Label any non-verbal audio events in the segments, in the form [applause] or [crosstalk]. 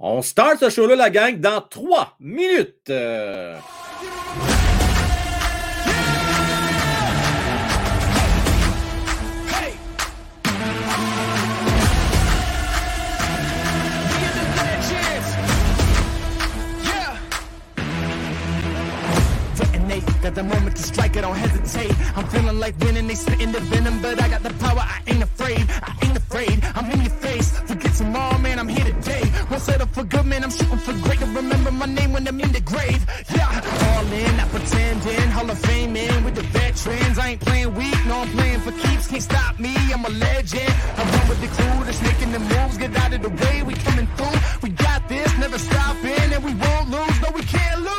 On start ce show-là, la gang, dans trois minutes. The moment to strike, I don't hesitate. I'm feeling like winning, they the venom, but I got the power, I ain't afraid. I ain't afraid, I'm in your face. Forget tomorrow, man, I'm here today. Won't settle for good, man, I'm shooting for great. And remember my name when I'm in the grave. Yeah, all in, not pretending. Hall of Fame in with the veterans. I ain't playing weak, no, I'm playing for keeps. Can't stop me, I'm a legend. I run with the crew that's making the moves. Get out of the way, we coming through. We got this, never stopping, and we won't lose. No, we can't lose.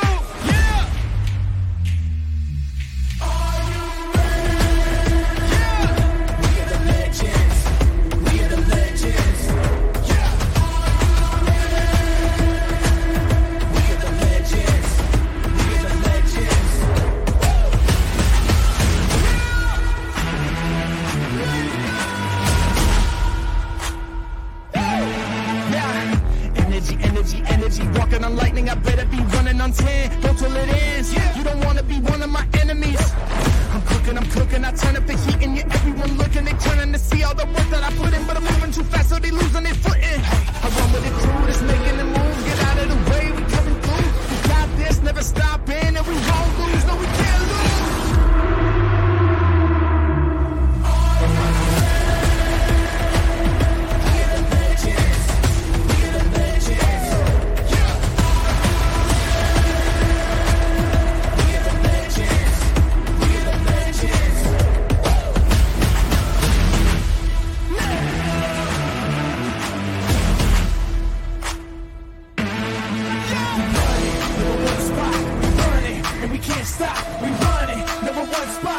Walking on lightning, I better be running on 10. Go till it ends. Yeah. You don't wanna be one of my enemies. I'm cooking, I'm cooking, I turn up the heat and you everyone looking, they turning to see all the work that I put in, but I'm moving too fast, so they losing their footing. I run with the crew that's making the move, get out of the way, we coming through. We got this, never stopping, and we won't lose, no we can't stop, we running, number one spot.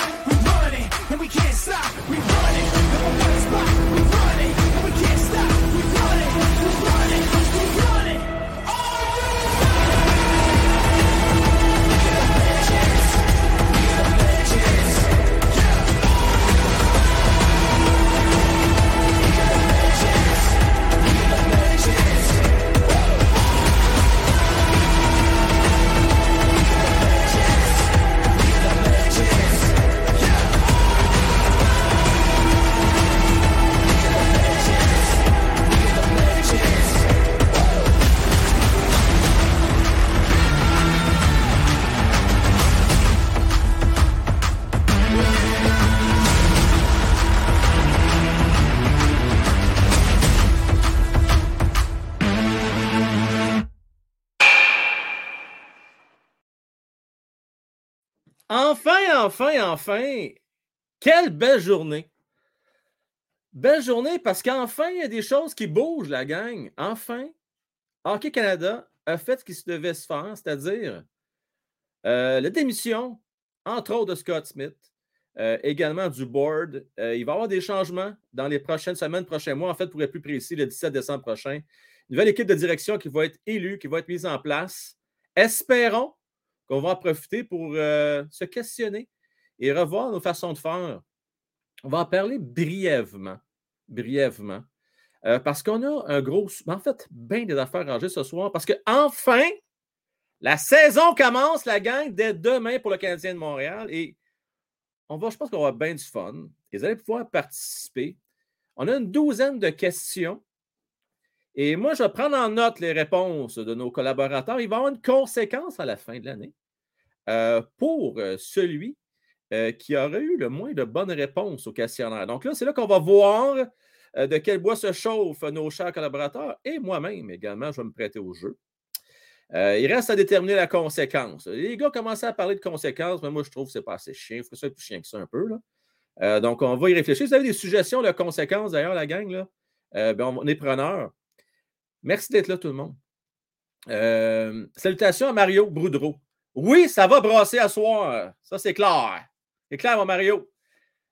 Enfin, enfin, enfin, quelle belle journée. Belle journée parce qu'enfin, il y a des choses qui bougent, la gang. Enfin, Hockey Canada a fait ce qui se devait se faire, c'est-à-dire euh, la démission, entre autres, de Scott Smith, euh, également du board. Euh, il va y avoir des changements dans les prochaines semaines, prochains mois. En fait, pour être plus précis, le 17 décembre prochain. Une nouvelle équipe de direction qui va être élue, qui va être mise en place. Espérons qu'on va en profiter pour euh, se questionner et revoir nos façons de faire. On va en parler brièvement, brièvement, euh, parce qu'on a un gros, en fait, bien des affaires rangées ce soir, parce que enfin, la saison commence, la gang, dès demain pour le Canadien de Montréal, et on va, je pense qu'on va avoir bien du fun. Et vous allez pouvoir participer. On a une douzaine de questions et moi, je vais prendre en note les réponses de nos collaborateurs. Il va y avoir une conséquence à la fin de l'année. Euh, pour euh, celui euh, qui aurait eu le moins de bonnes réponses au questionnaire. Donc là, c'est là qu'on va voir de quel bois se chauffent nos chers collaborateurs et moi-même également, je vais me prêter au jeu. il reste à déterminer la conséquence. Les gars commencent à parler de conséquences, mais moi, je trouve que ce n'est pas assez chien. Il faut que ça soit plus chien que ça un peu. Donc, on va y réfléchir. Si vous avez des suggestions de conséquences, d'ailleurs, la gang, là, ben, on est preneur. Merci d'être là, tout le monde. salutations à Mario Broudreau. Oui, ça va brasser à soir. Ça, c'est clair. C'est clair, mon Mario.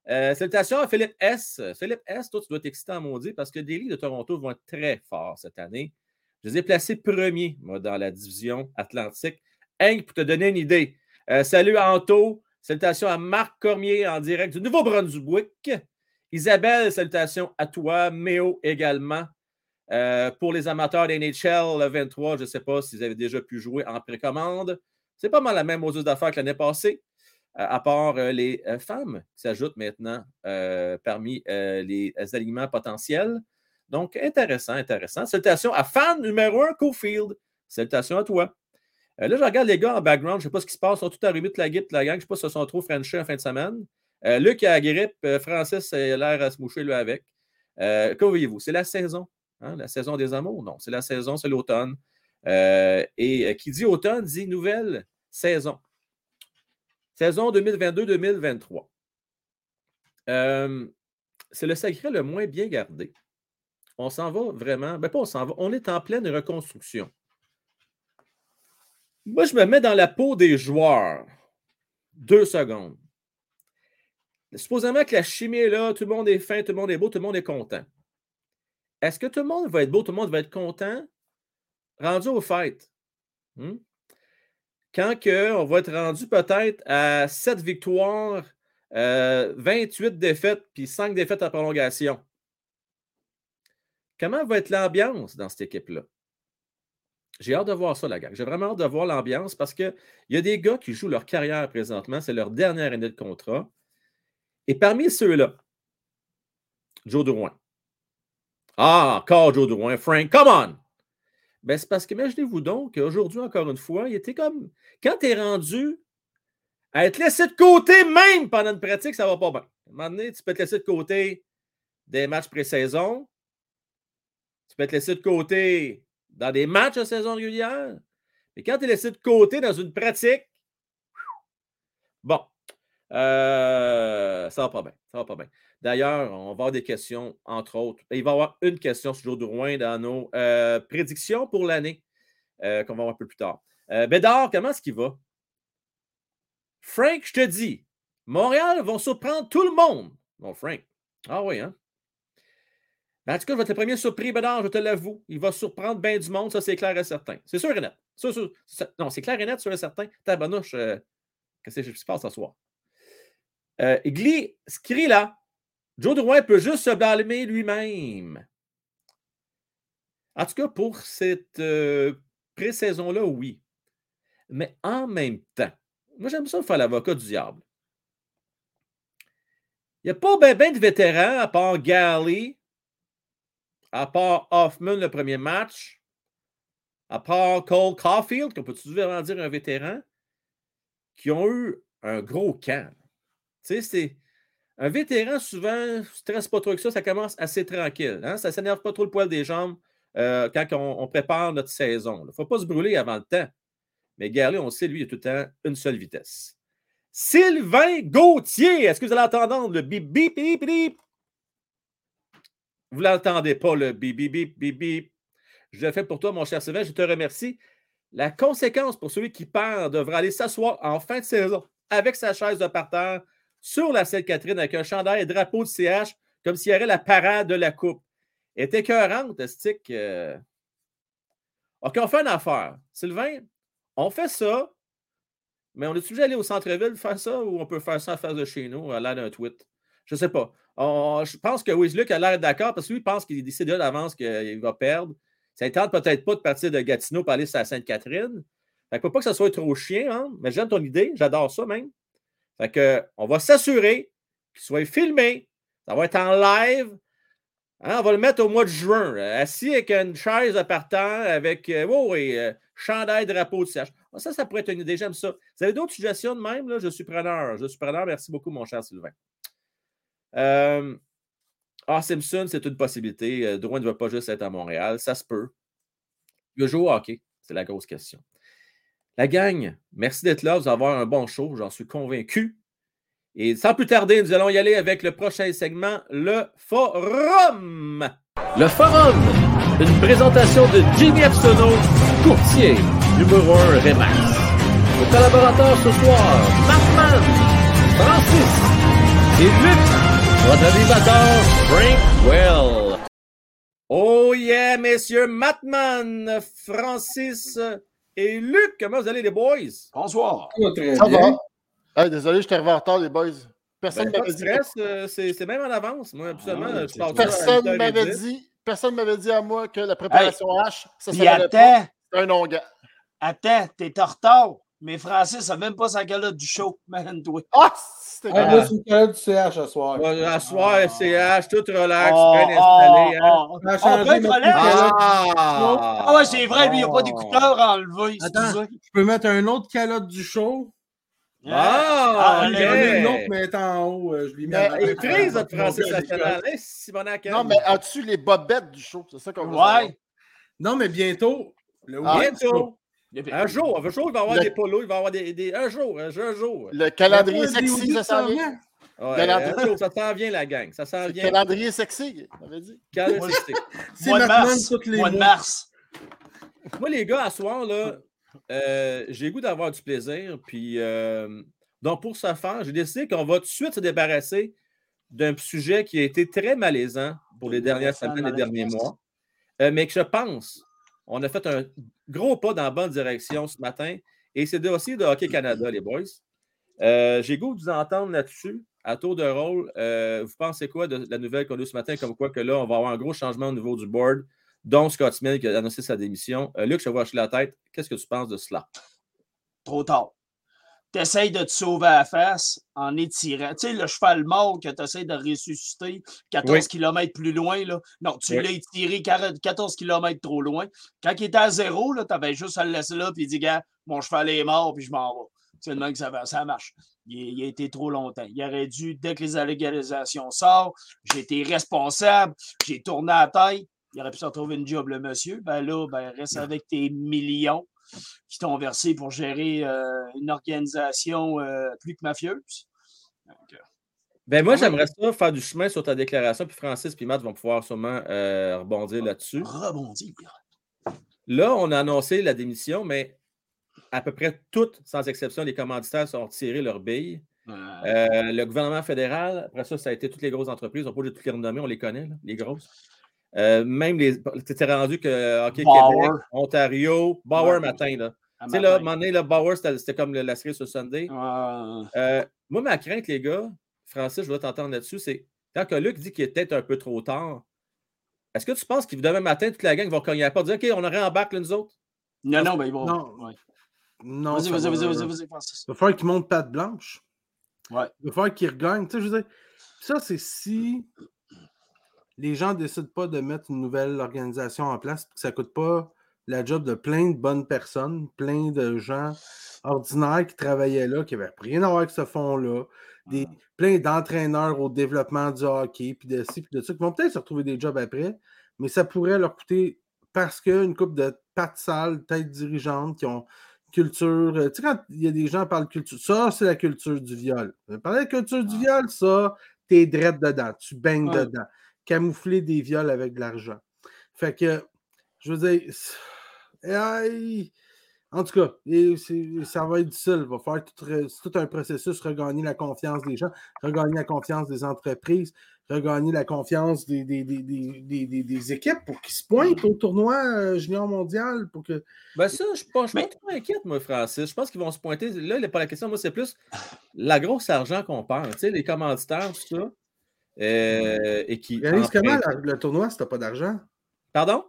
Euh, salutations à Philippe S. Philippe S, toi, tu dois t'exciter en maudit parce que les Leafs de Toronto vont être très forts cette année. Je les ai placés premiers, moi, dans la division Atlantique. Hank, pour te donner une idée. Euh, salut à Anto. Salutations à Marc Cormier en direct du Nouveau-Brunswick. Isabelle, salutations à toi. Méo également. Euh, pour les amateurs d'NHL 23, je ne sais pas si vous avez déjà pu jouer en précommande. C'est pas mal la même aux d'affaires que l'année passée, euh, à part euh, les femmes qui s'ajoutent maintenant parmi les alignements potentiels. Donc, intéressant, intéressant. Salutations à fan numéro 1, Cofield. Salutations à toi. là, je regarde les gars en background. Je ne sais pas ce qui se passe. Ils sont tous arrivés de la guide, la gang. Je ne sais pas si ils sont trop frenchés en fin de semaine. Luc a la grippe. Francis a l'air à se moucher lui avec. que voyez-vous? C'est la saison. Hein, la saison des amours? Non, c'est la saison, c'est l'automne. Euh, et euh, qui dit automne dit nouvelle saison. Saison 2022-2023. Euh, c'est le secret le moins bien gardé. On s'en va vraiment, ben pas on s'en va, on est en pleine reconstruction. Moi, je me mets dans la peau des joueurs. Deux secondes. Supposément que la chimie est là, tout le monde est fin, tout le monde est beau, tout le monde est content. Est-ce que tout le monde va être beau, tout le monde va être content? Rendu au fêtes? Hmm? Quand on va être rendu peut-être à 7 victoires, 28 euh, défaites, puis 5 défaites à prolongation. Comment va être l'ambiance dans cette équipe-là? J'ai hâte de voir ça, la gang. J'ai vraiment hâte de voir l'ambiance parce qu'il y a des gars qui jouent leur carrière présentement. C'est leur dernière année de contrat. Et parmi ceux-là, Joe Drouin, ah, encore Joe Drouin. Frank, come on! Ben, c'est parce qu'imaginez-vous donc qu'aujourd'hui, encore une fois, il était comme. Quand tu es rendu à être laissé de côté même pendant une pratique, ça va pas bien. À un moment donné, tu peux te laisser de côté des matchs pré-saison. Tu peux te laisser de côté dans des matchs de saison régulière. Mais quand tu es laissé de côté dans une pratique, bon, euh, ça va pas bien. Ça va pas bien. D'ailleurs, on va avoir des questions, entre autres. Il va y avoir une question sur Joe Drouin dans nos euh, prédictions pour l'année, euh, qu'on va voir un peu plus tard. Euh, Bédard, comment est-ce qu'il va? Frank, je te dis, Montréal vont surprendre tout le monde. Bon, Frank. Ah oui, hein? Ben, en tout cas, je vais être le premier surpris, Bédard, je te l'avoue. Il va surprendre bien du monde, ça, c'est clair et certain. C'est sûr et net. non, c'est clair et net, sûr et certain. Tabanouche, qu'est-ce qui se passe ce soir? Euh, Gli, là, Joe Drouin peut juste se blâmer lui-même. En tout cas, pour cette euh, pré-saison-là, oui. Mais en même temps, moi, j'aime ça faire l'avocat du diable. Il n'y a pas bien ben de vétérans, à part Galley, à part Hoffman le premier match, à part Cole Caulfield, qu'on peut-tu vraiment dire un vétéran, qui ont eu un gros camp. Tu sais, c'est un vétéran, souvent, stresse pas trop que ça, ça commence assez tranquille. Hein? Ça ne s'énerve pas trop le poil des jambes euh, quand on, prépare notre saison. Il ne faut pas se brûler avant le temps. Mais Gary, on sait, lui, il a tout le temps une seule vitesse. Sylvain Gauthier, est-ce que vous allez entendre le bip bip bip bip? Vous ne l'entendez pas, le bip bip bip bip bip. Je le fais pour toi, mon cher Sylvain, je te remercie. La conséquence pour celui qui perd devra aller s'asseoir en fin de saison avec sa chaise de parterre sur la Sainte-Catherine avec un chandail et drapeau de CH comme s'il y avait la parade de la coupe. Elle était écœurante, stick. Euh. OK, on fait une affaire. Sylvain, on fait ça, mais on est obligé d'aller au centre-ville faire ça ou on peut faire ça à face de chez nous à l'air d'un tweet? Je ne sais pas. je pense que Luke a l'air d'accord parce que lui, il pense qu'il décide d'avance qu'il va perdre. Ça ne tente peut-être pas de partir de Gatineau pour aller sur la Sainte-Catherine. Il ne faut pas que ça soit trop chien, hein? mais j'aime ton idée. J'adore ça même. Fait que, on va s'assurer qu'il soit filmé. Ça va être en live. Hein, on va le mettre au mois de juin, assis avec une chaise à partant, avec euh, oh, euh, chandail, drapeau de siège. Ah, ça, ça pourrait être une idée. J'aime ça. Vous avez d'autres suggestions de même? Là? Je suis preneur. Je suis preneur. Merci beaucoup, mon cher Sylvain. Euh, ah, Simpson, c'est une possibilité. Euh, Drouin ne va pas juste être à Montréal. Ça se peut. Joue au hockey. C'est la grosse question. La gang, merci d'être là. Vous allez avoir un bon show, j'en suis convaincu. Et sans plus tarder, nous allons y aller avec le prochain segment, le Forum. Le Forum, une présentation de Jimmy Epsono, courtier numéro 1 Remax. Nos collaborateurs ce soir, Markman, Francis et Luc, votre animateur Frank Well. Oh yeah, messieurs, Matman, Francis et Luc, comment vous allez, les boys? Bonsoir. Ça va. désolé, je t'ai en retard, les boys. Personne ben, ne m'avait dit. Euh, c'est même en avance. Moi, absolument, ah, personne ne m'avait dit. personne ne m'avait dit à moi que la préparation H, ça Puis attends, un onguent. attends, t'es en retard. Mais Francis n'a même pas sa calotte du show, [laughs] man, toi. Ah! C'était Ah, moi, c'est une calotte du CH ce soir. Ouais, À soir, CH, tout relax, Oh, bien installé. hein. oh, oh. A Ah, changé, ben, ma relax? petite calotte. Ah, Ah ouais, c'est vrai, lui, il n'y a pas d'écouteur enlevé. Attends. excusez. Je peux mettre un autre calotte du show? Ah, Ah, ok. J'en ai une autre, mais elle est en haut. euh, Je Mais à la Il prise, notre Francis National. Hein. Non, mais as-tu les bobettes du show? C'est ça qu'on veut Ouais. Non, mais bientôt. Le Ah, week-end, Un jour, un jour, il va y avoir Le- des polos, il va y avoir des. des- un jour, un jour, un jour. Le calendrier sexy, ça s'en vient. vient? Ouais, Calendrier. un jour, ça s'en vient, la gang. Ça s'en Le vient. calendrier sexy, on avait dit. Calendrier, c'est- C'est Mois de mars. les Mois de mars. Moi, les gars, à soir, là, euh, j'ai le goût d'avoir du plaisir. Puis, euh, donc, pour ce faire, j'ai décidé qu'on va tout de suite se débarrasser d'un sujet qui a été très malaisant pour les dernières semaines, les derniers mois. Euh, mais que je pense, on a fait un gros pas dans la bonne direction ce matin. Et c'est aussi de Hockey Canada, les boys. Euh, j'ai goût de vous entendre là-dessus. À tour de rôle, euh, vous pensez quoi de la nouvelle qu'on a eu ce matin, comme quoi que là, on va avoir un gros changement au niveau du board, dont Scott Smith qui a annoncé sa démission. Euh, Luc, je vois la tête. Qu'est-ce que tu penses de cela? Trop tard. T'essayes de te sauver à la face en étirant. Tu sais, le cheval mort que tu essaies de ressusciter 14 Oui. km plus loin, là. Non, tu Oui. l'as étiré 40 14 km trop loin. Quand il était à zéro, tu avais juste à le laisser là puis il dit, gars, mon cheval est mort puis je m'en vais. C'est le même que ça, va- ça marche. Il, il a été trop longtemps. Il aurait dû, dès que les légalisations sortent, j'ai été responsable, j'ai tourné à la tête. Il aurait pu se retrouver une job, le monsieur. Ben là, ben, reste avec tes millions qui t'ont versé pour gérer euh, une organisation euh, plus que mafieuse. Donc, euh, Ben moi, j'aimerais ça faire du chemin sur ta déclaration, puis Francis et Matt vont pouvoir sûrement euh, rebondir là-dessus. rebondir. Là, on a annoncé la démission, mais à peu près toutes, sans exception, les commanditaires ont retiré leur billes. Euh, Euh, le gouvernement fédéral, après ça, ça a été toutes les grosses entreprises. On peut toutes les renommer, on les connaît, là, les grosses. Euh, même les. C'était rendu que Hockey Bauer. Québec, Ontario, Bauer Ouais. matin, là. Tu sais, là, à un moment donné, là, Bauer, c'était c'était comme le- la série sur Sunday. Euh, Euh, moi, ma crainte, les gars, Francis, je voudrais t'entendre là-dessus, c'est quand que Luc dit qu'il est peut-être un peu trop tard, est-ce que tu penses que demain matin, toute la gang va cogner à la porte dire OK, on aurait embarqué nous autres? non, non, ben ils vont. Non. ouais. Non, Vas-y, vas-y, va- vas-y, vas-y, vas-y, Francis. Il va falloir qu'il monte patte blanche. Ouais. Il va falloir qu'il regagne. Tu sais, je veux dire, ça, c'est si les gens ne décident pas de mettre une nouvelle organisation en place, que ça ne coûte pas la job de plein de bonnes personnes, plein de gens ordinaires qui travaillaient là, qui n'avaient rien à voir avec ce fonds-là, des, plein d'entraîneurs au développement du hockey, puis de ci, puis de ça, qui vont peut-être se retrouver des jobs après, mais ça pourrait leur coûter parce qu'une coupe de pattes sales, têtes dirigeantes qui ont culture. euh, Tu sais, quand il y a des gens qui parlent culture, ça, c'est la culture du viol. Parler de culture du viol, ça, t'es drette dedans, tu baignes Ouais. dedans. Camoufler des viols avec de l'argent. Fait que, je veux dire, aïe, en tout cas, et ça va être difficile. Il va falloir tout, re- c'est tout un processus, regagner la confiance des gens, regagner la confiance des entreprises, regagner la confiance des, des, des, des, des- des- des équipes pour qu'ils se pointent au tournoi euh, junior mondial. Pour que... Ben ça, je ne suis pas, je suis Mais- pas trop inquiète, moi, Francis. Je pense qu'ils vont se pointer. Là, il n'est pas la question. Moi, c'est plus la grosse argent qu'on perd. Tu sais, les commanditaires, tout ça. Euh, et qui. Organise comment empruntent- la- le tournoi si t'as pas d'argent? Pardon?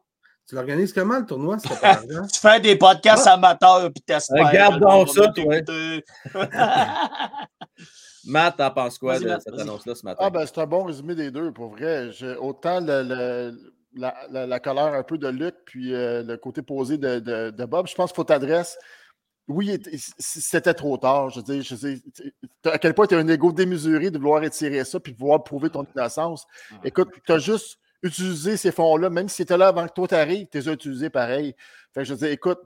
Tu l'organises comment le tournoi si t'as pas [laughs] d'argent? Tu fais des podcasts amateurs puis t'espères. Regarde donc on ça, toi. [laughs] Matt, t'en penses quoi de Matt, cette annonce-là ce matin? Ah, ben, c'est un bon résumé des deux, pour vrai. Autant le- le- la, la- la colère un peu de Luc, puis euh, le côté posé de, de- de Bob, je pense qu'il faut t'adresser. Oui, c'était trop tard. Je veux dire, je sais, à quel point tu as un ego démesuré de vouloir étirer ça puis de vouloir prouver ton innocence. Écoute, tu as juste utilisé ces fonds-là, même si c'était là avant que toi t'arrives, tu les as utilisés pareil. Fait que je veux dire, écoute,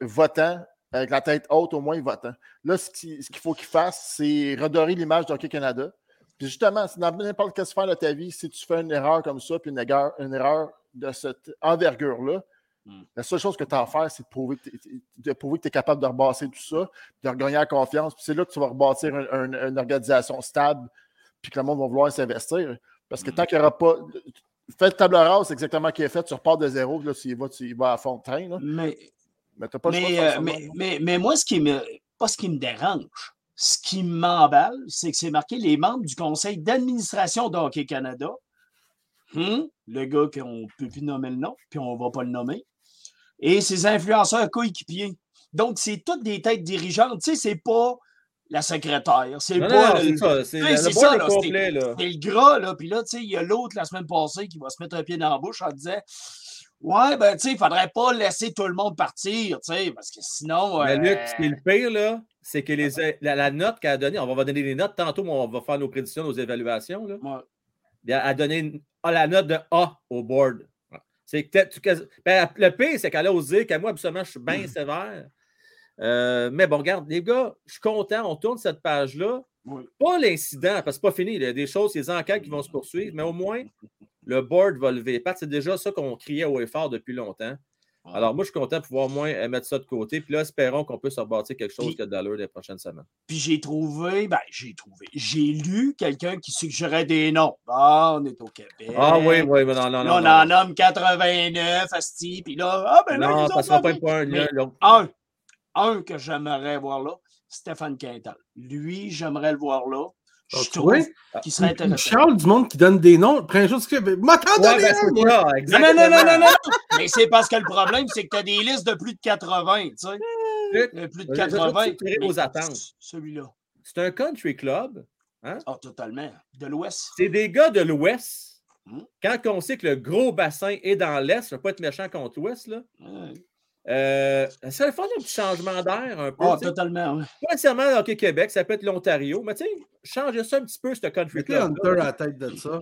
votant, avec la tête haute, au moins, votant. Là, ce qui- ce qu'il faut qu'il fasse, c'est redorer l'image d'Hockey Canada. Puis justement, dans n'importe quelle sphère de ta vie, si tu fais une erreur comme ça, puis une erreur, une erreur de cette envergure-là, Mm. la seule chose que tu as à faire, c'est de prouver que tu es capable de rebasser tout ça, de regagner la confiance. Puis c'est là que tu vas rebâtir un- un- une organisation stable, puis que le monde va vouloir s'investir. Parce que Mm. tant qu'il n'y aura pas. Fais le table rase, c'est exactement ce qui est fait. Tu repars de zéro, là, tu y vas, tu y vas à fond de train. Là. Mais, Mais tu n'as pas le choix de mais, faire euh, mais, mais, mais moi, ce qui me. Pas ce qui me dérange. Ce qui m'emballe, c'est que c'est marqué les membres du conseil d'administration de Hockey Canada hum, le gars qu'on ne peut plus nommer le nom, puis on ne va pas le nommer, et ses influenceurs coéquipiers. Donc, c'est toutes des têtes dirigeantes. Tu sais, c'est pas la secrétaire. C'est pas c'est ça. C'est le gras, là. Puis là, tu sais, il y a l'autre la semaine passée qui va se mettre un pied dans la bouche en disant Ouais, ben, tu sais, il faudrait pas laisser tout le monde partir, tu sais, parce que sinon. Mais euh, Luc, ce qui est le pire, là, c'est que les, la, la note qu'elle a donnée, on va donner les notes tantôt, mais on va faire nos prédictions, nos évaluations. Là. ouais. Elle a donné une- ah, la note de A au board. C'est que tu- tu- ben, le pire, c'est qu'elle a osé, qu'à moi, absolument, je suis bien sévère. Euh, mais bon, regarde, les gars, je suis content, on tourne cette page-là. Oui. Pas l'incident, parce que c'est pas fini. Il y a des choses, des enquêtes qui vont se poursuivre, mais au moins, le board va lever. Pat, c'est déjà ça qu'on criait au effort depuis longtemps. Alors, moi, je suis content de pouvoir moins euh, mettre ça de côté. Puis là, espérons qu'on peut se rebâtir quelque chose de l'allure les prochaines semaines. Puis j'ai trouvé, ben, j'ai trouvé, j'ai lu quelqu'un qui suggérait des noms. Ah, on est au Québec. Ah oui, oui, mais non, non, Là, non. on non, en nomme 89, Asti, puis là, ah, ben là, Non, ça ne sera pas un point, un, un que j'aimerais voir là, Stéphane Quintal. Lui, j'aimerais le voir là. Je Ah, tu trouve serait intéressant. Charles du monde qui donne des noms. Prends juste que. M'attends Ouais, donner ben, Non, non, non, non, non, non. Mais c'est parce que le problème, c'est que tu as des listes de plus de 80, tu sais. Luc, Euh, Plus de je- je vais 80. tirer mais vos attentes. Celui-là. C'est un country club. Ah, totalement. De l'Ouest. C'est des gars de l'Ouest. Hmm? Quand on sait que le gros bassin est dans l'Est, je ne veux pas être méchant contre l'Ouest, là. Ouais. Euh, ça va faire un petit changement d'air un peu. Ah, sais. totalement. Pas nécessairement le Hockey Québec, ça peut être l'Ontario, mais tu sais, changez ça un petit peu, ce country Mettez club. Hunter à la tête de ça.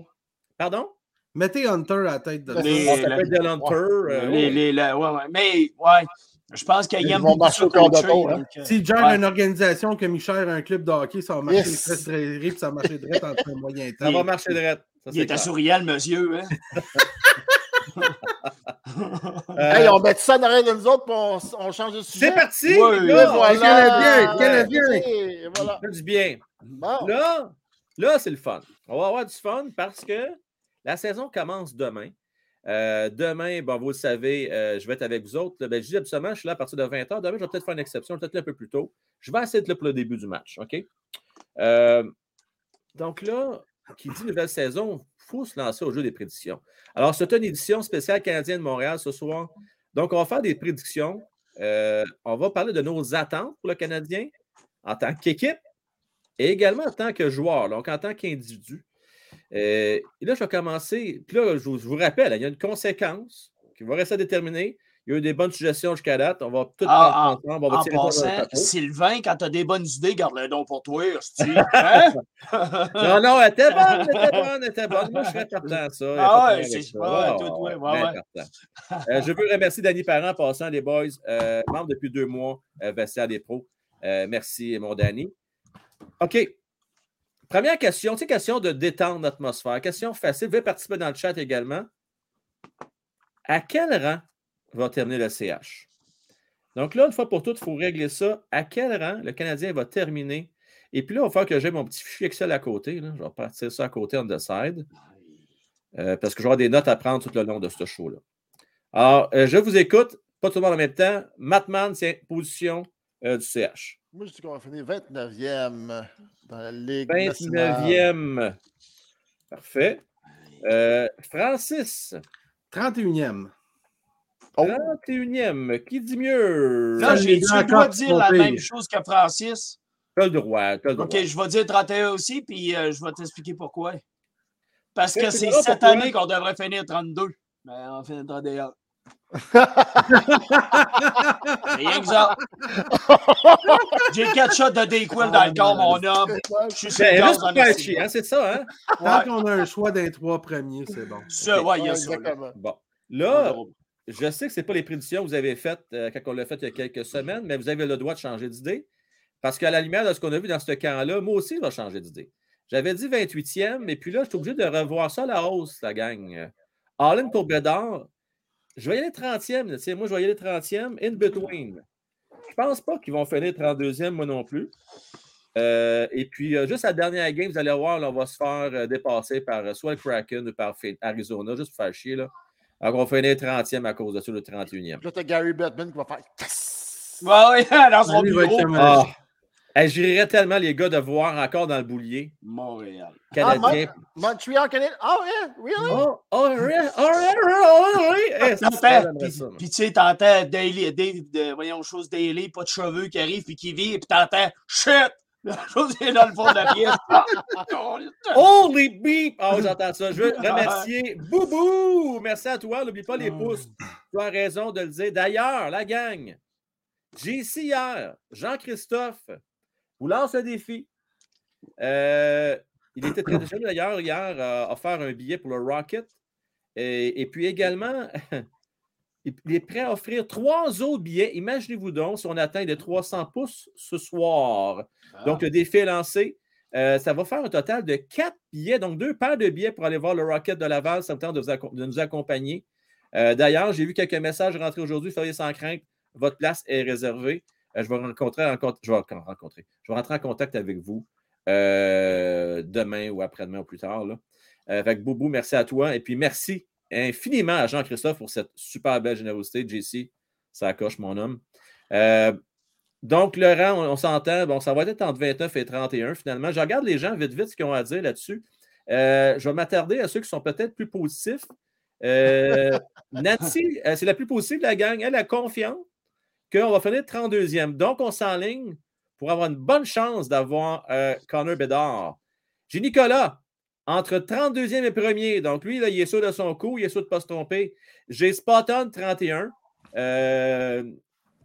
Pardon? Mettez Hunter à la tête de ça. Les- ça la- peut être de l'Hunter. euh, Les- les- la- ouais, ouais. Mais, ouais. Je pense qu'il Ils aime vont marcher ça au quart de hein. donc, euh, S'il gère ouais. une organisation comme il gère un club de hockey, ça va marcher Yes. très puis ça va marcher direct en un moyen Ça temps. va marcher direct. Ça, Il c'est est à le monsieur. Hein? [laughs] Euh, Hey, on met ça en arrière de nous autres, puis on, on change de sujet. C'est parti! Ouais, gars, voilà. Canadiens. Et voilà. du bien. Bon. Là, là c'est le fun. On va avoir du fun parce que la saison commence demain. Euh, demain, bon, vous le savez, euh, je vais être avec vous autres. Ben, je dis absolument, je suis là à partir de 20h. Demain, je vais peut-être faire une exception, peut-être un peu plus tôt. Je vais essayer d'être là pour le début du match. OK? Euh, donc là, qui dit nouvelle saison, faut se lancer au jeu des prédictions. Alors, c'est une édition spéciale canadienne de Montréal ce soir. Donc, on va faire des prédictions. Euh, on va parler de nos attentes pour le Canadien en tant qu'équipe et également en tant que joueur, donc en tant qu'individu. Euh, et là, je vais commencer. Puis là, je vous, je vous rappelle, il y a une conséquence qui va rester à déterminer. Il y a eu des bonnes suggestions jusqu'à date. On va tout Ah, prendre ensemble. On va En passant. Sylvain, quand tu as des bonnes idées, garde-le donc pour toi. [laughs] Hein? Non, non, elle était bonne, elle était bonne, elle était bonne. Moi, je serais partant ça. Ah ouais, c'est- ouais, Ah, ouais, ouais. Euh, je veux remercier Danny Parent en passant, les boys, euh, membre depuis deux mois, euh, vestiaire des pros. Euh, merci, mon Danny. OK. Première question, sais, question de détendre l'atmosphère. Question facile. Vous pouvez participer dans le chat également. À quel rang va terminer le CH? Donc là, une fois pour toutes, il faut régler ça. À quel rang le Canadien va terminer? Et puis là, il va falloir que j'ai mon petit fichier Excel à côté. là. Je vais partir ça à côté on the side. euh, parce que j'aurai des notes à prendre tout le long de ce show-là. Alors, euh, je vous écoute. Pas tout le monde en même temps. Matman, c'est position euh, du CH. Moi, je dis qu'on va finir 29e dans la Ligue nationale. 29e. Parfait. Euh, Francis, 31e. Oh, 31e. Qui dit mieux? Là, Ça, j'ai les tu grands dois coqs dire la même chose que Francis. T'as le droit. t'as le droit. OK, je vais dire 31 aussi, puis euh, je vais t'expliquer pourquoi. Parce que c'est cette pourquoi? année qu'on devrait finir 32. Mais on finit 31. [laughs] Rien que ça. J'ai quatre shots de Dayquil dans le corps, mon homme. Je suis sur le Ben, esti. chier, hein, c'est ça, hein? Tant Ouais, qu'on a un choix d'un trois premiers, c'est bon. ça, ouais, il y a ça. Bon. Là, je sais que ce n'est pas les prédictions que vous avez faites euh, quand on l'a fait il y a quelques semaines, mais vous avez le droit de changer d'idée. Parce qu'à la lumière de ce qu'on a vu dans ce camp-là, moi aussi, je vais changer d'idée. J'avais dit 28e, et puis là, je suis obligé de revoir ça à la hausse, la gang. All-in pour Bédard, je vais y aller 30e. là, tu sais, moi, je vais y aller 30e, in between. Je pense pas qu'ils vont finir 32e, moi non plus. Euh, et puis, euh, juste la dernière game, vous allez voir, on va se faire dépasser par soit le Kraken ou par Arizona, juste pour faire chier. Alors, on va finir 30e à cause de ça, le 31e. Puis là, t'as Gary Bettman qui va faire Yes! Ouais, ouais, [laughs] dans son Lui, bureau. Ah, Hey, J'irais tellement, les gars, de voir encore dans le boulier Montréal. canadien. Montreal, Canadien. Oh, yeah, really? Oh, oh, yeah, oh, yeah, oh, yeah. Eh, ça, T'entends, j'aimerais Puis tu sais, t'entends Daily, Dave, de, voyons, chose Daily, pas de cheveux qui arrive, puis qui vit, puis t'entends shit! La chose est dans le fond de la pièce. [laughs] Holy beep! Oh, j'entends ça. Je veux remercier Boubou. Merci à toi. N'oublie pas les pouces. Tu as raison de le dire. D'ailleurs, la gang, JC hier, Jean-Christophe, vous lance un défi. Euh, il était très jeune d'ailleurs hier a offert un billet pour le Rocket. Et, et puis également, [laughs] il est prêt à offrir trois autres billets. Imaginez-vous donc si on atteint les 300 pouces ce soir. Donc, le défi est lancé. Euh, ça va faire un total de quatre billets, donc deux paires de billets pour aller voir le Rocket de Laval. Ça me tente de, nous accompagner. Euh, D'ailleurs, j'ai vu quelques messages rentrés aujourd'hui. Soyez sans crainte, votre place est réservée. Euh, je, vais rencontrer, en con- je, vais rencontrer. je vais rentrer en contact avec vous demain ou après-demain ou plus tard. Là. Que Boubou, merci à toi. Et puis merci infiniment à Jean-Christophe pour cette super belle générosité. JC, ça coche, mon homme. Euh, donc, Laurent, on, on s'entend. Bon, ça va être entre 29 et 31 finalement. Je regarde les gens vite, vite ce qu'ils ont à dire là-dessus. Euh, je vais m'attarder à ceux qui sont peut-être plus positifs. Euh, [laughs] Nancy, c'est la plus positive de la gang. Elle a confiance qu'on va finir 32e. Donc, on s'enligne pour avoir une bonne chance d'avoir Connor Bedard. J'ai Nicolas, entre 32e et 1er. Donc, lui, là, il est sûr de son coup, il est sûr de ne pas se tromper. J'ai Spot-on 31 euh,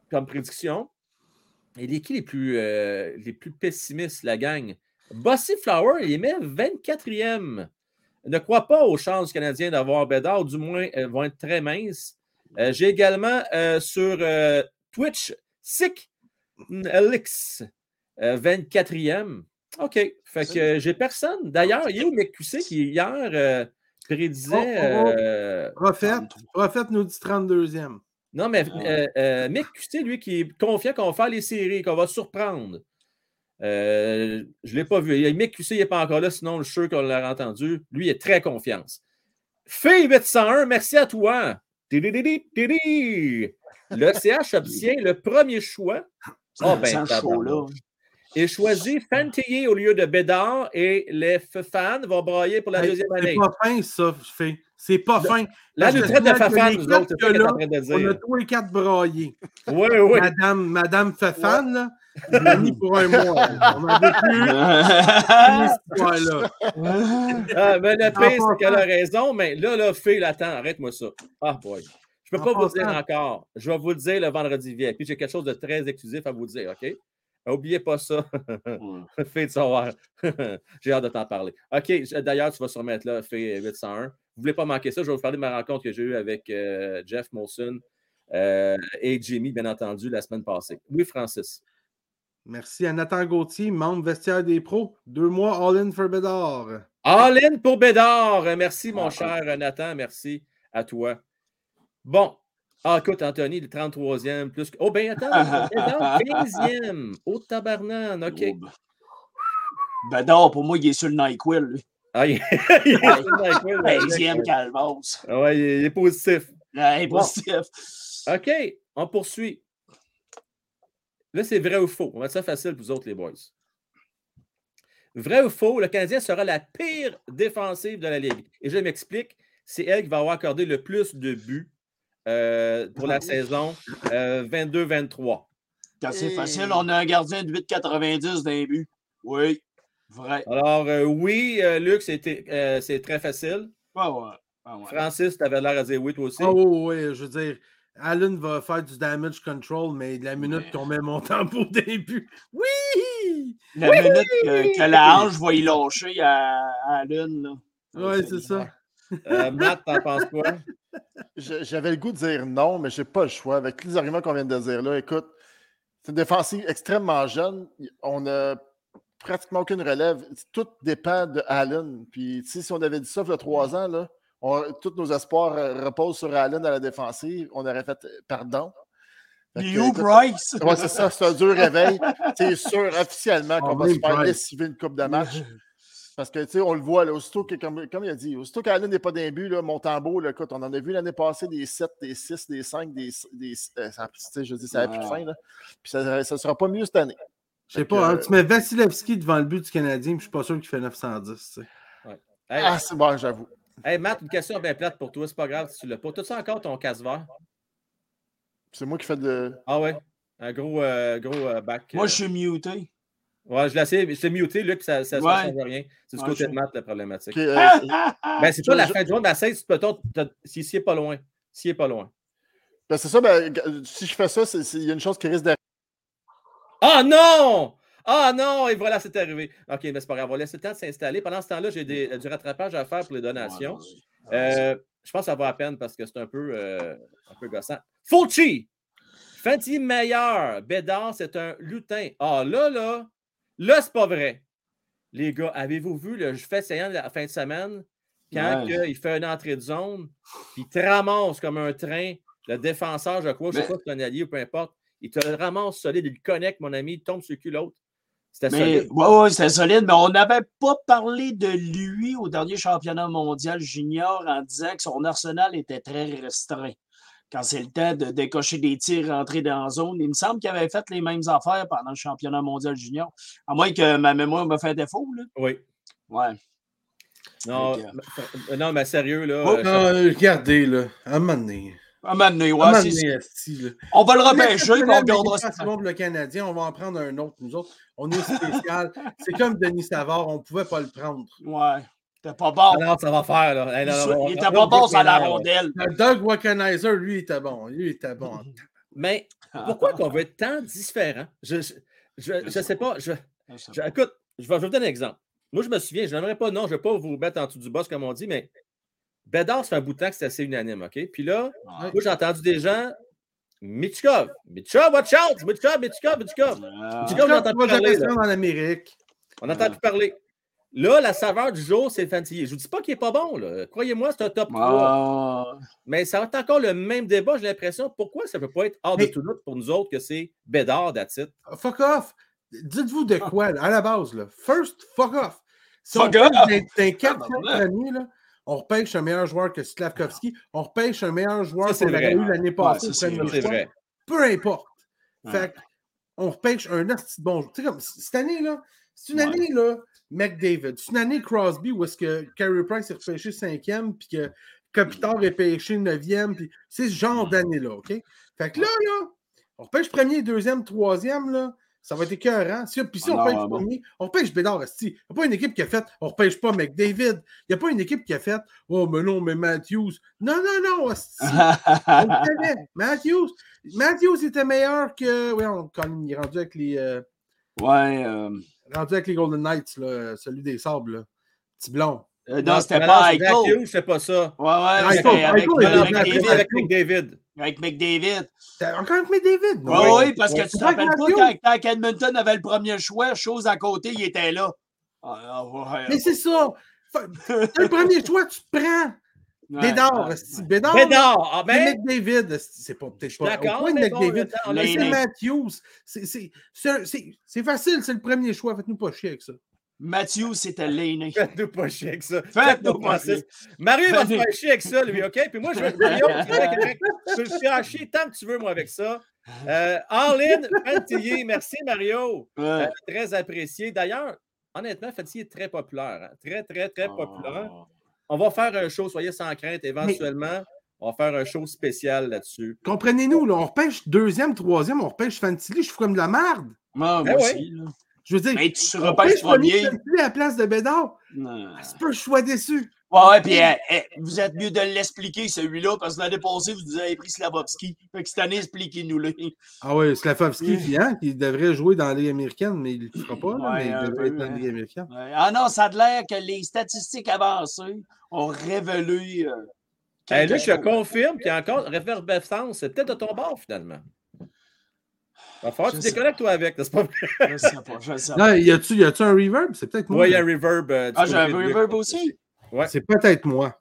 comme prédiction. Et les qui les plus, euh, les plus pessimistes, la gang? Bossy Flower, il met 24e. Ne crois pas aux chances canadiennes d'avoir Bédard, du moins, elles vont être très minces. Euh, J'ai également euh, sur euh, Twitch Sick Elix, euh, 24e. OK. Fait que euh, j'ai personne. D'ailleurs, il y a où McQC qui, hier, euh, prédisait. Oh, oh, oh. euh, Prophète, Prophète nous dit 32e. non, mais euh, euh, Mick Custé, lui, qui est confiant qu'on va faire les séries, qu'on va surprendre. Euh, je ne l'ai pas vu. Mick il n'est pas encore là, sinon je suis sûr qu'on l'a entendu. Lui, il est très confiance. Fille 801, merci à toi. Le CH obtient le premier choix. Oh, ben, Là. Et choisit Fantillier au lieu de Bédard et les fans vont brailler pour la Hey, deuxième C'est année. pas fin, ça, fait. C'est pas fin. Là, nous traite de Fafan, nous autres, c'est là, en train de On a tous les quatre braillés. Oui, oui. Madame, Madame Fafan, là, je l'ai mis pour un mois. On n'en veut plus. [laughs] histoire-là. Ah, mais le pire, c'est qu'elle a raison, mais là, là, Phil, attends, arrête-moi ça. Ah, boy. Je ne peux En pas vous le dire encore. Je vais vous le dire le vendredi vieux. Puis j'ai quelque chose de très exclusif à vous dire, OK? N'oubliez pas ça. Phil, tu vas voir. j'ai hâte de t'en parler. OK, d'ailleurs, tu vas se remettre là, Phil 801. Vous ne voulez pas manquer ça. Je vais vous parler de ma rencontre que j'ai eue avec euh, Jeff Molson euh, et Jimmy, bien entendu, la semaine passée. Oui, Francis. Merci à Nathan Gauthier, membre vestiaire des pros. Deux mois all-in for Bédard. All in pour Bédard. Merci, mon Ah, cher Nathan. Merci à toi. Bon. Ah, écoute, Anthony, le 33e. Plus... que- Oh, ben attends. Bédard, 15e. Au tabarnan. OK. Bédard, pour moi, il est sur le NyQuil. lui. Ah, il... [laughs] il est sur le NyQuil, là. 15e Calvas. Ah ouais, il est- il est positif. Bon. positif. OK. On poursuit. Là, c'est vrai ou faux? On va mettre ça facile pour vous autres, les boys. Vrai ou faux, le Canadien sera la pire défensive de la Ligue. Et je m'explique, c'est elle qui va avoir accordé le plus de buts euh, pour la saison euh, 22-23. Quand c'est Et- facile, on a un gardien de 8,90 d'un but. Oui, vrai. Alors, euh, oui, euh, Luc, c'était, euh, c'est très facile. Ouais, ouais. ouais, ouais. Francis, tu avais l'air à dire oui, toi aussi. Ah oui, oui, je veux dire, Allen va faire du damage control, mais de la minute Ouais. qu'on met mon temps pour début. Oui! La minute que, que la hanche va y lâcher à, à Allen, là. Ouais, c'est ça. Euh, Matt, t'en penses quoi? [laughs] J'avais le goût de dire non, mais je n'ai pas le choix. Avec tous les arguments qu'on vient de dire là, écoute, c'est une défensive extrêmement jeune. On n'a pratiquement aucune relève. Tout dépend de Allen. Puis, si on avait dit ça il y a trois ans, là, on- tous nos espoirs reposent sur Allen à la défensive. On aurait fait euh, pardon. You! Ouais, c'est ça, c'est un dur réveil. C'est sûr officiellement qu'on Oh, va se faire lessiver une coupe de match. [laughs] Parce que, tu sais, on le voit, là, aussitôt que, comme, comme il a dit, aussitôt qu'Allen n'est pas d'un but, là, Montembeau, là, écoute, on en a vu l'année passée des 7, des 6, des 5, des. des euh, ça, tu sais, je dis, ça n'a plus de fin, là. Puis ça ne sera pas mieux cette année. Je sais pas, hein, que- tu mets Vasilevski devant le but du Canadien, puis je suis pas sûr qu'il fait 910. tu sais. Hey, Ah, c'est bon, j'avoue. hey, Matt, une question bien plate pour toi. C'est pas grave si tu l'as pas. T'as-tu encore ton casse vert? C'est moi qui fais de. Ah ouais? Un gros, euh, gros euh, back. Moi, euh, je suis muté. Ouais, je l'ai essayé. Je t'ai muté, Luc, ça ne Ouais. change rien. C'est du Ouais, côté je- de Matt, la problématique. Euh, Ben, c'est pas la je- fin du jour, mais essaye, si peut-être, t'as- si s'il est pas loin. S'il est pas loin. ben, c'est ça, ben, si je fais ça, il y a une chose qui risque d'arriver. Ah non! Ah non! Et voilà, c'est arrivé. OK, mais c'est pas grave. On va laisser le temps de s'installer. Pendant ce temps-là, j'ai des- du rattrapage à faire pour les donations. Euh, je pense que ça va à peine parce que c'est un peu, euh, un peu gossant. Fulci! Fanti meilleur. Bédard, c'est un lutin. Ah là, là, là, c'est pas vrai. Les gars, avez-vous vu le fait saillant de la fin de semaine? Quand Ouais. il fait une entrée de zone, puis il te ramasse comme un train, le défenseur, je crois, je sais Mais- pas si c'est un allié ou peu importe, il te le ramasse solide, il le connecte, mon ami, il tombe sur le cul l'autre. C'était solide. ouais, ouais, c'était solide, mais on n'avait pas parlé de lui au dernier championnat mondial junior en disant que son arsenal était très restreint. Quand c'est le temps de décocher des tirs, rentrer dans la zone, il me semble qu'il avait fait les mêmes affaires pendant le championnat mondial junior. À moins que ma mémoire me fait défaut, là. Oui. Ouais. Non, euh, non, mais sérieux, là. Oh, euh, Non, regardez, là. À un moment donné. À un moment donné, ouais, À un moment c'est- donné, esti, là. on va le repêcher, on ça. pour le Canadien, on va en prendre un autre, nous autres. On est spécial. c'est comme Denis Savard, on ne pouvait pas le prendre. Ouais. C'était pas bon. Ah non, ça va faire, là. Hey, non, non, Il on- était pas on- bon sur la on- rondelle. Le Doug Wackenheiser, lui, il était bon. Lui, il était bon. Mais pourquoi qu'on veut être tant différent? Je je, je, je sais pas. Je, je- écoute, je vais, vous donner un exemple. Moi, je me souviens, je n'aimerais pas, non, je ne vais pas vous mettre en dessous du boss, comme on dit, mais Bédard, ça fait un bout de temps que c'est assez unanime, OK? Puis là, Ouais. moi, j'ai entendu des gens. Michkov, Michkov, watch out! Michkov, Michkov, Michkov. Ah. Tu gars, on entend plus parler, en Amérique. On n'entend plus parler. Là, la saveur du jour, c'est le Fantillier. Je ne vous dis pas qu'il n'est pas bon. là. Croyez-moi, c'est un top 3. Ah. Mais ça va être encore le même débat, j'ai l'impression. Pourquoi ça ne peut pas être hors de tout doute pour nous autres que c'est Bédard, that's it? Fuck off. Dites-vous de quoi, là, à la base, là. First, fuck off. Si Fuck on off! premiers, là, on repêche un meilleur joueur que Slavkovski, on repêche un meilleur joueur Ça, c'est qu'on eu l'année passée c'est vrai. Peu importe. Ouais. Fait que, on repêche un bon joueur. Tu sais, comme cette année, là, c'est une Ouais. année, là, McDavid. C'est une année Crosby où est-ce que Carey Price est repêché cinquième, puis que Kopitar est pêché neuvième, puis c'est ce genre d'année-là, OK? Fait que là, là, on repêche premier, deuxième, troisième, là, ça va être écœurant. Si, puis si on Ah repêche premier, on repêche Bédard. Il n'y a pas une équipe qui a fait, on repêche pas McDavid. Il n'y a pas une équipe qui a fait, oh, mais non, mais Matthews. Non, non, non, asti. On le. [laughs] Matthews, Matthews était meilleur que. Oui, on, quand il est rendu avec les, euh, ouais. euh, rendu avec les Golden Knights, là, celui des sables. Là. Petit blond. euh, non, c'était pas c'est Eichel. Matthews, c'est pas ça. Ouais, ouais, c'était avec, avec avec McDavid. Avec McDavid. Encore avec McDavid. Oui, Oui. oui, parce que tu te Ouais, rappelles pas quand, quand Edmonton avait le premier choix, chose à côté, il était là. Ah, ah, ouais, Mais c'est ça. Le premier choix, tu te prends. Ouais, Bédard, ouais. Bédard. Bédard, ah C'est ben, McDavid, c'est pas peut-être pas. d'accord, au point de mais bon, c'est Matthews. C'est- facile, c'est le premier choix. Faites-nous pas chier avec ça. Matthew, c'était l'aîné. [laughs] faites-nous pas chier avec ça. Faites-nous pas chier. Mario va se faire chier avec ça, lui, OK? Puis moi, je vais correct. Je vais le faire chier tant que tu veux, moi, avec ça. Euh, Fantillier, merci, Mario. Ouais. Euh, très apprécié. D'ailleurs, honnêtement, Fantillier est très populaire. hein. Très, très, très Ah. populaire. On va faire un show, soyez sans crainte, éventuellement. On va faire un show spécial là-dessus. Comprenez-nous, là, on repêche deuxième, troisième, on repêche Fantilly, je fous comme de la merde. Moi, moi Eh aussi. là. Je veux dire, Mais tu repêches repêche premier. Fantilli à la place de Bédard. Non. C'est pas que je sois déçu. Ouais, ouais, puis eh, eh, vous êtes mieux de l'expliquer, celui-là, parce que l'année passée, vous avez pris Slavovski. Fait que cette année, expliquez-nous-le. Ah oui, Slavovski qui, hein, qui devrait jouer dans la Ligue américaine, mais il ne le fera pas, là, Ouais, mais il devrait peu, être dans la hein. Ligue américaine. Ouais. Ah non, ça a l'air que les statistiques avancées ont révélé. euh, Hey, quelque Luc, je chose. confirme qu'il y a encore réverbescence. C'est peut-être de ton bord, finalement. Va falloir que tu déconnectes, toi, avec. n'est-ce pas? Vrai? Je sais pas, je sais pas. Là, y a-tu y a-tu un reverb? C'est peut-être moi. Oui, il y a là. un reverb. euh, Ah, j'ai un reverb aussi. Ouais. C'est peut-être moi.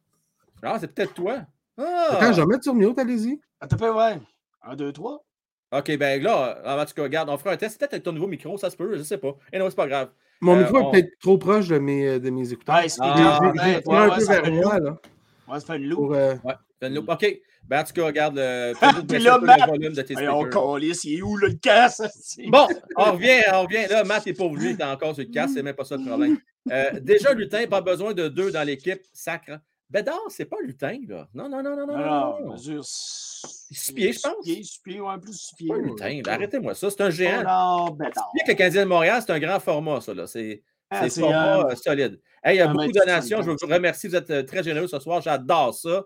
Ah, c'est peut-être toi. Ah! Attends, je vais mettre sur mute, allez-y. Attends, peu, ouais. Un, deux, trois. OK, ben là, en tout cas, regarde, on fera un test. Peut-être avec ton nouveau micro, ça se peut, je sais pas. Et non, c'est pas grave. Mon Euh, micro on- est peut-être trop proche de mes, euh, de mes écouteurs. Ouais, speaker, Ah, Ouais, un ouais, peu ça vers fait une moi, loupe. là. Ouais, ça fait une loupe. Pour, euh, Ouais, fais une loupe. OK. Ben, en tout cas, regarde le, [laughs] là, Matt- volume de tes Hey, on speakers. calisse, il est où le casse? Bon, on revient, on revient. Là, Matt est pauvre, lui, il est encore sur le casse, c'est même pas ça le problème. Euh, déjà, Lutin, pas besoin de deux dans l'équipe, sacre. Bédard, c'est pas Lutin, là. Non, non, non, non, non. non, Alors, non. mesure. Six pieds, je pense. Six pieds, six pieds, ouais, plus six pieds. pas Lutin, là. Arrêtez-moi ça, c'est un géant. Oh non, bédard. Que le Canadien de Montréal, c'est un grand format, ça. là. C'est Ah, c'est format euh, euh, solide. Hey, il y a beaucoup de donations. Je vous remercie. Vous êtes très généreux ce soir. J'adore ça.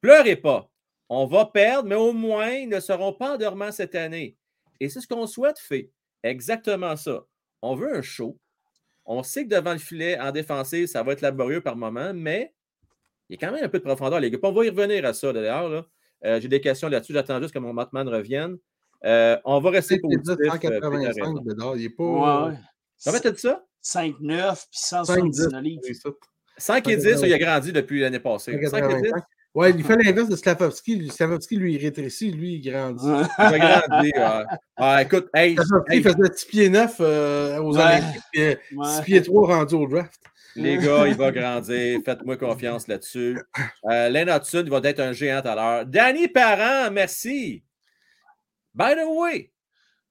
Pleurez pas. On va perdre, mais au moins, ils ne seront pas endormants cette année. Et c'est ce qu'on souhaite, fait. Exactement ça. On veut un show. On sait que devant le filet, en défensive, ça va être laborieux par moment, mais il y a quand même un peu de profondeur, les gars. On va y revenir à ça, d'ailleurs. là. Euh, J'ai des questions là-dessus. J'attends juste que mon Matman revienne. Euh, on va rester positif. euh, Peter a 185, raison. Bédard. Il est pas. Combien t'as dit ça? 5-9 puis 5 179 livres. 5 et 10, il a grandi depuis l'année passée. 5 et 10, Ouais, il fait l'inverse de Slavovski. Slavovski, lui, il rétrécit, lui, il grandit. Ouais. il a grandi. ouais. [laughs] Ah, écoute, hey, Slavovski hey, faisait 6 pieds 9 aux Ouais. Olympiques, euh, 6 Ouais. pieds 3 rendus au draft. les gars, il va grandir. Faites-moi confiance là-dessus. Euh, Len Hudson, il va être un géant tout à l'heure. Danny Parent, merci. By the way,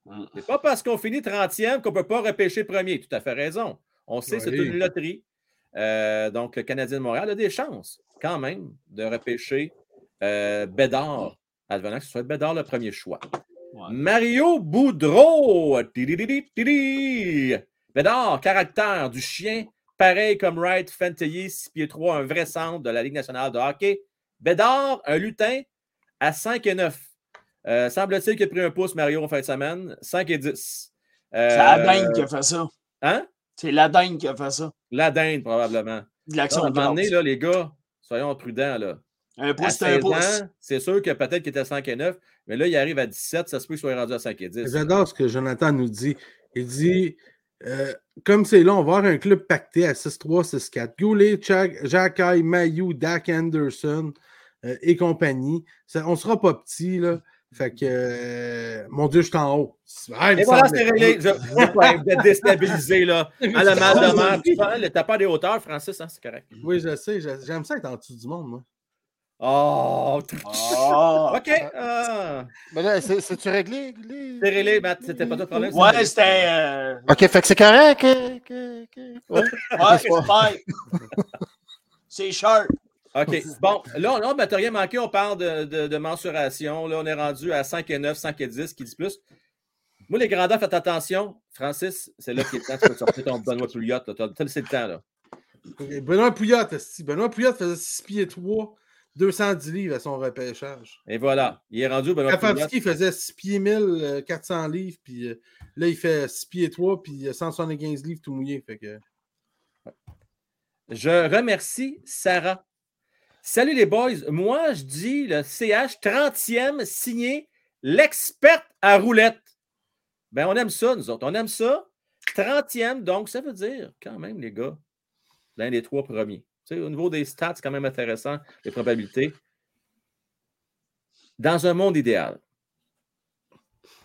Mm. c'est pas parce qu'on finit 30e qu'on ne peut pas repêcher premier. Tout à fait raison. On sait que c'est une loterie. Euh, donc, le Canadien de Montréal a des chances, quand même, de repêcher euh, Bédard, advenant que ce soit Bédard le premier choix. Ouais. Mario Boudreau. Tidididi, tididi. Bédard, caractère du chien, pareil comme Wright, Fantilly, 6 pieds 3, un vrai centre de la Ligue nationale de hockey. Bédard, un lutin à 5 et 9. Euh, Semble-t-il qu'il a pris un pouce, Mario, en fin de semaine. 5 et 10. Euh, C'est la dingue qui a fait ça. Hein? C'est la dingue qui a fait ça. La dinde, probablement. De l'action un de moment donné, là, les gars, soyons prudents. Là. Un À pouce, c'est un 16 pouce. ans, c'est sûr que peut-être qu'il était à 5 et 9, mais là, il arrive à 17, ça se peut qu'il soit rendu à 5 et 10. J'adore ce que Jonathan nous dit. Il dit euh, comme c'est là, on va avoir un club pacté à 6-3, 6-4. Goulet, Jack, Jacky, Mayou, Dak Anderson euh, et compagnie. Ça- on ne sera pas petit, là. Fait que, euh, mon Dieu, je suis en haut. Ah, il me Et voilà, c'est réglé. Je pas être déstabilisé, là. À la mal de mer. Tu parles, T'as pas des hauteurs, Francis, hein, c'est correct. Oui, je sais. J'aime ça être en dessous du monde, moi. Oh, Ah. OK. ah. Mais là, c'est- c'est-tu réglé? C'est réglé, Matt. C'était pas ton problème. Ouais, c'était. euh, OK, fait que c'est correct. que- que- que- Ouais. Ouais, c'est ouais. C'est sharp. OK. Bon, là, on n'a rien manqué. On parle de, de- de mensuration. Là, on est rendu à 5 et 9, 5 et 10, qui dit plus. Moi, les grandeurs, faites attention. Francis, c'est là qu'il est temps. Tu peux sortir ton Benoît Pouliot. Tu as laissé le temps, là. Ok, Benoît Pouillot, esti. Benoît Pouillot faisait 6 pieds 3, 210 livres à son repêchage. Et voilà. Il est rendu, Benoît Pouliot. Faisait 6 pieds 1000, euh, 400 livres, puis euh, là, il fait 6 pieds 3, puis euh, 175 livres tout mouillé. Fait que... Je remercie Sarah. Salut les boys. Moi, je dis le CH 30e signé l'experte à roulette. Ben, on aime ça, nous autres. On aime ça. 30e, donc ça veut dire quand même, les gars, l'un des trois premiers. Tu au niveau des stats, c'est quand même intéressant, les probabilités. Dans un monde idéal,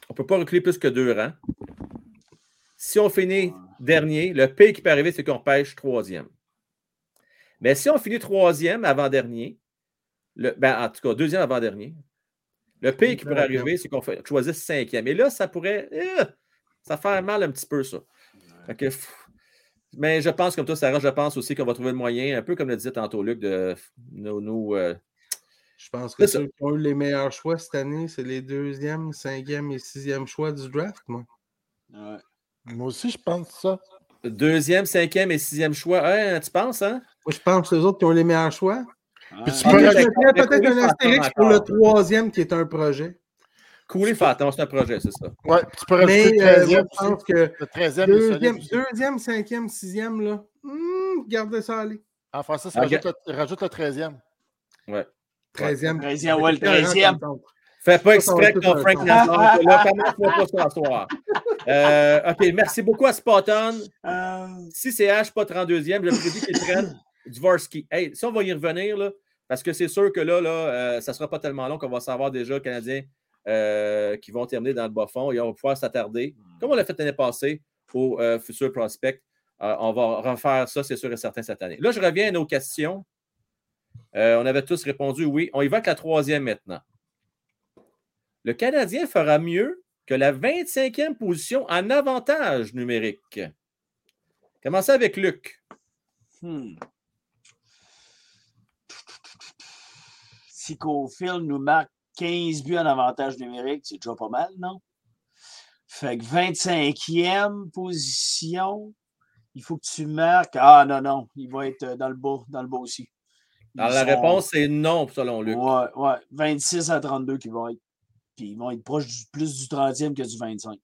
on ne peut pas reculer plus que deux rangs. Si on finit dernier, le pire qui peut arriver, c'est qu'on pêche troisième. Mais si on finit troisième avant-dernier, le, ben, en tout cas, deuxième avant-dernier, le pire qui pourrait arriver, c'est qu'on fait- choisisse cinquième. Et là, ça pourrait. euh, ça fait mal un petit peu, ça. Fait que, pff, mais je pense, comme toi, Sarah, je pense aussi qu'on va trouver le moyen, un peu comme le disait tantôt Luc, de nous. nous, euh, Je pense que ceux qui ont eu les meilleurs choix cette année, c'est les deuxième, cinquième et sixième choix du draft, moi. Ouais. Moi aussi, je pense ça. deuxième, cinquième et sixième choix. Hein, tu penses, hein? Moi, je pense que les autres qui ont les meilleurs choix. Ouais. Puis tu Puis peux peut-être un astérix pour le troisième qui est un projet. Couler Fantôme, c'est un projet, c'est ça. Ouais, puis tu peux rajouter le euh, 13e. moi, je pense que Le 13e est solide deuxième, deuxième, cinquième, sixième, là, hmm, gardez ça aller. En français, Ah, rajoute, le, rajoute le 13e. Ouais. Treizième. Treizième, ouais, le C'est différent, treizième. par contre. Fais pas exprès un Frank. Nassar, là, comment tu vas pas s'asseoir? Euh, OK, merci beaucoup à Spotton. Euh, Si c'est H, pas 32e, je prédis qu'ils prennent Dvorsky. Hey, ça, on va y revenir, là, parce que c'est sûr que là, là euh, ça ne sera pas tellement long qu'on va savoir déjà les Canadiens euh, qui vont terminer dans le bas fond et on va pouvoir s'attarder, comme on l'a fait l'année passée, au euh, futur prospect. Euh, on va refaire ça, c'est sûr et certain, cette année. Là, je reviens à nos questions. On avait tous répondu oui. On y va avec la troisième maintenant. Le Canadien fera mieux que la 25e position en avantage numérique. Commencez avec Luc. Hmm. Si Cofield nous marque 15 buts en avantage numérique, c'est déjà pas mal, non? Fait que 25e position, il faut que tu marques. Ah non, non, il va être dans le bas, dans le bas aussi. La réponse est non, selon Luc. Ouais, ouais. 26 à 32 qui vont être. Puis ils vont être proches du, plus du 30e que du 25.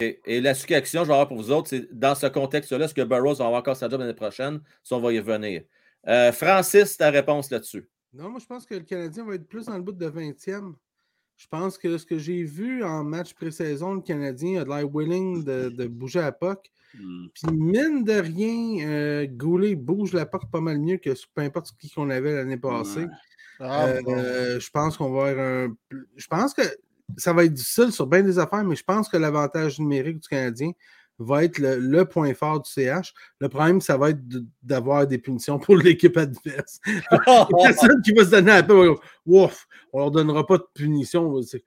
Et, et la suggestion, je vais avoir pour vous autres, c'est dans ce contexte-là, est-ce que Burroughs va avoir encore sa job l'année prochaine? Si on va y revenir. Euh, Francis, ta réponse là-dessus? Non, moi, je pense que le Canadien va être plus dans le bout de 20e. Je pense que ce que j'ai vu en match pré-saison, le Canadien a l'air willing de, de, bouger à POC. Hmm. Puis, mine de rien, euh, Goulet bouge la POC pas mal mieux que peu importe qui qu'on avait l'année passée. Ouais. Ah, Euh, bon. euh, je pense qu'on va avoir un. Je pense que ça va être difficile sur bien des affaires, mais je pense que l'avantage numérique du Canadien va être le, le point fort du CH. Le problème, ça va être d'avoir des punitions pour [laughs] l'équipe adverse. [laughs] Personne qui va se donner à peu. Ouf, on leur donnera pas de punition. C'est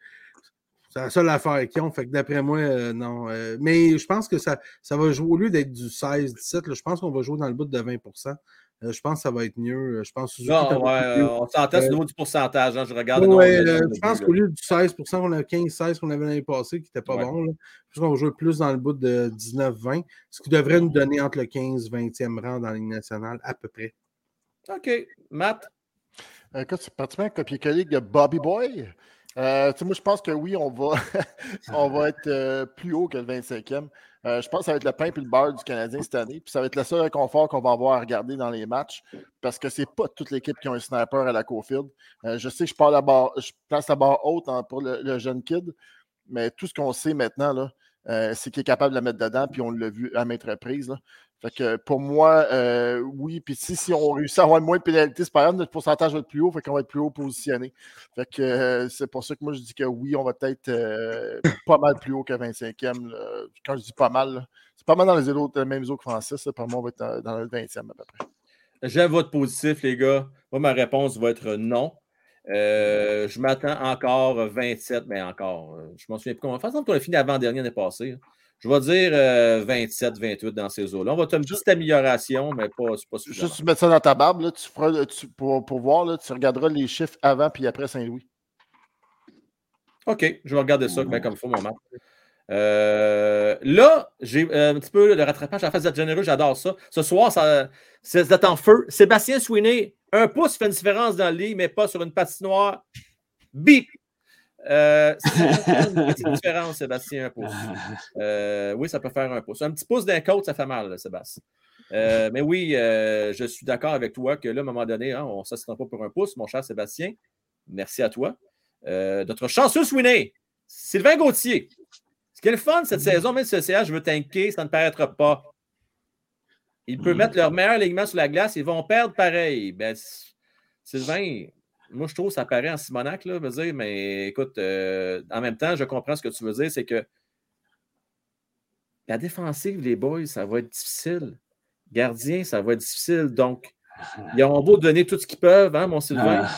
la seule affaire qu'ils ont. Fait que d'après moi, euh, non. Euh, mais je pense que ça, ça va jouer, au lieu d'être du 16-17, là, je pense qu'on va jouer dans le bout de 20 Euh, Je pense que ça va être mieux. Euh, Je pense Non, ouais, plus- on s'entend Euh, au niveau du pourcentage. hein, je regarde. Ouais, le nombre euh, je pense qu'au lieu du 16% qu'on a 15-16 qu'on avait l'année passée, qui n'était pas Ouais. bon, là, je pense qu'on va jouer plus dans le bout de 19-20, ce qui devrait nous donner entre le 15-20e rang dans la Ligue nationale, à peu près. OK. Matt? Écoute, c'est pratiquement un copier-coller de Bobby Boy. Euh, tu sais, moi, je pense que oui, on va, [laughs] on va être euh, plus haut que le 25e. Euh, je pense que ça va être le pain et le beurre du Canadien cette année. Puis ça va être le seul réconfort qu'on va avoir à regarder dans les matchs parce que c'est pas toute l'équipe qui a un sniper à la Cofield. Euh, je sais que je, place la barre haute pour le, jeune kid, mais tout ce qu'on sait maintenant, euh, c'est qu'il est capable de la mettre dedans, puis on l'a vu à maintes reprises. Fait que pour moi, euh, oui. Puis si, si on réussit à avoir moins de pénalités, c'est pas grave, notre pourcentage va être plus haut, fait qu'on va être plus haut positionné. Fait que euh, c'est pour ça que moi je dis que oui, on va être euh, pas mal plus haut que 25e. là. Quand je dis pas mal, c'est pas mal dans les, autres, les mêmes eaux que Francis. Pour moi, on va être dans, le 20e à peu près. J'ai votre positif, les gars. Moi, ma réponse va être non. Euh, je m'attends encore 27, mais encore. euh, Je m'en souviens plus. De toute façon, qu'on a fini avant-dernier l'année passée. hein. Je vais dire euh, 27, 28 dans ces eaux-là. On va avoir une petite amélioration, mais pas, pas suffisant. Juste mets ça dans ta barbe, là, tu feras, tu- pour, pour voir, là, tu regarderas les chiffres avant puis après Saint-Louis. OK, je vais regarder ça bien comme il faut, mon. Euh, là, j'ai euh, un petit peu le rattrapage la face d'être généreux, j'adore ça. Ce soir, ça, c'est en feu. Sébastien Sweeney, un pouce fait une différence dans le lit, mais pas sur une patinoire. Bip! Euh, une [laughs] petite différence, Sébastien, un pouce. Euh, oui, ça peut faire un pouce. Un petit pouce d'un côte, ça fait mal, là, Sébastien. Euh, mais oui, euh, je suis d'accord avec toi que là, à un moment donné, hein, on ne s'assistera pas pour un pouce, mon cher Sébastien. Merci à toi. Notre chanceux Sweeney, Sylvain Gauthier. Ce qui est le fun cette saison, même si le CH veut tanker, ça ne paraîtra pas. Ils peuvent mettre leur meilleur alignement sur la glace, ils vont perdre pareil. Ben, Sylvain, moi je trouve que ça paraît en Simonac, là, veux dire, mais écoute, euh, en même temps, je comprends ce que tu veux dire, c'est que la défensive, les boys, ça va être difficile. Gardien, ça va être difficile. Donc, [laughs] ils ont beau donner tout ce qu'ils peuvent, hein, mon Sylvain. Ah.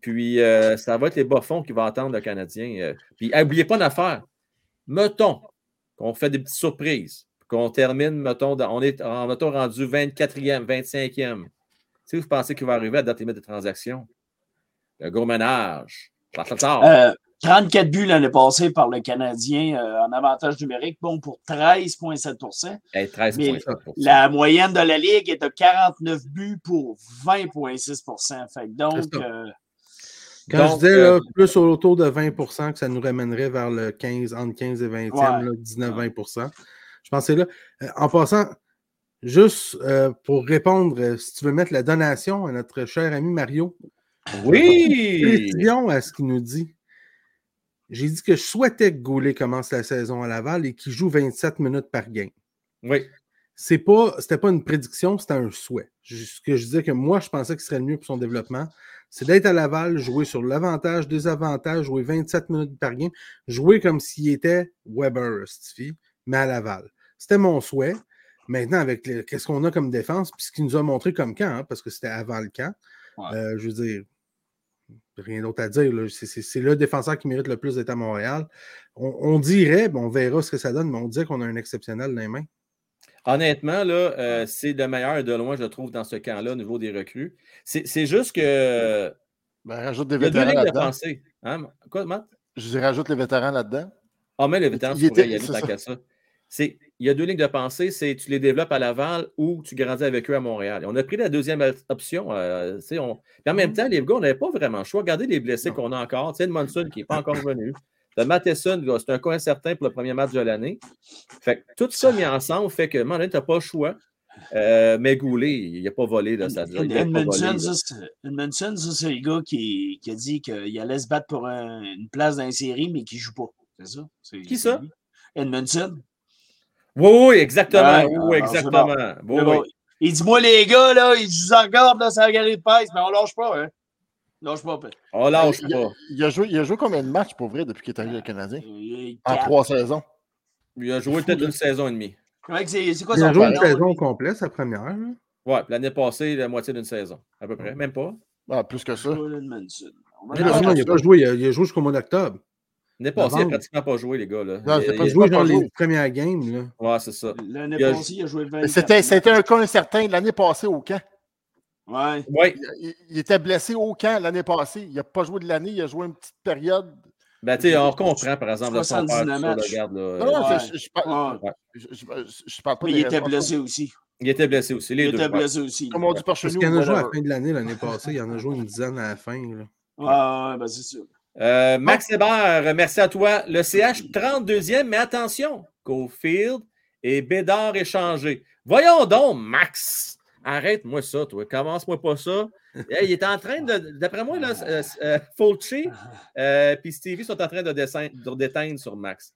Puis, euh, ça va être les bas-fonds qui vont attendre le Canadien. euh. Puis, n'oubliez pas une affaire. Mettons qu'on fait des petites surprises, qu'on termine, mettons, dans- on est en- mettons, rendu 24e, 25e. Si vous pensez qu'il va arriver à date limite de transaction, le gros ménage. Tla, tla, tla. Euh, 34 buts l'année passée par le Canadien euh, en avantage numérique, bon pour 13,7 Hey, 13,7 La moyenne de la Ligue est de 49 buts pour 20,6 Fait donc, euh, Quand Donc, je disais euh, là, plus autour de 20% que ça nous ramènerait vers le 15, entre 15 et 20e, Ouais. 19-20% Je pensais là. en passant, juste euh, pour répondre, si tu veux mettre la donation à notre cher ami Mario, Oui! précision à ce qu'il nous dit. J'ai dit que je souhaitais que Goulet commence la saison à Laval et qu'il joue 27 minutes par game. Oui. C'est pas, c'était pas une prédiction, c'était un souhait. Je- Ce que je disais que moi, je pensais que ce serait le mieux pour son développement, c'est d'être à Laval, jouer sur l'avantage, désavantage, jouer 27 minutes par game, jouer comme s'il était Weber, mais à Laval. C'était mon souhait. Maintenant, avec qu'est-ce qu'on a comme défense, puis ce qu'il nous a montré comme camp, hein, parce que c'était avant le camp, Ouais. Euh, je veux dire, rien d'autre à dire. là. C'est- le défenseur qui mérite le plus d'être à Montréal. On, on dirait, bon, on verra ce que ça donne, mais on dirait qu'on a un exceptionnel dans les mains. Honnêtement, là, euh, c'est le meilleur de loin, je trouve, dans ce camp-là, au niveau des recrues. C'est c'est juste que. Ben, rajoute des Il y a deux vétérans lignes de pensée. Hein? Quoi, Matt? Je rajoute les vétérans là-dedans. Ah, mais les vétérans, Il tu pourrais était- y aller ça. qu'à ça. C'est- Il y a deux lignes de pensée, c'est tu les développes à Laval ou tu grandis avec eux à Montréal. Et on a pris la deuxième option. euh, on... En même temps, les gars, on n'avait pas vraiment le choix. Regardez les blessés qu'on a encore. Tu sais, Monson qui n'est pas encore venu. Le Matheson, c'est un cas incertain pour le premier match de l'année. Fait que tout ça mis ensemble fait que, donné, tu n'as pas le choix. Euh, mais Goulet, il n'a pas volé là, sa job. Il a pas volé, Edmondson, c'est- Edmondson, ça, c'est le gars qui, qui a dit qu'il allait se battre pour un- une place dans la série, mais qui ne joue pas. C'est ça? Qui ça? Edmondson. Oui, oui, exactement. Ouais, oui, exactement. bon. Oui, oui. Il dit Moi, les gars, là, il dit, je vous en regarde, là, ça galerie de presse, mais on lâche pas, hein. On lâche pas. On lâche il, a, pas. il a joué, il a joué combien de matchs pour vrai depuis qu'il est arrivé au Canadien? Il- En trois saisons. Il a joué peut-être une saison et demie. Ouais, C'est c'est quoi Il a son joué une saison complète, sa première. là. Ouais, l'année passée, la moitié d'une saison, à peu près. Même pas. Ah, plus que ça. Il pas joué. A, il a joué jusqu'au mois d'octobre. L'année passée, il n'a pratiquement pas joué, les gars. Là. Non, Il- c'est il- Il a pas joué joué. les premières games. Là. Ouais, c'est ça. L'année passée, il a joué 24. Mais C'était c'était un cas incertain l'année passée au camp. Ouais. Oui, Il, était blessé au camp l'année passée. Il n'a pas joué de l'année. Il a joué une petite période. ben, tu sais, on comprend, par exemple, là, son père, 79 tout ça, là, matchs. regarde, là, Non, non, Ouais. je, parle, Ouais. je, je- je parle pas Mais des il était blessé aussi. il était blessé aussi, les Il deux. était ouais. blessé aussi. Comme on dit par chez Parce nous. qu'il en a joué à la fin de l'année l'année passée. Il en a joué une dizaine à la fin. là. Ouais, ouais, ben c'est sûr. Euh, Max Hébert, merci à toi. Le CH 32e, mais attention, Cofield et Bédard échangés. Voyons donc, Max. Arrête-moi ça, toi. Commence-moi pas ça. Hey, il est en train de. D'après moi, là, euh, euh, Fulci euh, puis Stevie sont en train de, descendre- de déteindre sur Max.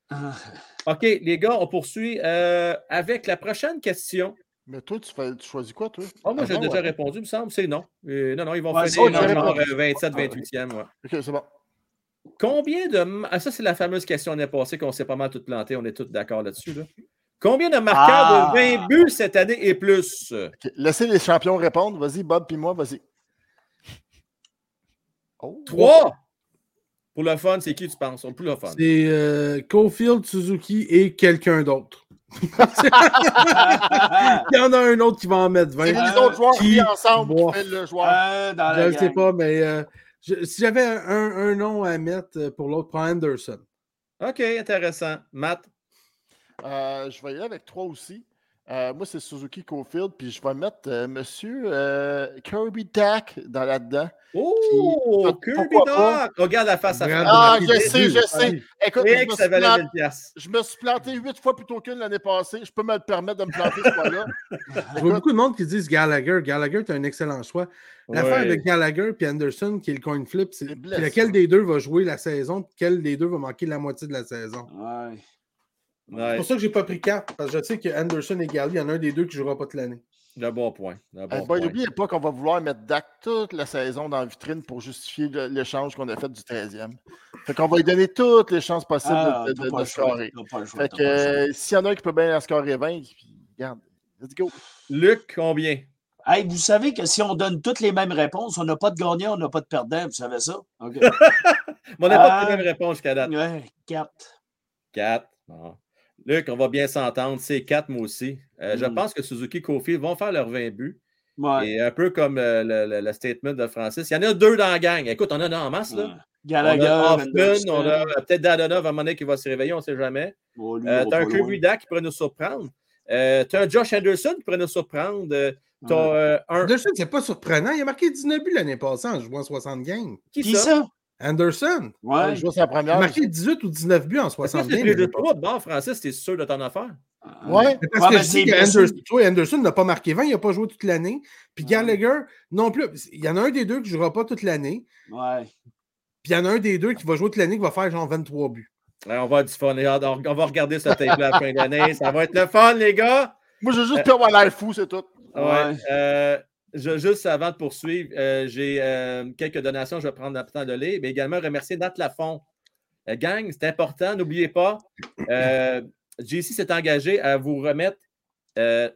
OK, les gars, on poursuit euh, avec la prochaine question. Mais toi, tu, fais, tu choisis quoi, toi? Ah, moi, j'ai Avant ou déjà répondu, il me semble. C'est non. Euh, non, non, ils vont Ouais, non, euh, 27, 28e. ouais. Ok, c'est bon. Combien de. Ah, ça, c'est la fameuse question l'année passée qu'on s'est pas mal tout planté. On est tous d'accord là-dessus. Là. Combien de marqueurs Ah! de 20 buts cette année et plus? Laissez les champions répondre. Vas-y, Bob, puis moi, vas-y. Oh. Trois! Pour le fun, c'est qui tu penses? Pour le fun. C'est euh, Cofield, Suzuki et quelqu'un d'autre. [laughs] Il y en a un autre qui va en mettre C'est 20. les autres joueurs qui- ensemble qui fait le joueur. Euh, dans Je ne sais pas, mais euh, je- si j'avais un, un nom à mettre euh, pour l'autre, prends Anderson. OK, intéressant. Matt? Euh, je vais y aller avec trois aussi. Euh, moi, c'est Suzuki Cofield, puis je vais mettre euh, Monsieur euh, Kirby Dak dans là-dedans. Oh! Kirby pourquoi pas? Regarde la face à face. Ah, je sais, je sais. Écoute, je me, ça valait planté, 1000 piastres. je me suis planté huit fois plutôt qu'une l'année passée. Je peux me le permettre de me planter ce fois-là. [laughs] Je vois beaucoup de monde qui disent Gallagher. Gallagher est un excellent choix. L'affaire Ouais. avec Gallagher et Anderson, qui est le coin flip, c'est lequel des deux va jouer la saison, puis quel des deux va manquer la moitié de la saison? Ouais. C'est pour ça que j'ai pas pris quatre, parce que je sais que Anderson et Gallagher, il y en a un des deux qui ne jouera pas toute l'année. le bon point. Le bon Euh, N'oubliez pas qu'on va vouloir mettre Dak toute la saison dans la vitrine pour justifier le- l'échange qu'on a fait du 13e. Fait qu'on va lui donner toutes les chances possibles Ah, de, t'as de- pas de le choix, scorer. Fait que s'il y en a un qui peut bien en scorer 20, puis, regarde, let's go. Luc, combien? Hey, vous savez que si on donne toutes les mêmes réponses, on n'a pas de gagnant, on n'a pas de perdant. Vous savez ça? [laughs] On n'a pas Ah. pris la même réponse jusqu'à date. ouais, quatre. 4. Bon. Luc, on va bien s'entendre. C'est 4, moi aussi. Euh, Je Mm. pense que Suzuki Cofield vont faire leurs 20 buts. Ouais. Et un peu comme euh, le, le- le statement de Francis, il y en a deux dans la gang. Écoute, on en a en masse. Là. Ouais. On Gallagher, a Hoffman, on a euh, peut-être Dadonov à un moment donné qui va se réveiller, on ne sait jamais. Bon, lui, Euh, il va tu as un Kirby qui pourrait nous surprendre. Euh, tu as un Josh Anderson qui pourrait nous surprendre. Euh, tu as Ouais. euh, un. Anderson, c'est pas surprenant. Il a marqué 19 buts l'année passée en jouant 60 games. Qui, Qui ça? ça? Anderson, Ouais. Je vois sa il a première. marqué 18 ou 19 buts en Est-ce que 60 c'est games. passée. trois de bord, Francis, t'es sûr de ton affaire? Ouais. Mais Parce Ouais, que je c'est dis. Anderson, n'a pas marqué 20, il n'a pas joué toute l'année. Puis Ouais. Gallagher, non plus. Il y en a un des deux qui ne jouera pas toute l'année. Ouais. Puis il y en a un des deux qui va jouer toute l'année qui va faire genre 23 buts. Ouais, on va du fun. les gars. On va regarder ce tape-là à la fin de l'année. Ça va être le fun, les gars! Moi, j'ai juste pu avoir l'air fou, c'est tout. Ouais. Ouais. euh, je- juste avant de poursuivre, euh, j'ai euh, quelques donations, je vais prendre temps de lire, mais également remercier Nat Lafont. Euh, gang, c'est important, n'oubliez pas. JC s'est engagé à vous remettre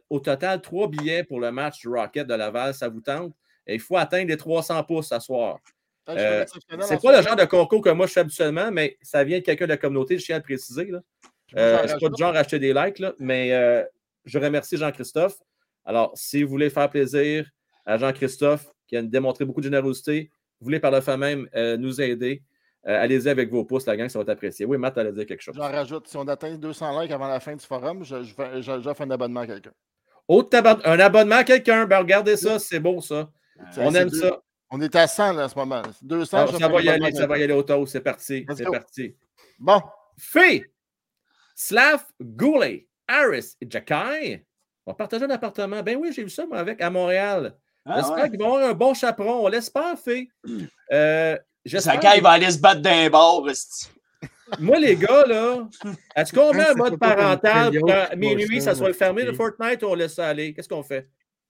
au total trois billets pour le match du Rocket de Laval. Ça vous tente? il faut atteindre les 300 pouces ce soir. Ah, C'est pas le genre de concours que moi je fais habituellement, mais ça vient de quelqu'un de la communauté, je tiens à le préciser. Là. Euh, suis pas du genre à acheter des likes, là, mais je remercie Jean-Christophe. Alors, si vous voulez faire plaisir à Jean-Christophe, qui a démontré beaucoup de générosité, vous voulez par le fait même euh, nous aider, euh, allez-y avec vos pouces, la gang, ça va être apprécié. Oui, Matt, allait dire quelque chose. J'en rajoute. Si on atteint 200 likes avant la fin du forum, je- je fais- je- j'offre un abonnement à quelqu'un. Autre tabar- un abonnement à quelqu'un, ben regardez ça, c'est beau ça. On aime ça. On est à 100 là, en ce moment. 200, Ah, j'offre ça va y aller, ça va y aller au taux, c'est parti, c'est parti. Bon, Fée, Slav Goulet, Harris et Jacky vont partager un appartement. Ben oui, j'ai vu ça, moi, avec, à Montréal. Ah, J'espère ouais. qu'ils vont avoir un bon chaperon. On l'espère, Fée. [clears throat] Euh, j'espère- Saka, il va aller se battre d'un bord. [laughs] Moi, les gars, là, est-ce qu'on met un mode parental pour minuit, ça soit fermé, le. Fortnite, ou on laisse ça aller? Qu'est-ce qu'on fait?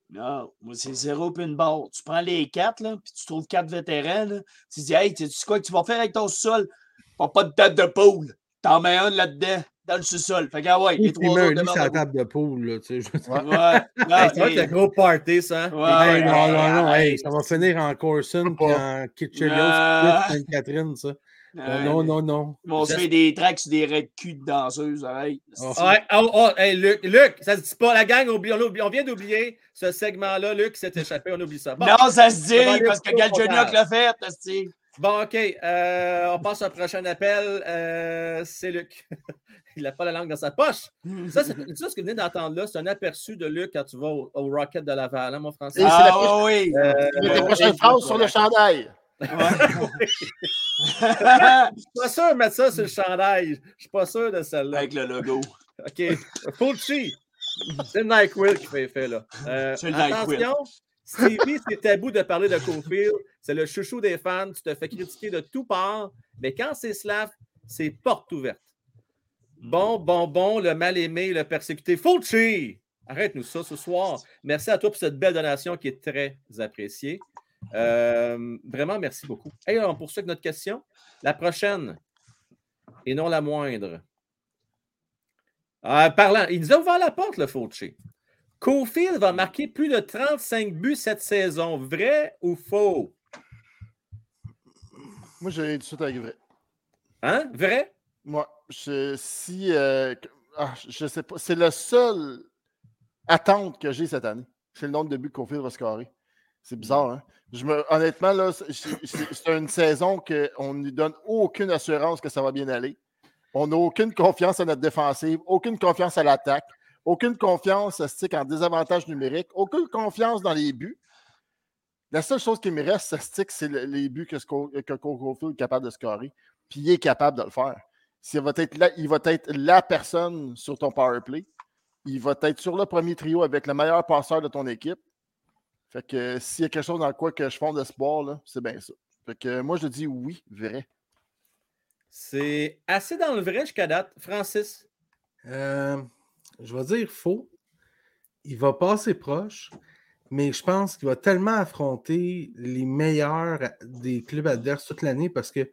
Non, moi, c'est zéro puis une barre. Tu prends les quatre, là, puis tu trouves quatre vétérans, là. Tu dis, hey, tu sais quoi que tu vas faire avec ton sol? Pas pas de tête de poule. T'en mets un là-dedans, dans le sous-sol. Fait que, ah ouais, Il les trois met un lit sur la table de poule, là, tu sais. je. Ouais. Ouais. [laughs] Hey, Ah, ça va être hey. le gros party, ça. Ouais, Hey, ouais, non, non, non, hey, hey, ça va finir en Corson puis en Kitchelios, Ah. Sainte-Catherine, ça. Ouais, non, non, non. Ils vont se faire des tracks sur des raids de cul de danseuses, arrête. Oh. Ouais, oh, oh, hey, Luc, Luc, ça se dit pas. La gang, on, on on vient d'oublier ce segment-là. Luc s'est échappé, on oublie ça. Bon, Non, ça se Ça dit, parce que Galchenyuk l'a fait, esti. Bon OK. euh, on passe au prochain appel. Euh, c'est Luc. [laughs] Il n'a pas la langue dans sa poche. Ça, c'est ça, ce que vous venez d'entendre là, c'est un aperçu de Luc quand tu vas au, au Rocket de Laval, hein, mon français? Et c'est Ah, la oui. Euh, Tes Euh, prochaines phrases sur le chandail. Ouais. [laughs] Je suis pas sûr de mettre ça sur le chandail. Je suis pas sûr de celle-là. Avec le logo. OK. Fulci. C'est le NyQuil qui fait effet, là. Euh, C'est le NyQuil. Attention, Stevie, c'est tabou de parler de Cofield. C'est le chouchou des fans. Tu te fais critiquer de tout part. Mais quand c'est Slav, c'est porte ouverte. Bon, bon, bon, le mal-aimé, le persécuté. Fulci! Arrête-nous ça ce soir. Merci à toi pour cette belle donation qui est très appréciée. Euh, vraiment, merci beaucoup. Hey, on poursuit avec notre question. La prochaine, et non la moindre. Euh, parlant, il nous a ouvert la porte, le Fauci. Cofield va marquer plus de 35 buts cette saison. Vrai ou faux? Moi, j'ai tout de suite avec vrai. Hein? Vrai? Moi, je, si. euh, ah, je sais pas. C'est le seul attente que j'ai cette année. C'est le nombre de buts que Cofield va scorer. C'est bizarre, hein? Je me, honnêtement, là, c'est- une saison qu'on ne lui donne aucune assurance que ça va bien aller. On n'a aucune confiance à notre défensive, aucune confiance à l'attaque, aucune confiance stick en désavantage numérique, aucune confiance dans les buts. La seule chose qui me reste, ça stick, c'est le- les buts que, que Cole Caulfield est capable de scorer. Puis il est capable de le faire. S'il va être la- il va être la personne sur ton power play. Il va être sur le premier trio avec le meilleur passeur de ton équipe. Fait que s'il y a quelque chose dans quoi que je fonde espoir, c'est bien ça. Fait que moi, je dis oui, vrai. C'est assez dans le vrai jusqu'à date. Francis? Euh, je vais dire faux. Il va passer proche, mais je pense qu'il va tellement affronter les meilleurs des clubs adverses toute l'année parce que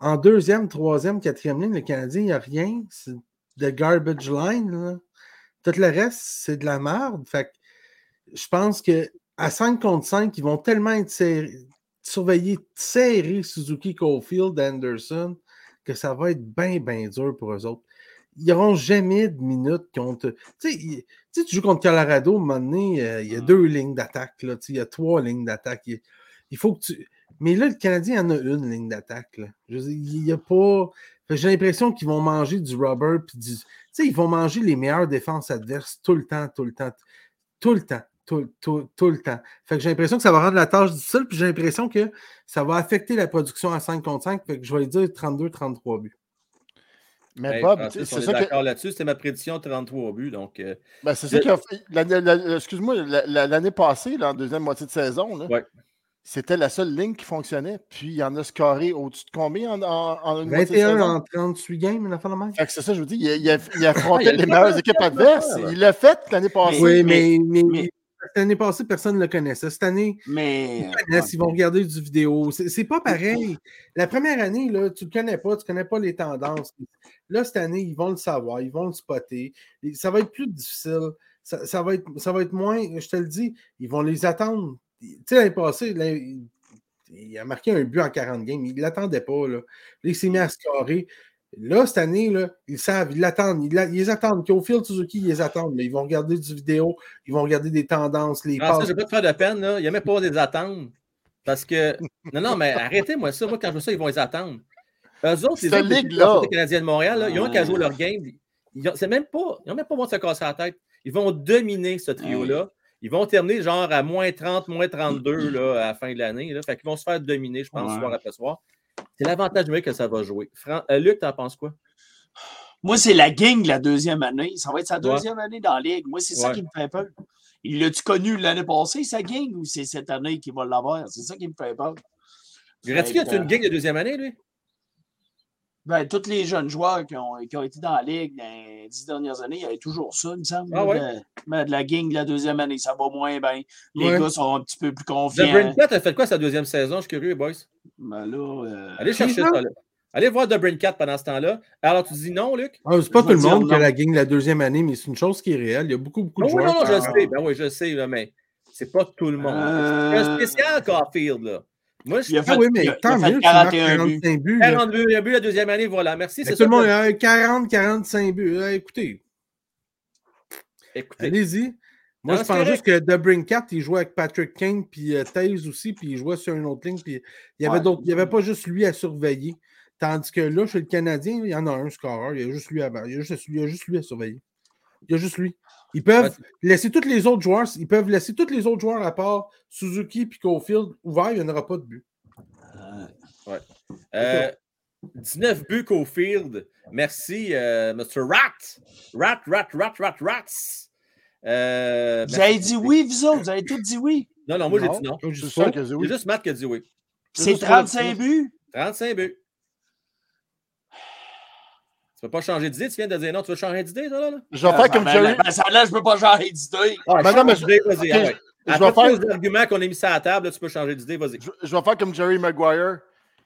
en deuxième, troisième, quatrième ligne, le Canadien, il n'y a rien. C'est de garbage line. Tout le reste, c'est de la merde. Fait je pense que à 5 contre 5, ils vont tellement être serrés- surveillés, serrés Suzuki, Caulfield, Anderson, que ça va être bien, bien dur pour eux autres. Ils n'auront jamais de minutes contre. Tu sais, tu joues contre Colorado, à un moment donné, euh, il y a deux lignes d'attaque. là, Il y a trois lignes d'attaque. Il, il faut que tu. Mais là, le Canadien en a une ligne d'attaque. Il n'y a pas. J'ai l'impression qu'ils vont manger du rubber puis du. Tu sais, ils vont manger les meilleures défenses adverses tout le temps, tout le temps, tout le temps, tout, tout- tout le temps. Fait que j'ai l'impression que ça va rendre la tâche difficile, puis j'ai l'impression que ça va affecter la production à 5 contre 5. Fait que je vais dire 32-33 buts. Mais Hey, Bob, sais, on c'est est ça que. d'accord là-dessus. C'était ma prédiction 33 buts. Donc, euh, Ben, c'est ça qui a fait. l'année- la- Excuse-moi, la- la- l'année passée, là, en deuxième moitié de saison, là, Ouais. c'était la seule ligne qui fonctionnait. Puis il y en a scoré au-dessus de combien en, en, en une moitié de 21 saison? en 38 games, une affaire de que c'est ça, je vous dis, il, a- il, a- [laughs] il affrontait les le meilleures équipes adverses. Il l'a fait l'année passée. Oui, mais- mais, mais, mais- l'année passée, personne ne le connaissait. Cette année, Mais. ils vont regarder du vidéo. C'est pas pareil. La première année, là, tu ne le connais pas, tu ne connais pas les tendances. Là, cette année, ils vont le savoir, ils vont le spotter. Ça va être plus difficile. Ça, ça va, être, ça va être moins, je te le dis, ils vont les attendre tu sais, l'année passée, là, il, a marqué un but en 40 games. Il ne l'attendait pas. Là. Là, il s'est mis à scorer. Là, cette année, là, ils savent, ils l'attendent. Ils, la- ils les attendent. Kyofield, Suzuki, ils les attendent. Mais ils vont regarder du vidéo, ils vont regarder des tendances, les ça, passes. je vais pas te faire de peine, là. Il n'y a même pas des attentes. Parce que. Non, non, mais arrêtez-moi ça. Moi, quand je vois ça, ils vont les attendre. Eux autres, les autres, les ligue-là. les Canadiens de Montréal, là, ils ont qu'à jouer leur game. Ils ont, c'est même pas, ils n'ont même pas besoin de se casser la tête. Ils vont dominer ce trio-là. Ils vont terminer genre à moins 30, moins 32 là, à la fin de l'année. Fait qu'ils vont se faire dominer, je pense, Ouais. soir après soir. C'est l'avantage numérique que ça va jouer. Fran- euh, Luc, t'en penses quoi? Moi, c'est la gang la deuxième année. Ça va être sa Ouais. deuxième année dans la ligue. Moi, c'est ça qui me fait peur. Il l'a-tu connu l'année passée, sa gang, ou c'est cette année qu'il va l'avoir? C'est ça qui me fait peur. Fait as-tu que, une gang de deuxième année, lui? Ben, tous les jeunes joueurs qui ont, qui ont été dans la ligue dans les dix dernières années, il y avait toujours ça, il me semble. Ah ouais? de, ben, de la gang de la deuxième année, ça va moins bien. Les Ouais. gars sont un petit peu plus The confiants. Brincat a fait quoi sa deuxième saison? Je suis curieux, boys. Ben là, euh, Allez chercher ça? là? Allez voir The Brincat pendant ce temps-là. Alors, tu dis non, Luc? Ah, c'est pas Je tout le monde qui a la gang la deuxième année, mais c'est une chose qui est réelle. Il y a beaucoup, beaucoup de oui, joueurs. non, non, je sais. Ben oui, je sais, là, mais c'est pas tout le monde. Euh, C'est un spécial Caulfield, là. Moi, je il a fait, Ah oui, mais tant mieux, tu marques 41 buts. 45 buts. là. 42 il a bu la deuxième année, voilà. Merci, Mais c'est tout le monde que- a 40, 45 buts. Ah, écoutez, Écoutez, allez-y. Moi, Non, je pense correct. juste que The Brincat, il jouait avec Patrick Kane puis euh, Taze aussi, puis il jouait sur une autre ligne. Puis il y avait Ouais. d'autres. Il n'y avait pas juste lui à surveiller. Tandis que là, chez le Canadien, il y en a un scoreur. Il y a juste lui à, il y a juste, il y a juste lui à surveiller. Il y a juste lui. Ils peuvent laisser tous les autres joueurs, ils peuvent laisser tous les autres joueurs à part Suzuki et Caulfield ouverts, il n'y en aura pas de but. euh, 19 buts Caulfield. Merci, euh, Mr. Rat. Rat, rat, rat, rat, rats. Euh, Vous merci. avez dit oui, vous autres, vous avez tous dit oui. Non, non, moi, j'ai dit non. C'est juste Matt qui a dit oui. C'est juste 35 buts? 35 buts. Tu peux pas changer d'idée, tu viens de dire non, tu veux changer d'idée, toi, là? là? Je vais faire comme ben, Jerry. ben, ça là, je peux pas changer d'idée. Ah, Ben non, mais change d'idée, vas-y, ah ouais. je Après vais faire- tous les arguments qu'on a mis ça à la table, là, tu peux changer d'idée, vas-y. Je, je vais faire comme Jerry Maguire.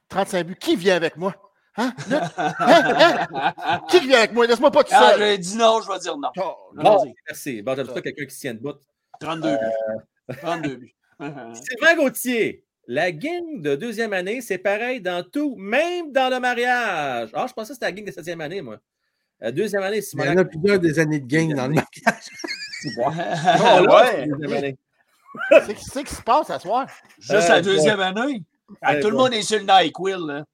35 buts. Qui vient avec moi? Hein? Là? Hein? Hein? Qui vient avec moi? Laisse-moi pas tout seul. j'ai dit non, je vais dire non. Oh, Bon, merci. Bon, j'aime ça quelqu'un qui se tient debout. 32 buts. 32 buts. [laughs] Sylvain Gauthier, la gang de deuxième année, c'est pareil dans tout, même dans le mariage. Ah, je pensais que c'était la gang de septième année, moi. Euh, deuxième année, Il y en a plusieurs des années de game dans le mariage. [laughs] C'est ouais. deuxième année. C'est c'est qui se passe à soir? Juste Euh, la deuxième année. Ah, Ouais, tout le bon. monde est sur le NyQuil. Là.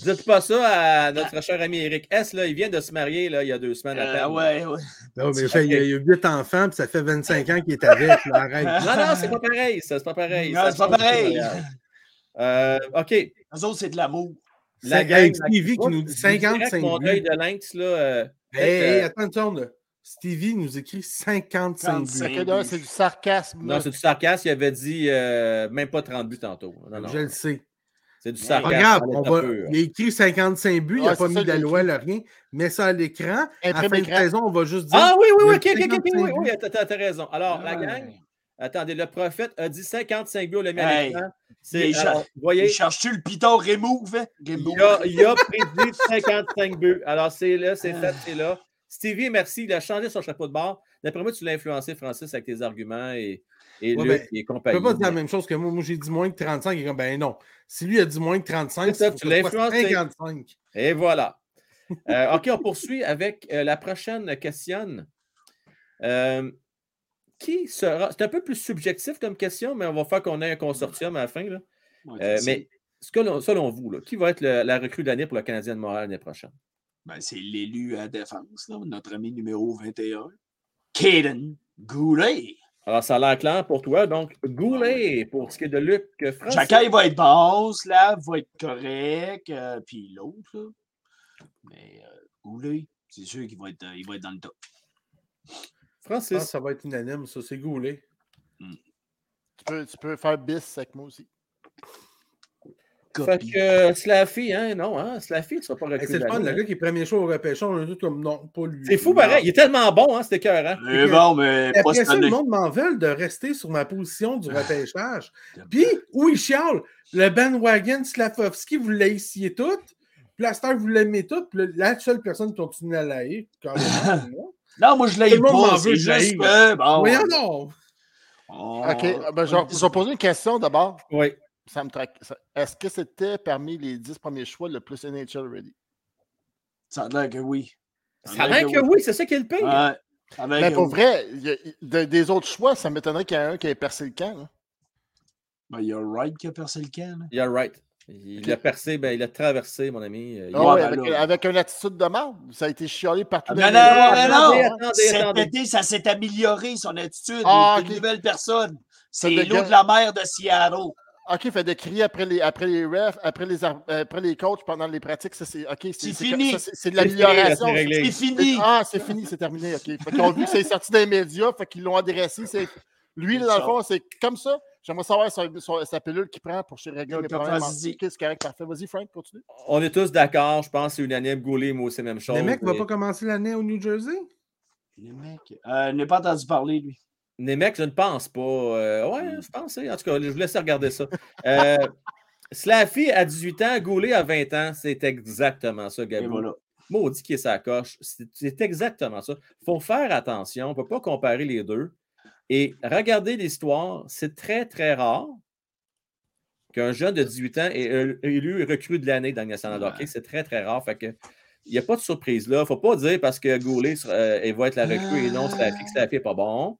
Dites pas ça à notre cher ami Eric S. Là, il vient de se marier là, il y a deux semaines à Euh, ouais, ouais. Non, mais fait, il y a a huit enfants, puis ça fait 25 ans qu'il est avec. là, arrête. Non, non, c'est pas pareil. Ça, c'est pas pareil. Non, Ça c'est pas pareil. Euh, OK. Eux autres, c'est de l'amour. La Hey, gang. Stevie qui nous dit Je vous dirais que 55 Mon buts. œil de lynx, là. euh, Hey, hey, euh, attends une seconde. là. Stevie nous écrit 55 55. buts. Que d'un, C'est du sarcasme. non, c'est du sarcasme. Il avait dit euh, même pas 30 buts tantôt. Non, non. Je le sais. C'est du Mais sarcasme. Regarde, à on va, il a écrit 55 buts, il n'a pas mis écrit. là, rien. Mets ça à l'écran. À la fin de saison, on va juste dire. Ah oui, oui, oui, ok, ok, ok, oui, 55 oui, buts. t'as raison. Alors, la gang, attendez, le prophète a dit 55 buts, mis à Hey, l'écran. C'est, il voyez, Il cherche-tu le piton remove? hein? il a, il a prédit 55 buts. Alors, c'est là, c'est fait, c'est là. Stevie, merci, il a changé son chapeau de bord. D'après moi, tu l'as influencé, Francis, avec tes arguments et, et Ouais, Luc ben, et peux pas dire la même chose que moi. Moi, j'ai dit moins que 35. Il est comme, ben non. Si lui a dit moins que 35, C'est tu l'as influencé. 55. Et voilà. Euh, OK, on poursuit avec euh, la prochaine question. Euh, qui sera. C'est un peu plus subjectif comme question, mais on va faire qu'on ait un consortium à la fin. là. Ouais, Euh, mais selon vous, là, qui va être le- la recrue de l'année pour le Canadien de Montréal l'année prochaine? ben, c'est l'élu à défense, là, notre ami numéro 21. Caden Goulet. Alors, ça a l'air clair pour toi. Donc, Goulet pour ce qui est de Luc Francis. Chacun va être bon, Slav va être correct, euh, puis l'autre, là. Mais euh, Goulet, c'est sûr qu'il va être, il va être dans le top. Je Francis. pense que ça va être unanime, ça. C'est goulé. Tu peux, tu peux faire bis avec moi aussi. Fait que euh, Slaffy, hein? Non, hein? Slaffy, tu ne sera pas recrue c'est le fun, le gars qui est premier choix au repêchage, on a tout comme non, pas lui. C'est fou, pareil. Il est tellement bon, hein, c'était cœur. Hein? Mais bon, mais pas Après cette ça, le monde m'en veut de rester sur ma position du [laughs] repêchage. Puis, où il chiale, le bandwagon Slavovski, vous l'haïssiez toutes. Plaster, vous l'aimez toutes. Puis la seule personne qui continue à l'haïr, c'est moi. Non, moi, je l'ai pas. C'est juste que, bon, donc. Oh. OK. Ben, je, vais- je vais poser une question d'abord. Oui. Ça me traque. Est-ce que c'était parmi les 10 premiers choix le plus NHL ready? Ça a l'air que oui. Ça a l'air que oui, c'est ça qui est le pire. Ouais. A Mais pour oui. vrai, il y a- de- des autres choix, ça m'étonnerait qu'il y ait un qui ait percé le camp. là. Ben, il y a Wright qui a percé le camp. là. You're right. Il a percé, ben, il a traversé, mon ami. Euh, il- Ah ouais, ben avec, une attitude de merde. Ça a été chialé partout. Non, non, non, non, non. Cet attendez. été, ça s'est amélioré, son attitude. Ah, il est ok. une nouvelle personne. C'est de l'eau de la mer de Seattle. OK, fait de crier après les, après les refs, après les, euh, après les coachs pendant les pratiques. Ça, c'est, OK, c'est, fini. c'est, de l'amélioration. c'est fini. Ah, c'est fini, c'est terminé. OK. Fait qu'ils ont vu que c'est sorti des médias, fait qu'ils l'ont adressé. Lui, dans le fond, c'est comme ça. J'aimerais savoir son- sa pilule qu'il prend pour régler les problèmes. c'est correct, parfait. Vas-y, Frank, continue. On est tous d'accord, je pense que c'est unanime. Goulet, moi aussi, même chose. Le mec va Et- pas commencer l'année au New Jersey? Le mec. Euh, je n'ai pas entendu parler, lui. Nemec, je ne pense pas. Euh, ouais, je pense. hein. En tout cas, je vous laisse regarder ça. [laughs] Euh, Slaffy à 18 ans, Goulet à 20 ans, c'est exactement ça, voilà. Maudit qui est sa coche. C'est c'est exactement ça. Il faut faire attention. On ne peut pas comparer les deux. Et regardez l'histoire. C'est très, très rare qu'un jeune de 18 ans ait euh, élu recrue de l'année dans le National Ouais. hockey. C'est très, très rare. Fait que, il n'y a pas de surprise là. Il ne faut pas dire parce que Goulet euh, il va être la recrue et non que Slaffy n'est pas bon.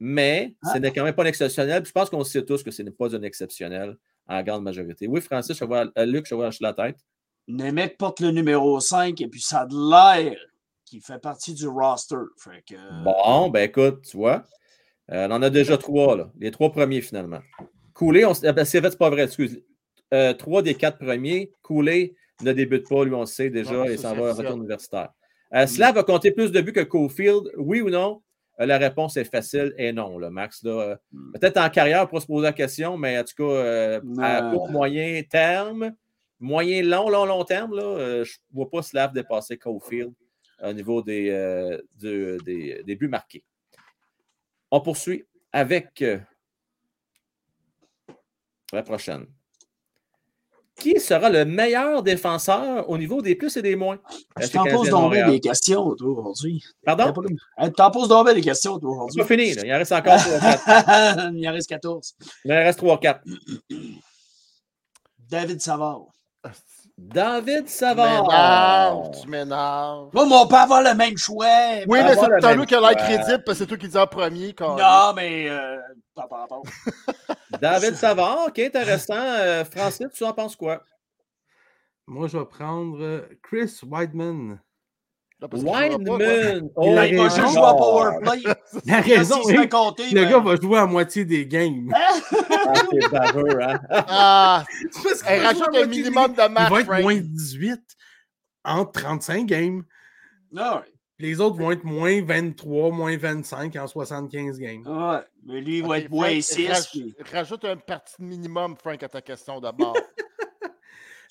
Mais Ah. ce n'est quand même pas un exceptionnel. Puis je pense qu'on sait tous que ce n'est pas un exceptionnel en grande majorité. Oui, Francis, je vois, euh, Luc, je vois la tête. Le mec porte le numéro 5 et puis ça a de l'air qu'il fait partie du roster. Fait que, Bon, ben écoute, tu vois. euh, on en a déjà trois, là. Les trois premiers, finalement. Coulé, on ah, ben, c'est vrai, c'est pas vrai, excuse. Euh, trois des quatre premiers. Coulé ne débute pas, lui, on le sait déjà, Non, et ça, s'en va à retour universitaire. Euh, cela va compter plus de buts que Cofield, oui ou non? Euh, la réponse est facile et non, là, Max. Là, Euh, Hmm. Peut-être en carrière pour se poser la question, mais en tout cas, euh, à court, moyen terme, moyen, long, long, long terme, là, euh, je ne vois pas Slav dépasser Cofield au niveau des, euh, de- des, des buts marqués. On poursuit avec euh, la prochaine. Qui sera le meilleur défenseur au niveau des plus et des moins? que t'en de donc des questions, toi, aujourd'hui. Pardon? Tu t'en poses donc bien des questions, toi, C'est aujourd'hui. pas fini, là. il en reste encore 3-4. [laughs] Il en reste 14. Il en reste 3-4. David Savard. David Savard. tu m'énerves. Moi, mais on peut avoir le même choix. Oui, mais c'est pas même lui qui a l'air crédible parce que c'est toi qui dis en premier. Quand Non, mais. Euh, pas par rapport. [laughs] David Savard, ok, intéressant. Euh, Francis, tu en penses quoi? Moi, je vais prendre euh, Chris Weidman. Wideman. Il a il va raison. juste jouer à Powerplay. La raison, se fait oui, compter, le ben, gars va jouer à moitié des games. Ah, c'est baveux, hein? Ah, [laughs] elle rajoute un des minimum de matchs, Il va être Frank. moins 18 en 35 games. Ah. Les autres vont être moins 23, moins 25 en 75 games. Ouais, mais lui, il va être moins Frank, 6. raj- puis Rajoute un parti minimum, Frank, à ta question d'abord. [laughs]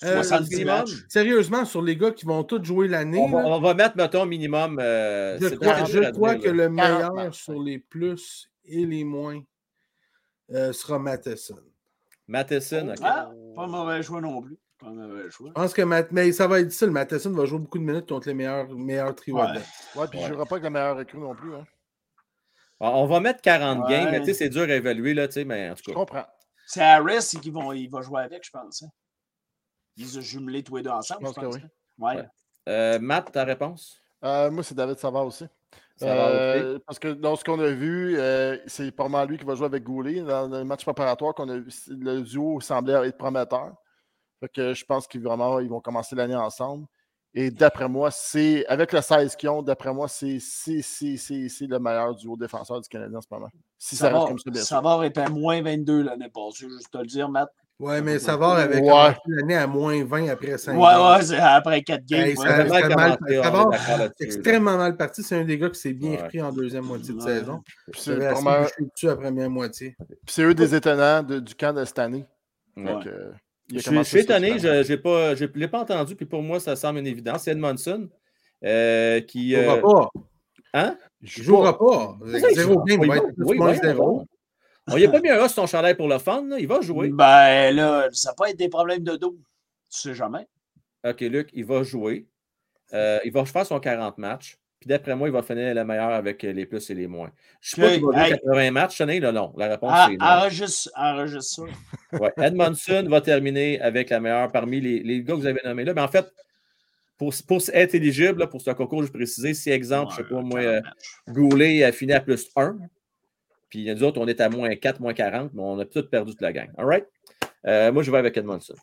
Euh, 70 minimum. matchs. Sérieusement, sur les gars qui vont tous jouer l'année, On va, là, on va mettre, mettons, minimum. euh, je crois, je que le 40 meilleur matchs, sur les plus et les moins euh, sera Matheson. Matheson, ok. Ah, pas mauvais choix non plus. Pas mauvais choix. Je pense que Matt- mais ça va être difficile. Matheson va jouer beaucoup de minutes contre les meilleurs, meilleurs trios. Ouais. puis il Ouais. ne jouera pas avec la meilleure recrue non plus. Hein. On on va mettre 40 Ouais. games, mais tu sais, c'est dur à évaluer, là, mais en tout Je cas. comprends. C'est Harris qui vont, il va jouer avec, je pense. hein. Ils ont jumelé tous les deux ensemble, Je je pense que oui. hein. Ouais. Ouais. Euh, Matt, ta réponse? Euh, moi, c'est David Savard aussi. Ça va Euh, parce que dans ce qu'on a vu, euh, c'est mal lui qui va jouer avec Goulet. Dans le match préparatoire, qu'on a, vu, le duo semblait être prometteur. Fait que je pense qu'ils vraiment, ils vont commencer l'année ensemble. Et d'après moi, c'est avec le 16 qu'ils ont, d'après moi, c'est c'est- c'est- c'est- c'est le meilleur duo défenseur du Canadien en ce moment. Si ça, reste Savard, comme ça, bien sûr. Savard était à moins 22 l'année passée, juste te le dire, Matt. Ouais, mais Savard avait Ouais. commencé l'année à moins 20 après 5 Ouais, ouais, c'est après 4 games. Ouais. ça- mal- Savard, C'est extrêmement mal parti. C'est un des gars qui s'est bien Ouais. repris en deuxième moitié de Ouais. saison. C'est vraiment- dessus la première moitié. puis c'est eux des étonnants de- du camp de cette année. Ouais. Donc, euh, Je suis- je étonné, je ne l'ai pas entendu, puis pour moi, ça semble une évidence. C'est Edmondson euh, qui. Il ne euh, jouera pas. Hein? Il ne jouera pas. Zéro joue. game, il va être plus moins zéro. On n'y a pas mis un ras sur ton chandail pour le fun, là. il va jouer. Ben là, ça pas été des problèmes de dos. Tu sais jamais. OK, Luc, il va jouer. Euh, il va faire son 40 matchs. Puis d'après moi, il va finir le meilleur avec les plus et les moins. Je ne sais pas qu'il va jouer hey. 80 matchs, année, là, non. La réponse, Ah, c'est non. enregistre, enregistre ça. [laughs] Ouais. Edmondson va terminer avec la meilleure parmi les, les gars que vous avez nommés là. Mais en fait, pour, pour être éligible là, pour ce concours, je préciser, si exemple, je ne sais pas, moi, euh, Goulet a fini à plus 1, puis nous autres, on est à moins 4, moins 40, mais on a tout perdu toute la gang. All right? Euh, moi, je vais avec Edmondson.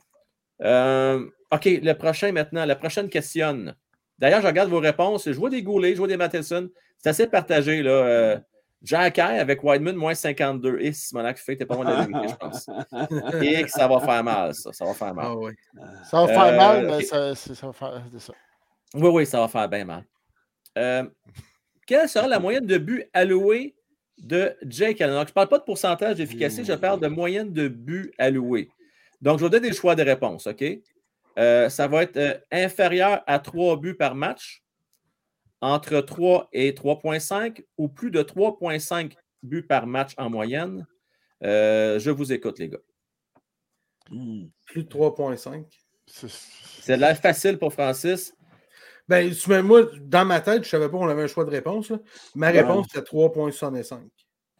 Euh, OK, le prochain maintenant, la prochaine questionne. D'ailleurs, je regarde vos réponses. Je vois des Goulet, je vois des Matheson. C'est assez partagé. Là. Euh, Jack Hay avec Wideman, moins 52. Et Simonac fait, t'es pas loin de la vérité, je pense. [laughs] Et que ça va faire mal, ça. Ça va faire mal. Ah. Ça va faire Euh, mal, mais ça, va faire ça. Oui, oui, ça va faire bien mal. Euh, quelle sera la moyenne de buts alloués de Jake Allen? Donc, je ne parle pas de pourcentage d'efficacité, je parle de moyenne de buts alloués. Donc, je vais donner des choix de réponse, OK? Euh, ça va être euh, inférieur à 3 buts par match, entre 3 et 3,5 ou plus de 3,5 buts par match en moyenne. Euh, je vous écoute, les gars. Hmm. Plus de 3,5. C'est- C'est de l'air facile pour Francis. Ben, moi, dans ma tête, je ne savais pas qu'on avait un choix de réponse. là. Ma réponse, c'était 3,65.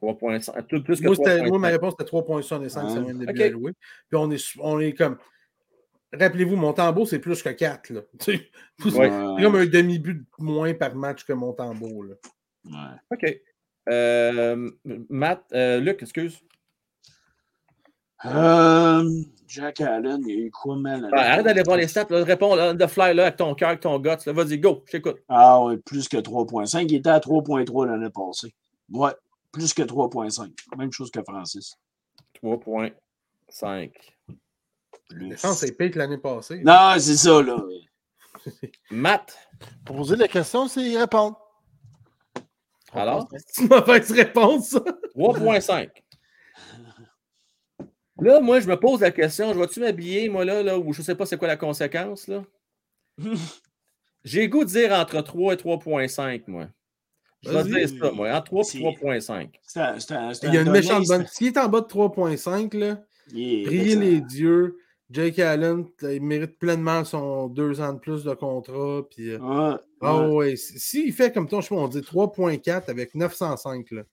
3,5, tout plus que Moi, c'était- 3,5. moi, ma réponse, c'était 3,65. Ouais. C'est moyenne de Ok. but alloué. Puis on est, on est comme. Rappelez-vous, mon tambour, c'est plus que 4. Là. [laughs] C'est Ouais. comme un demi-but de moins par match que mon tambour. Là. Ouais. OK. Euh, Matt, euh, Luc, excuse. Euh, Jack Allen, il y a eu quoi, man? Ah, arrête d'aller voir les stats. Là, réponds là, on the fly là, avec ton cœur, avec ton guts. Vas-y, go, je t'écoute. Ah ouais, plus que 3.5. Il était à 3.3 l'année passée. Ouais, plus que 3.5. Même chose que Francis. 3.5. Plus. La chance, c'est pire que l'année passée. Non, c'est ça, là. [laughs] Matt, Poser la question, c'est y répondre. alors, C'est une mauvaise réponse, ça. 3.5. Là, moi, je me pose la question, je vais-tu m'habiller, moi, là, là, ou je ne sais pas c'est quoi la conséquence, là? [laughs] J'ai le goût de dire entre 3 et 3.5, moi. Je vais dire ça, moi, entre 3 et C'est- 3.5. C'est un- c'est un- c'est Il y a un une méchante bonne. S'il est en bas de 3,5, là, priez les dieux. Jake Allen, il mérite pleinement son deux ans de plus de contrat. Puis, euh, Ouais, ah ouais. s'il fait comme toi, je sais pas, on dit 3,4 avec 905, là.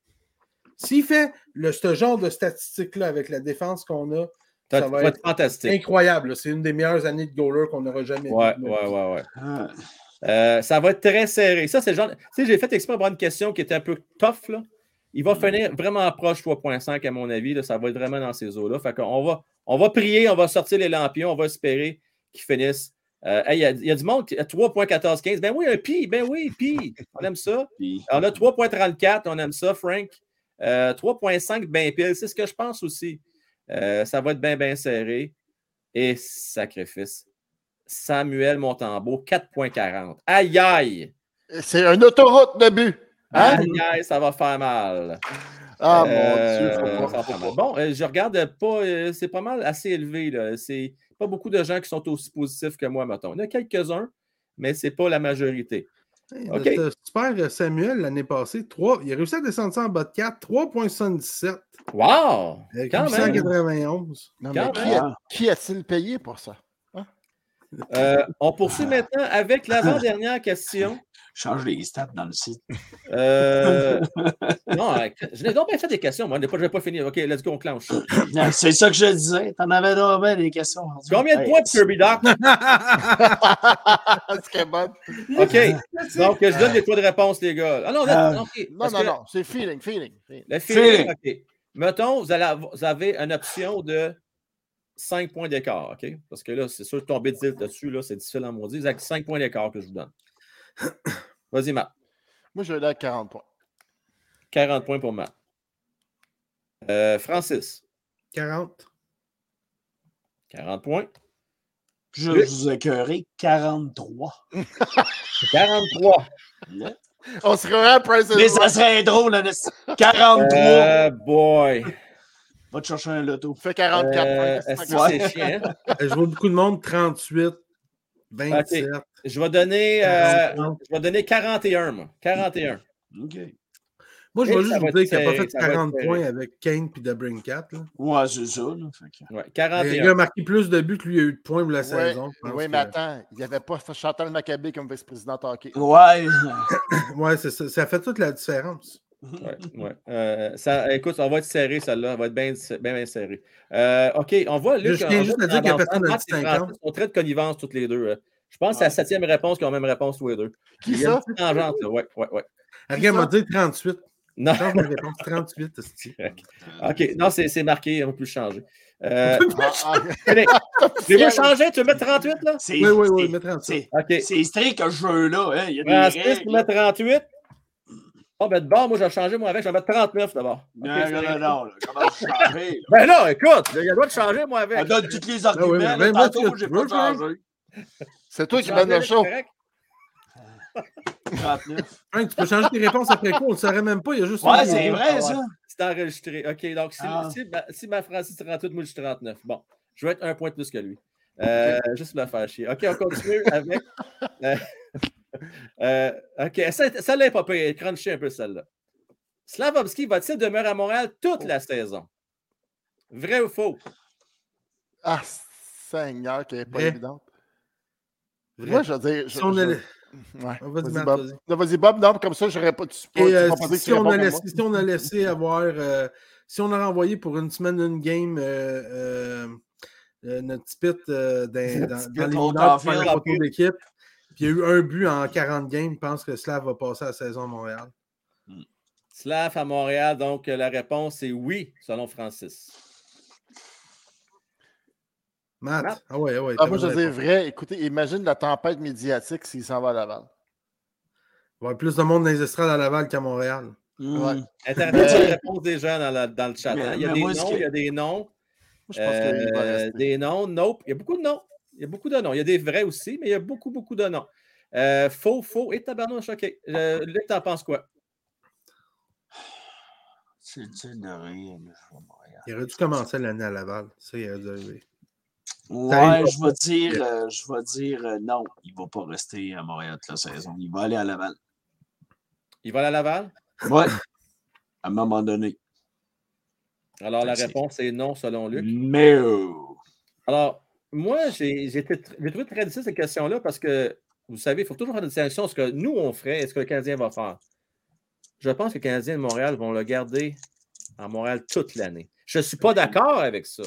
S'il fait le, ce genre de statistiques-là avec la défense qu'on a, Ça ça va être fantastique. incroyable. C'est une des meilleures années de goaler qu'on aura jamais Ouais, vues. ouais, ouais, ouais. Ah, Euh, ça va être très serré. Ça, c'est le genre. Tu sais, j'ai fait exprès pour avoir une question qui était un peu tough. Là. Il va finir vraiment proche 3.5 à mon avis. Là. Ça va être vraiment dans ces eaux-là. Fait qu'on va, on va prier, on va sortir les lampions, on va espérer qu'ils finissent. Euh, hey, Il y, a- il y a du monde qui a 3.1415. Ben oui, un pi. Ben oui, pi. On aime ça. On a 3.34. On aime ça, Frank. Euh, 3.5 bien pile. C'est ce que je pense aussi. Euh, ça va être bien, bien serré. Et sacrifice. Samuel Montembeau, 4.40. Aïe, aïe! C'est une autoroute de but. Hein? Aïe, aïe, ça va faire mal. Ah Euh, mon Dieu, ça faut va pas, faire faut mal. pas. Bon, euh, je regarde pas, euh, c'est pas mal assez élevé. Là. C'est pas beaucoup de gens qui sont aussi positifs que moi, mettons. Il y en a quelques-uns, mais c'est pas la majorité. Hey, OK. notre super euh, Samuel, l'année passée, 3, il a réussi à descendre ça en bas de 4, 3,77 Wow! avec Quand même. 891. Non, Quand mais même. qui, a-t-il payé pour ça? Euh, on poursuit maintenant avec l'avant-dernière question. Change les stats dans le site. [laughs] Euh, [laughs] non, euh, je n'ai donc bien fait des questions. Moi, je n'ai pas, j'ai pas fini. OK, let's go, on clenche. [laughs] C'est ça que je disais. T'en avais donc bien des questions. Combien de Hey, points pour Kirby Doc? C'est bon. OK. Donc, je donne des points de réponse, les gars. Ah non, Ah. non. Non, non, que non, c'est feeling, feeling. feeling. Le feeling, Feeling. OK. Mettons, vous, allez avoir- vous avez une option de 5 points d'écart, OK? Parce que là, c'est sûr, tomber de dessus, là, c'est difficile à maudire. Vous avez 5 points d'écart que je vous donne. [coughs] Vas-y, Matt. Moi, je vais aller à 40 points. 40 points pour Matt. Euh, Francis, 40. 40 points. Je Oui. vous écœurer 43. 43. [laughs] On se revoit à Price is Mais ça serait drôle, là, de- 43. Euh, boy. Va te chercher un loto. fait 44 Euh, points. est-ce que Ouais. c'est chiant? [laughs] Je vois beaucoup de monde, 38, 27. Je vais donner, euh, 40. je vais donner 41, moi. 41. OK. Moi, je Et vais juste vous dire qu'il n'a pas fait ça va être 40 serré. points avec Kane et Debrincat. là. Ouais, c'est ça. Là, fait que- Ouais, Il 41. a marqué plus de buts que lui a eu de points pour la Ouais, saison. Oui, que- mais attends, il n'y avait pas Chantal Maccabé comme vice-président hockey. Ouais. [coughs] Ouais. Ça fait toute la différence. Ouais, [laughs] ouais. Euh, ça, écoute, on va être serré, celle-là. Elle va être bien, bien, bien serrée. Euh, OK, on voit Luc. Je on tiens juste à dire qu'il y a personne et 50. Francis sont très de connivence, toutes les deux. euh. Je pense que c'est la septième réponse qui ont la même réponse, tous les deux. Qui Il y a ça? tangente, là. Ouais, ouais, ouais. Regarde, m'a dit 38. Non, Change ma réponse 38. esti. OK. Non, c'est c'est marqué, on peut le changer. Euh, Ah, ah, je [laughs] vais changer? Tu veux mettre 38, là? C'est Oui, oui, oui, c'est- mets 38. c'est- c'est strict ce jeu-là. Hein. Il y a des Francis, tu mets 38. Oh, ben de bord, moi, je vais changer, moi, avec. Je vais mettre 39 d'abord. Non, non, non, non. là, Comment tu changer? [laughs] Ben là, écoute, il y a le droit de changer, moi, avec. Elle donne tous les Ah oui, arguments. mais là, tantôt, tu- j'ai pas changé. C'est toi qui Changer, mène le c'est show. correct? 39. [laughs] Frank, tu peux changer tes réponses après coup. On ne le saurait même pas. Il y a juste Ouais, c'est vrai, ça. C'est enregistré. OK, donc si, Ah. si, ma, si ma Francis 38, moi je suis 39. Bon, je vais être un point de plus que lui. Euh, Juste pour le faire chier. OK, on continue avec. [laughs] euh, euh, OK, ça, n'est pas pire. Crunchy un peu celle-là. Slavovski va-t-il demeurer à Montréal toute la saison? Vrai ou faux? Ah, Seigneur, qui n'est pas Vrai. évidente. Vrai. Moi, je veux dire. je- Si on je- a- Ouais. Vas-y, Bob. vas-y. Non, Vas-y, Bob. Non, comme ça, j'aurais pas. Tu, tu, Et tu euh, m'as pas dit que si, tu on a laissé, si on a laissé avoir. euh, si on a renvoyé pour une semaine une game euh, notre petit pit euh, dans, dans, dans les mineurs pour faire la photo d'équipe, puis il y a eu un but en 40 games, je pense que Slav va passer à la saison à Montréal. Slav à Montréal, donc euh, la réponse est oui, selon Francis. Matt, Matt? ah ouais, ah ouais. Ah, moi, je veux dire vrai. Écoutez, imagine la tempête médiatique s'il s'en va à Laval. Il va y avoir plus de monde dans les estrades à Laval qu'à Montréal. Ouais. Hmm. Intéressante Euh, réponse des gens dans, la- dans le chat. hein. Il y a des moi, ce noms, que- il y a des noms. Moi, je pense Euh, des noms, nope. Il y a beaucoup de noms. Il y a beaucoup de noms. Il y a des vrais aussi, mais il y a beaucoup, beaucoup de noms. Euh, faux, faux. Et tabarnouche, OK. Euh, Luc, t'en penses quoi? C'est dur de rire. Il aurait dû commencer l'année à Laval. Ça, il aurait dû arriver. Ouais, je vais dire, euh, je vais dire euh, non, il ne va pas rester à Montréal toute la saison. Il va aller à Laval. Il va à Laval? Ouais. À un moment donné. Alors, la réponse est non, selon Luc. Mais Alors, moi, j'ai trouvé très difficile cette question-là parce que, vous savez, il faut toujours faire une distinction entre ce que nous, on ferait et ce que le Canadien va faire. Je pense que les Canadiens de Montréal vont le garder à Montréal toute l'année. Je ne suis pas d'accord avec ça.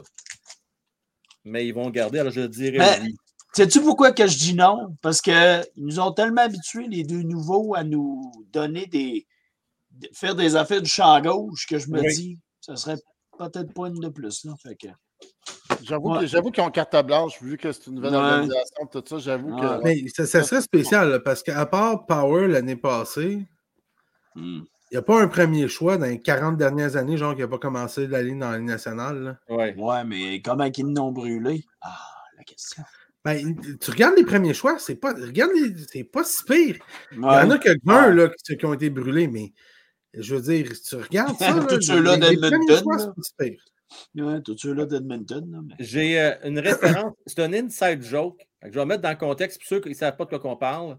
Mais ils vont le garder, alors je dirais Ben, oui. sais-tu pourquoi que je dis non? Parce qu'ils nous ont tellement habitués, les deux nouveaux, à nous donner des. de faire des affaires du champ gauche que je me Oui. dis, ça serait peut-être pas une de plus. Là. Fait que, J'avoue Ouais. qu'ils ont carte blanche, vu que c'est une nouvelle Ouais. organisation, tout ça. J'avoue que. Mais ça, ça serait spécial là, parce qu'à part Power l'année passée, hmm. il n'y a pas un premier choix dans les 40 dernières années, genre qui n'a pas commencé ligne dans la Ligue nationale. là. Ouais. Ouais, mais comment ils l'ont brûlé? Ah, la question. Ben, tu regardes les premiers choix, c'est pas, regarde les- c'est pas si pire. Il y en a quelques-uns là, qui, qui ont été brûlés, mais je veux dire, si tu regardes ça, [laughs] là, Tous ceux-là les- les d'Edmonton, premiers choix, là. c'est pas si pire. Ouais, tout ceux-là d'Edmonton. là, mais- J'ai euh, une référence, c'est un inside joke. Je vais mettre dans le contexte pour ceux qui ne savent pas de quoi qu'on parle.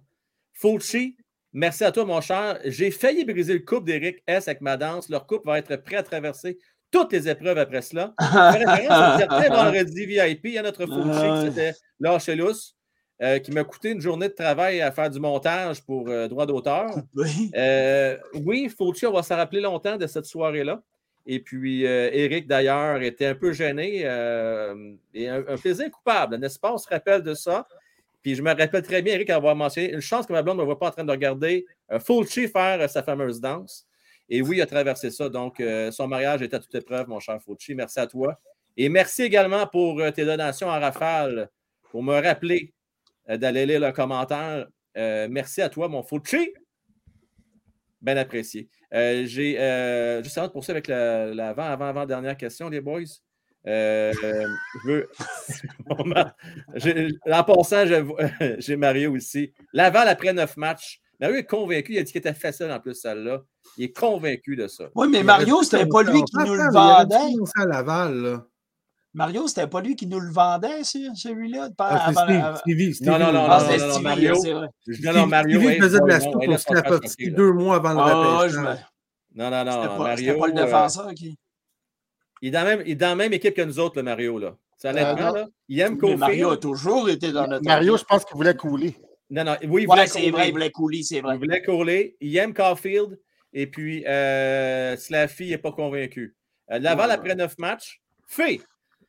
Fulci, merci à toi, mon cher. J'ai failli briser le couple d'Éric S avec ma danse. Leur couple va être prêt à traverser toutes les épreuves après cela. [laughs] Certain vendredi VIP. Il y a notre Fulci Ah qui s'était lâché lousse, euh, qui m'a coûté une journée de travail à faire du montage pour euh, droit d'auteur. Oui. Euh, oui, Fauci, on va s'en rappeler longtemps de cette soirée-là. Et puis, euh, Eric, d'ailleurs, était un peu gêné euh, et un, plaisir coupable, n'est-ce pas? On se rappelle de ça. Puis, je me rappelle très bien, Eric, avoir mentionné une chance que ma blonde ne me voit pas en train de regarder euh, faire euh, sa fameuse danse. Et oui, il a traversé ça. Donc, euh, son mariage est à toute épreuve, mon cher Fulci. Merci à toi. Et merci également pour tes donations en rafale, pour me rappeler d'aller lire le commentaire. Merci à toi, mon Fulci. Bien apprécié. Euh, J'ai euh, juste avant de poursuivre avec la, la avant, avant, avant dernière question, les boys. Euh, je veux. [laughs] J'ai- en passant, [laughs] j'ai Mario aussi. Laval après neuf matchs. Mario est convaincu. Il a dit qu'il était facile en plus, celle-là. Il est convaincu de ça. Oui, mais Mario, c'était pas lui qui nous le vendait. à Laval, là. Mario, c'était pas lui qui nous le vendait, ce- celui-là. de- Ah, c'est Stevie, Stevie. Non, non, non, Ah, non, non, non, Mario. c'est non, non, Mario. Stevie faisait de la soupe pour Slapowski deux mois avant le Ah, repêchage. me- Non, non, non. C'était pas, Mario, c'était pas le euh, défenseur qui. il, est dans la même, il est dans la même équipe que nous autres, le Mario. Là. C'est honnêtement, non. là, il aime Cofield. Mario a toujours été dans notre. Mario, je pense qu'il voulait couler. Non, non, oui, il Ouais, voulait c'est couler. vrai, il voulait couler, c'est vrai. Il voulait couler. Il aime Caulfield. Et puis, euh, Slaffy n'est pas convaincu. Euh, Laval, Ouais. après neuf matchs, fait.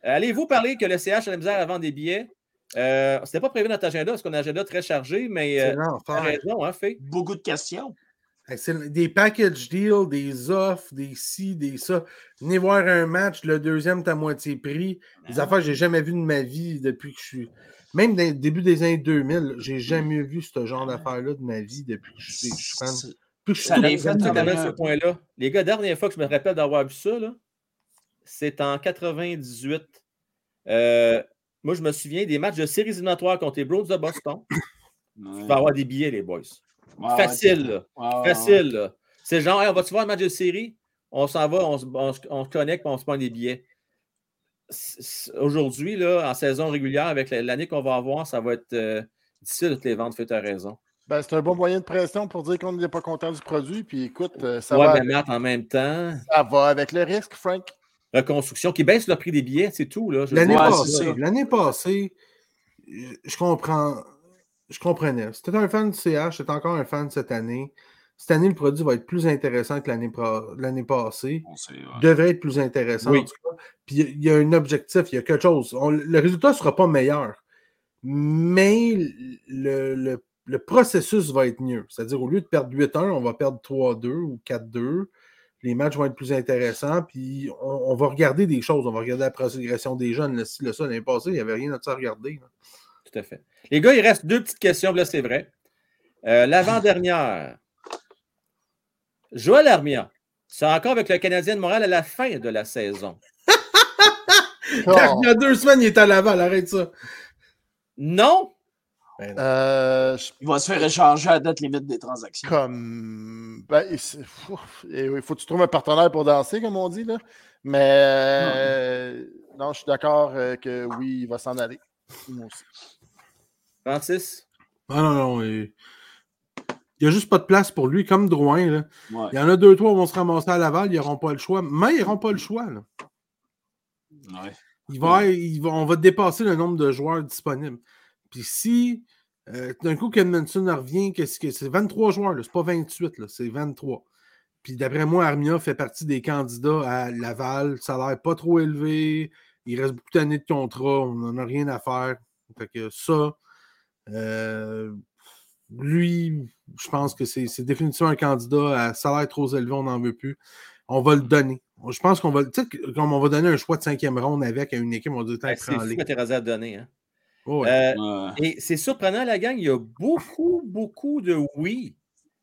Euh, Allez-vous parler que le CH a la misère à vendre des billets? Euh, C'était pas prévu dans notre agenda, parce qu'on a un agenda très chargé, mais C'est euh, t'as raison, hein, fait. Beaucoup de questions. Des package deals, des offres, des ci, des ça. Venez voir un match, le deuxième, t'as à moitié prix. Des affaires que j'ai jamais vues de ma vie depuis que je suis. Même dans le début des années 2000, j'ai jamais vu ce genre d'affaires-là de ma vie depuis que je suis, je suis fan. C'est- Depuis que je Ça suis tout fait manière- ce point-là. Les gars, dernière fois que je me rappelle d'avoir vu ça, là, c'est en 98. Euh, moi, je me souviens des matchs de séries éliminatoires contre les Browns de Boston. Ouais. Tu vas avoir des billets, les boys. Ouais, Facile, là. ouais, ouais, ouais. Facile. C'est genre, Hey, on va-tu voir un match de série? On s'en va, on se, on se- on se connecte, puis on se prend des billets. Aujourd'hui, là, en saison régulière, avec la- l'année qu'on va avoir, ça va être euh, difficile de te les vendre, fais ta raison. Ben, c'est un bon moyen de pression pour dire qu'on n'est pas content du produit. Puis écoute, euh, ça, ouais, va, mais Matt, en même temps, ça va avec le risque, Frank. Reconstruction qui baisse le prix des billets, c'est tout. L'année passée, c'est l'année passée, je comprends. Je comprenais. Si t'étais un fan du CH, t'es encore un fan cette année. Cette année, le produit va être plus intéressant que l'année pro- l'année passée. On sait, ouais. Devrait être plus intéressant, Oui. en tout cas. Puis il y a- il y, a un objectif, il y a quelque chose. On- le résultat ne sera pas meilleur, mais le, le- le processus va être mieux. C'est-à-dire, au lieu de perdre 8-1, on va perdre 3-2 ou 4-2. Les matchs vont être plus intéressants, puis on, on va regarder des choses. On va regarder la progression des jeunes. Ci, le ça, l'année passée, il n'y avait rien de ça à regarder. là. Tout à fait. Les gars, il reste deux petites questions, là, c'est vrai. Euh, L'avant-dernière. Joël Armia. C'est encore avec le Canadien de Montréal à la fin de la saison. [laughs] Oh, Il y a deux semaines, il est à Laval, arrête ça. Non, Ben non. euh, je- Il va se faire échanger à la date limite des transactions. comme. Ben, il faut que tu trouves un partenaire pour danser, comme on dit. Là. Mais euh, non, je suis d'accord euh, que oui, il va s'en aller. Moi aussi. Francis? Ah non, non. il n'y a juste pas de place pour lui, comme Drouin. Là. Ouais. Il y en a deux, trois qui vont se ramasser à Laval, ils n'auront pas le choix. Mais ils n'auront pas le choix. Là. Ouais. Il va, il va- on va dépasser le nombre de joueurs disponibles. Puis si euh, d'un coup Edmondson revient, qu'est-ce que c'est 23 joueurs, c'est pas 28, là, c'est 23. Puis d'après moi, Armia fait partie des candidats à Laval. Salaire pas trop élevé. Il reste beaucoup d'années de contrat. On n'en a rien à faire. Fait que ça, euh, lui, je pense que c'est définitivement un candidat à salaire trop élevé, on n'en veut plus. On va le donner. Je pense qu'on va, tu sais, comme on va donner un choix de cinquième ronde avec à une équipe, on va dire, Ben, c'est fou a donné. Hein? Ouais. Euh, et c'est surprenant, la gang. Il y a beaucoup, beaucoup de oui.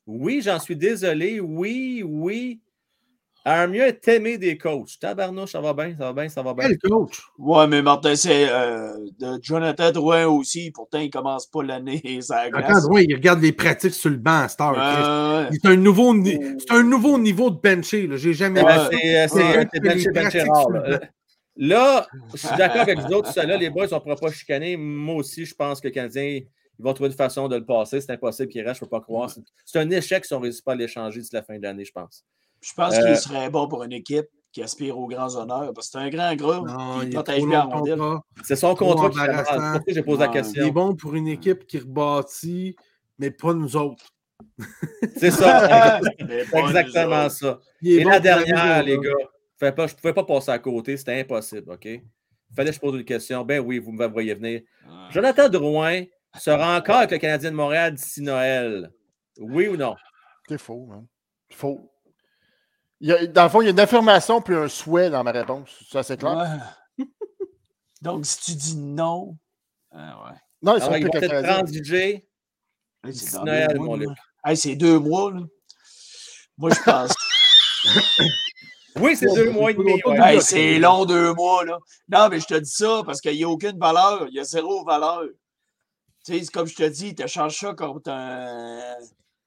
Oui, j'en suis désolé. Oui, oui. Armia est aimé des coachs. Tabarnouche, ça va bien, ça va bien, ça va bien. Quel coach? Ouais, mais Martin, c'est euh, de Jonathan Drouin aussi. Pourtant, il commence pas l'année [laughs] glace. ouais, il regarde les pratiques sur le banc à Star. Euh, C'est un nouveau, ni- c'est un nouveau niveau de bencher. J'ai jamais Ouais, vu ça. c'est euh, benché, benché rare, sur là. Euh, je suis d'accord avec vous autres, ça là, les boys, on ne pourra pas chicaner. Moi aussi, je pense que les Canadiens ils vont trouver une façon de le passer. C'est impossible qu'il reste, je ne peux pas croire. C'est- un échec si on ne réussit pas à l'échanger d'ici la fin de l'année, je pense. je pense Euh, qu'il serait bon pour une équipe qui aspire aux grands honneurs. Parce que c'est un grand contrat. C'est son Trop contrat qui fait mal. j'ai posé la Ouais. Il est question. bon pour une équipe qui rebâtit, mais pas nous autres. C'est ça. [laughs] Exactement ça. Et bon la dernière, les gars, fait pas- je ne pouvais pas passer à côté, c'était impossible, OK? Il fallait que je pose une question. Ben oui, vous me voyez venir. Ouais. Jonathan Drouin sera encore avec le Canadien de Montréal d'ici Noël. Oui ou non? C'est faux, man. Faux. Il y a- dans le fond, il y a une affirmation puis un souhait dans ma réponse. Ça, c'est clair. Ouais. [laughs] Donc, si tu dis non. ah ouais. Non, ils sont Alors, ils plus vont que peut-être Canadiens. transiger. Hey, D'ici c'est Noël, deux mois, mon. Luc. Hey, c'est deux mois, là. Moi, je pense. [laughs] Oui, c'est deux mois et demi. ouais. Hey, c'est long, deux mois, là. Non, mais je te dis ça parce qu'il n'y a aucune valeur. Il y a zéro valeur. Tu sais, c'est comme je te dis, tu échanges ça contre un,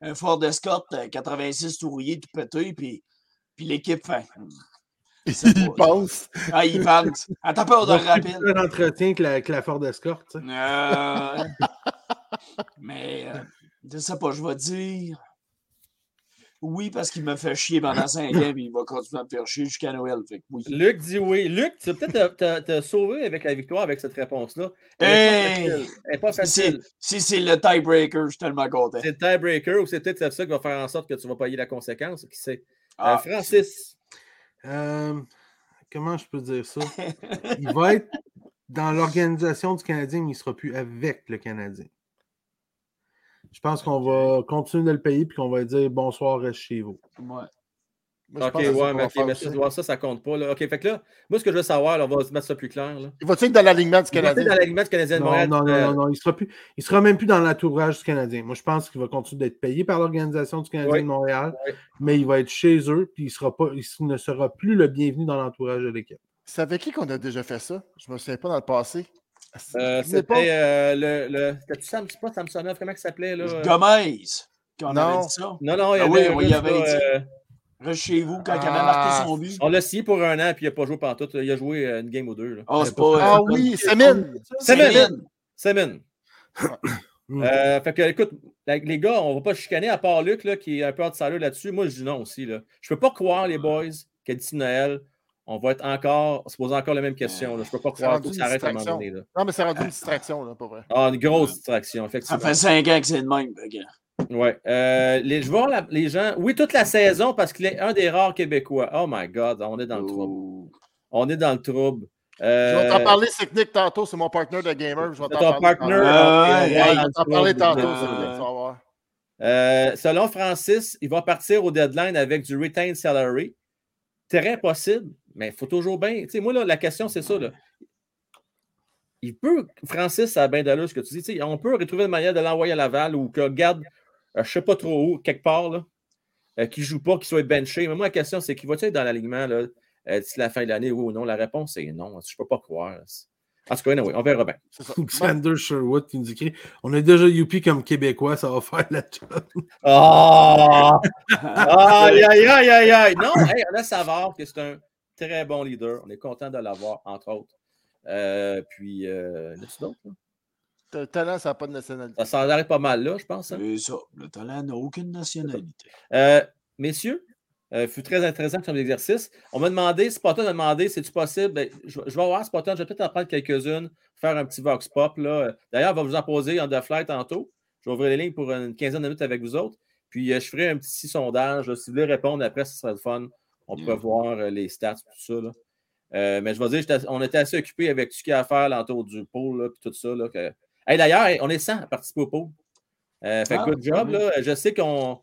un Ford Escort euh, 86 ouvriers tout pété, puis, puis l'équipe fait. [laughs] C'est Ils pas- pensent. Ah, il pense. Attends peur de Il rapide. plus faire d'entretien que la, que la Ford Escort. tu sais. Euh, [laughs] mais, euh, je sais pas, je vais dire. Oui, parce qu'il m'a fait chier pendant 5 ans et il va continuer à me faire chier jusqu'à Noël. Fait que oui. Luc dit oui. Luc, tu vas peut-être te, te- te sauver avec la victoire avec cette réponse-là. Elle Hey! est pas facile. Pas Si c'est si le tiebreaker, je suis tellement content. C'est le tiebreaker ou c'est peut-être ça qui va faire en sorte que tu vas payer la conséquence. Qui sait? Euh, Ah. Francis. Euh, comment je peux dire ça? Il va être dans l'organisation du Canadien, mais il ne sera plus avec le Canadien. Je pense qu'on va continuer de le payer puis qu'on va dire bonsoir, reste chez vous. Ouais. Moi, Ok, ouais, mais, va ok, faire mais ça, ouais, ça, ça compte pas. Là. OK, fait que là, moi, ce que je veux savoir, là, on va se mettre ça plus clair. Là. Il va-tu être dans l'alignement du Il va être Canadien? dans l'alignement du Canadien de Non, Montréal? non, non, euh, non, non, il sera plus, il sera même plus dans l'entourage du Canadien. Moi, je pense qu'il va continuer d'être payé par l'organisation du Canadien Oui. de Montréal, Oui. mais il va être chez eux, puis il, sera pas, il ne sera plus le bienvenu dans l'entourage de l'équipe. C'est avec qui qu'on a déjà fait ça? Je me souviens pas dans le passé. Euh. C'était euh, le. le C'était-tu Sam, c'est pas Samsonov, comment il s'appelait là? Gomez, qu'on Non. avait dit ça. Non, non, il y Ah avait oui, il avait dit. euh, Reste chez vous quand il avait Ah. marqué son but. on l'a signé pour un an, puis il n'a pas joué pendant tout. Il a joué euh, une game ou deux. là. Oh, c'est pas. Ah oui, Semin! Semin. [coughs] Euh, fait que, écoute, les gars, on va pas chicaner à part Luc, là, qui est un peu outsider là-dessus. Moi, je dis non aussi. Là. Je peux pas croire, les boys, qu'à d'ici Noël, on va être encore, se poser encore la même question. Là. Je peux pas C'est croire que ça arrête à un moment donné. Là. Non, mais c'est rendu une distraction, là, pas vrai. Ah, une grosse distraction, Ça effectivement. fait 5 ans que c'est de même. que- Ouais. Euh, les, je vois la- les gens. Oui, toute la saison, parce qu'il est un des rares Québécois. Oh my God, on est dans le trouble. On est dans le trouble. Je vais t'en Euh, parler, Technique, tantôt. C'est mon partner de gamer. Je vais C'est t'en ton parler. partner. Ah, ouais, on Ouais, le t'en parler tantôt, Euh, Technique, tu vas voir. Euh, selon Francis, il va partir au deadline avec du retained salary. Très possible, mais il faut toujours bien. Tu sais, moi, là, la question, c'est ça. Là. Il peut, Francis, ça a bien d'allure ce que tu dis. On peut retrouver une manière de l'envoyer à Laval ou que garde, euh, je ne sais pas trop où, quelque part, là, euh, qui ne joue pas, qui soit benché. Mais moi, la question, c'est qu'il va-tu être dans l'alignement euh, d'ici la fin de l'année, oui ou non? La réponse, c'est non. Je ne peux pas croire. En tout cas, anyway, on verra bien. Xander Sherwood qui nous écrit On a déjà Youpi comme Québécois, ça va faire la job. Ah! Aïe, aïe, aïe, aïe! Non, hey, on a savoir que c'est un très bon leader. On est content de l'avoir, entre autres. Euh, puis, euh, y d'autres? là? Le talent, ça n'a pas de nationalité. Ça s'en arrête pas mal là, je pense. hein? Ça. Le talent n'a aucune nationalité. Euh, messieurs, euh, fut très intéressant comme exercice. On m'a demandé, Spotton m'a demandé, c'est-tu possible? Ben, je, je vais voir Spotton, je vais peut-être en prendre quelques-unes, faire un petit vox pop. là. D'ailleurs, on va vous en poser en the fly tantôt. Je vais ouvrir les lignes pour une quinzaine de minutes avec vous autres. Puis euh, je ferai un petit sondage. là. Si vous voulez répondre après, ce sera le fun. On pourra Yeah. voir euh, les stats, tout ça. là. Euh, mais je vais dire, on était assez occupés avec tout ce qu'il y a à faire l'entour du pôle, là, puis tout ça. Là, que... Hey, D'ailleurs, on est 100 à participer au pôle. Euh, fait Ah, good job. oui. Là. Je sais qu'on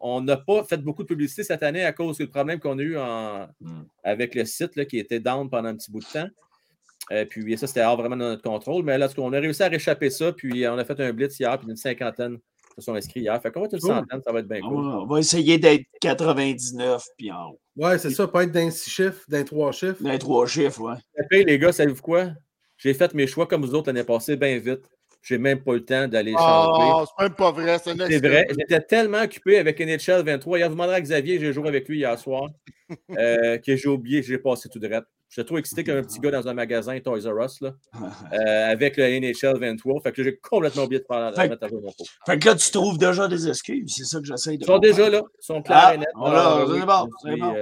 on n'a pas fait beaucoup de publicité cette année à cause du problème qu'on a eu en- Mm. avec le site là, qui était down pendant un petit bout de temps. Euh, puis ça, c'était hors vraiment de notre contrôle. Mais là, on a réussi à réchapper ça. Puis on a fait un blitz hier, puis une cinquantaine se sont inscrits hier. Fait qu'on va être une Cool. centaine, ça va être bien cool. on va essayer d'être 99 puis en haut. Ouais, c'est ça, pas être d'un six chiffres, d'un trois chiffres. Dans les trois chiffres, ouais. Après, les gars, savez-vous quoi? J'ai fait mes choix comme vous autres l'année passée, bien vite. J'ai même pas eu le temps d'aller changer. Ah, c'est même pas vrai. C'est vrai. J'étais tellement occupé avec NHL 23. Hier, vous demanderez à Xavier, j'ai joué avec lui hier soir, [laughs] euh, que j'ai oublié, j'ai passé tout de suite. J'étais trop excité comme un petit gars dans un magasin Toys R Us, là, euh, avec le NHL 23. Fait que j'ai complètement oublié de prendre Fait mettre à mon pot. Fait que là, tu trouves déjà des excuses. C'est ça que j'essaie de Ils sont déjà là. Ils sont clairs Ah, et nets. voilà, Alors, c'est bon, c'est suis, bon.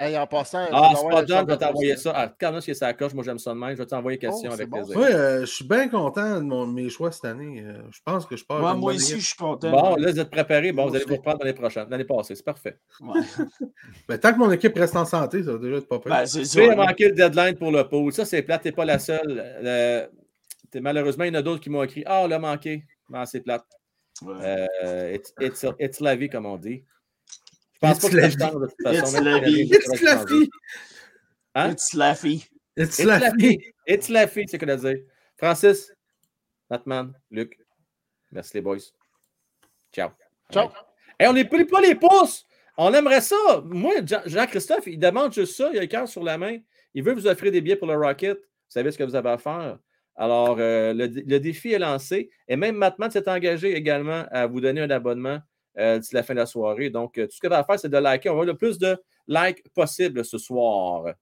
Hey, en passant. je vais Ah, je vais t'envoyer ça. Ah, quand qui est sa coche, moi j'aime ça de même. Je vais t'envoyer question Oh, avec bon, plaisir. Ouais, euh, je suis bien content de mon- mes choix cette année. Euh, je pense que je pars. Moi, moi aussi, je suis content. Bon, là, vous êtes préparés. Bon, vous allez vous reprendre l'année prochaine, l'année passée. C'est parfait. Ouais. [laughs] Ben, tant que mon équipe reste en santé, ça va déjà être pas pire. Ben, c'est ça. Tu as là. manqué le deadline pour le pool. Ça, c'est plate. Tu n'es pas la seule. Euh, t'es- malheureusement, il y en a d'autres qui m'ont écrit Ah, on l'a manqué. Non, c'est plate. Ouais. Euh, it's, it's, it's la vie, comme on dit. Je pense It's pas que la ça vie. change de toute façon. It's la vie. ça It's la! Hein? It's Laffy. It's It's la la fille. It's la fille, c'est ce qu'on a dit. Francis, Batman, Luc, merci les boys. Ciao. Ciao. Et on n'est plus pas les pouces. On aimerait ça. Moi, Jean- Jean-Christophe, il demande juste ça. Il a le cœur sur la main. Il veut vous offrir des billets pour le Rocket. Vous savez ce que vous avez à faire. Alors, euh, le, le défi est lancé. Et même Matman s'est engagé également à vous donner un abonnement d'ici la fin de la soirée. Donc, euh, tout ce qu'il va faire, c'est de liker. On va avoir le plus de likes possible ce soir.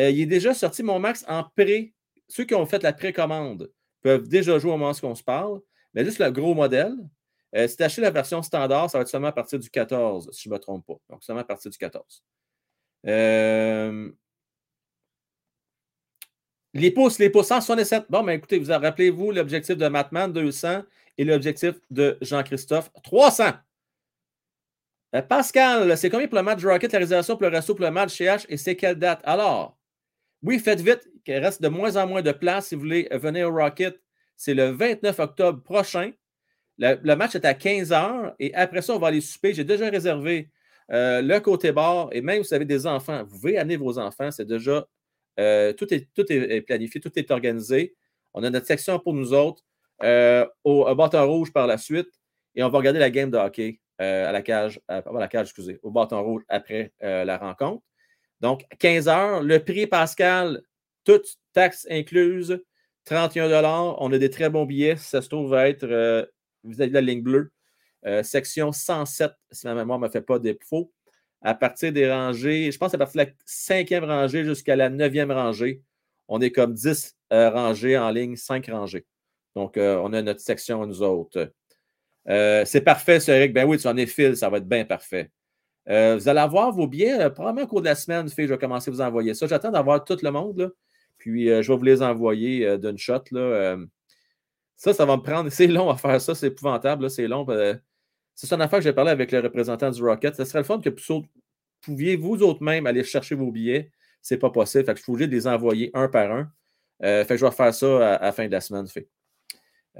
Euh, il est déjà sorti, mon max, en pré. Ceux qui ont fait la précommande peuvent déjà jouer au moment où on se parle. Mais juste le gros modèle. Euh, si tu achètes la version standard, ça va être seulement à partir du 14, si je ne me trompe pas. Donc, seulement à partir du 14. Euh, les pouces, les pouces 167. Bon, mais écoutez, vous rappelez-vous l'objectif de Matman 200 et l'objectif de Jean-Christophe 300. Euh, Pascal, c'est combien pour le match Rocket, la réservation pour le resto pour le match chez H et c'est quelle date? Alors, oui, faites vite, qu'il reste de moins en moins de place si vous voulez venir au Rocket. C'est le 29 octobre prochain. Le, match est à 15 h et après ça, on va aller souper. J'ai déjà réservé euh, le côté bar et même si vous avez des enfants, vous pouvez amener vos enfants. C'est déjà euh, tout, est, tout est planifié, tout est organisé. On a notre section pour nous autres au, bâton rouge par la suite et on va regarder la game de hockey euh, à la cage, à, la cage, excusez, au bâton rouge après euh, la rencontre. Donc, 15 heures. Le prix, Pascal, toutes taxes incluses, 31 On a des très bons billets. Ça se trouve être euh, vis-à-vis de la ligne bleue. section 107, si ma mémoire ne me fait pas défaut. À partir des rangées, je pense à partir de la cinquième rangée jusqu'à la neuvième rangée, on est comme 10 rangées en ligne, 5 rangées. Donc, on a notre section, nous autres. Euh, c'est parfait, c'est Eric. Ben oui, tu en es fil, ça va être bien parfait. Euh, vous allez avoir vos billets, euh, probablement au cours de la semaine, je vais commencer à vous envoyer ça. J'attends d'avoir tout le monde, puis je vais vous les envoyer d'une shot. Ça, ça va me prendre. [laughs] C'est long à faire ça, c'est épouvantable, c'est long. c'est une affaire que j'ai parlé avec le représentant du Rocket. Ce serait le fun que vous pouviez vous autres même aller chercher vos billets. C'est pas possible. Fait que je suis obligé de les envoyer un par un. fait que je vais faire ça à, la fin de la semaine. Fait.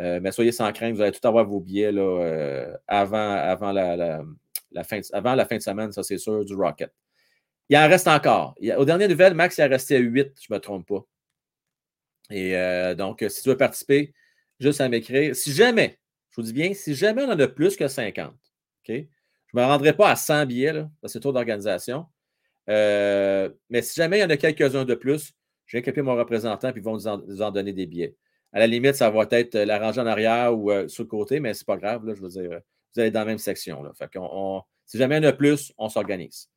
Euh, mais soyez sans crainte, vous allez tout avoir vos billets là, euh, avant, avant, la, fin de, avant la fin de semaine, ça c'est sûr, du Rocket. Il en reste encore. Il, aux dernières nouvelles, Max il resté à 8, je ne me trompe pas. Et euh, donc, si tu veux participer, juste à m'écrire. Si jamais, je vous dis bien, si jamais on en a plus que 50, OK? Je ne me rendrai pas à 100 billets, là, c'est tour d'organisation. mais si jamais il y en a quelques-uns de plus, je vais équiper mon représentant puis ils vont nous en donner des billets. À la limite, ça va être euh, l'arranger en arrière ou euh, sur le côté, mais ce n'est pas grave. je veux dire, euh, vous allez dans la même section. Là. Si jamais il y en a plus, on s'organise.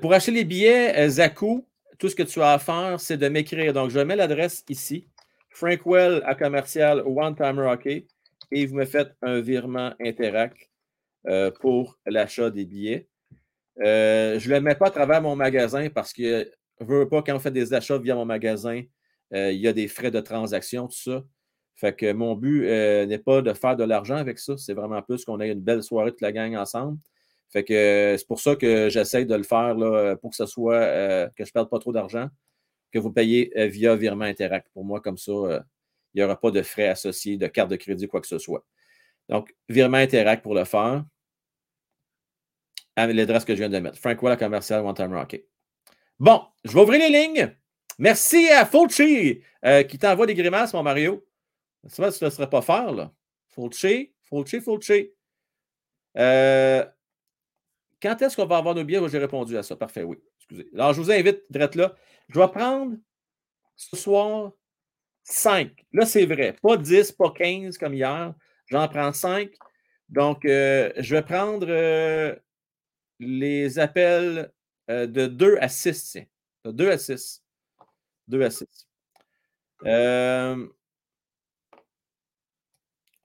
pour acheter les billets, Zaku, tout ce que tu as à faire, c'est de m'écrire. Donc, je mets l'adresse ici. Frankwell à commercial One Timer Hockey et vous me faites un virement Interac pour l'achat des billets. je ne le mets pas à travers mon magasin parce que veux pas, quand on fait des achats via mon magasin, euh, il y a des frais de transaction, tout ça. Fait que mon but euh, n'est pas de faire de l'argent avec ça. C'est vraiment plus qu'on ait une belle soirée toute la gang ensemble. Fait que euh, c'est pour ça que j'essaie de le faire là, pour que ce soit que je ne perde pas trop d'argent, que vous payez via virement Interact. Pour moi, comme ça, il n'y aura pas de frais associés, de carte de crédit, quoi que ce soit. Donc, virement Interact pour le faire. Avec l'adresse que je viens de mettre. Frank Wall, commercial One Time Rocket. Bon, je vais ouvrir les lignes. Merci à Fulci euh, qui t'envoie des grimaces, mon Mario. Que tu ne serais pas faire, là. Fulci, Fulci, Fulci. Euh, quand est-ce qu'on va avoir nos billets? J'ai répondu à ça. Parfait, oui. Excusez. Alors, je vous invite d'être là. Je vais prendre ce soir 5. Là, c'est vrai. Pas 10, pas 15 comme hier. J'en prends 5. Donc, euh, je vais prendre les appels euh, de 2 à 6, tiens. De 2 à 6. 2 à 6. Euh,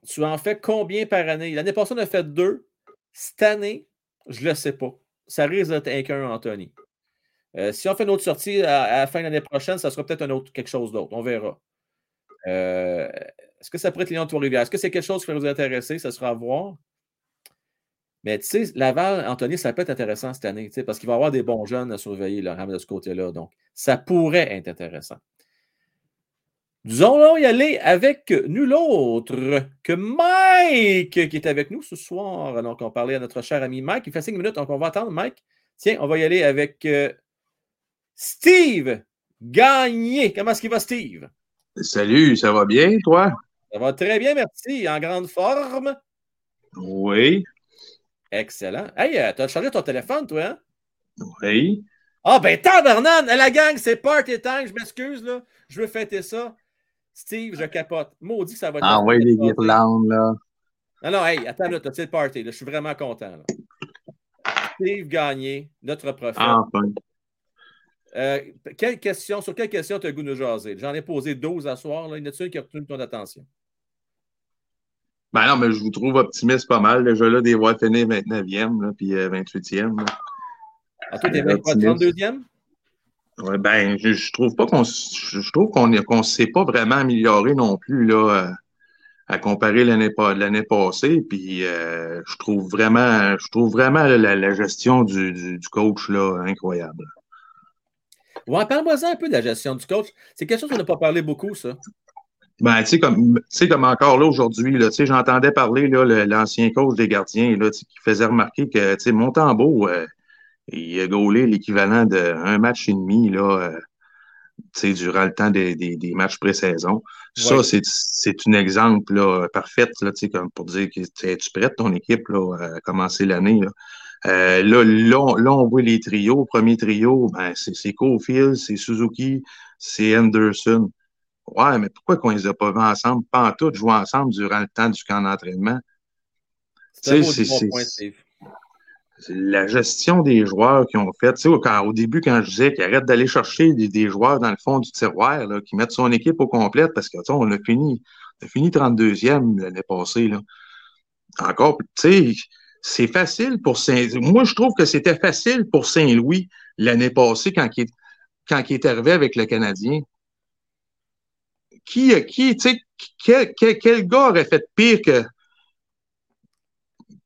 tu en fais combien par année? L'année passée, on a fait 2. Cette année, je ne le sais pas. Ça risque d'être qu'un, Anthony. Euh, si on fait une autre sortie à, la fin de l'année prochaine, ça sera peut-être un autre, quelque chose d'autre. On verra. Est-ce que ça pourrait être Lyon Trois-Rivières? Est-ce que c'est quelque chose qui va vous intéresser? Ça sera à voir. Mais tu sais, Laval, Anthony, ça peut être intéressant cette année, parce qu'il va y avoir des bons jeunes à surveiller le de ce côté-là. Donc, ça pourrait être intéressant. Nous allons y aller avec nul autre que Mike qui est avec nous ce soir. Donc, on parlait à notre cher ami Mike. Il fait cinq minutes, donc on va attendre Mike. Tiens, on va y aller avec euh, Steve Gagné. Comment est-ce qu'il va, Steve? Salut, ça va bien, toi? Ça va très bien, merci. En grande forme? Oui. Excellent. Hey, euh, t'as chargé ton téléphone, toi, hein? Oui. Ah, ben, tabarnan! La gang, c'est party time. Je m'excuse, là. Je veux fêter ça. Steve, je capote. Maudit, ça va être. Ah, ouais, les guirlandes, là. Non, non, hey, attends, là, c'est le party, là. Je suis vraiment content, là. Steve Gagné, notre prophète. Enfin. Euh, quelle question, sur quelle question tu as le goût de jaser? J'en ai posé 12 à soir. Là. Il y en a une qui a retenu ton attention? Ben non, mais je vous trouve optimiste pas mal. Déjà là, des voix finir 29e, là, puis euh, 28e. là. Ah, toi, t'es Euh, quoi, optimiste. 32e? Ouais, ben, je, je trouve pas qu'on je, trouve qu'on est- qu'on s'est pas vraiment amélioré non plus là, euh, à comparer l'année pas- l'année passée. Puis euh, je trouve vraiment, je trouve vraiment la, la gestion du, du, du coach là, incroyable. Ouais, parle-moi un peu de la gestion du coach. C'est quelque chose qu'on n'a pas parlé beaucoup, ça. Ben, tu sais, comme, comme encore là aujourd'hui, là, j'entendais parler, là, le- l'ancien coach des gardiens, là, qui faisait remarquer que, tu sais, Montembeau, euh, il a gaulé l'équivalent d'un match et demi, là, euh, tu sais, durant le temps des, des, des matchs pré-saison. Ça, c'est, c'est un exemple, là, parfait, là, tu sais, comme pour dire que, tu sais, es-tu prête, ton équipe, là, à commencer l'année, là? Euh, là, là, on, là, on voit les trios. Premier trio, ben, c'est c'est Cofield, c'est Suzuki, c'est Anderson. Ouais, mais pourquoi qu'on les a pas vus ensemble, pas en tout, jouer ensemble durant le temps du camp d'entraînement? C'est La gestion des joueurs qu'ils ont fait, tu sais, quand, au début, quand je disais qu'ils arrêtent d'aller chercher des, des joueurs dans le fond du tiroir, là, qui mettent son équipe au complet, parce que, on a fini, on a fini 32e l'année passée, là. Encore, tu sais, c'est facile pour Saint... Moi, je trouve que c'était facile pour Saint-Louis l'année passée quand il, est- quand il est arrivé avec le Canadien. Qui, qui tu sais, quel, quel, quel gars aurait fait pire que,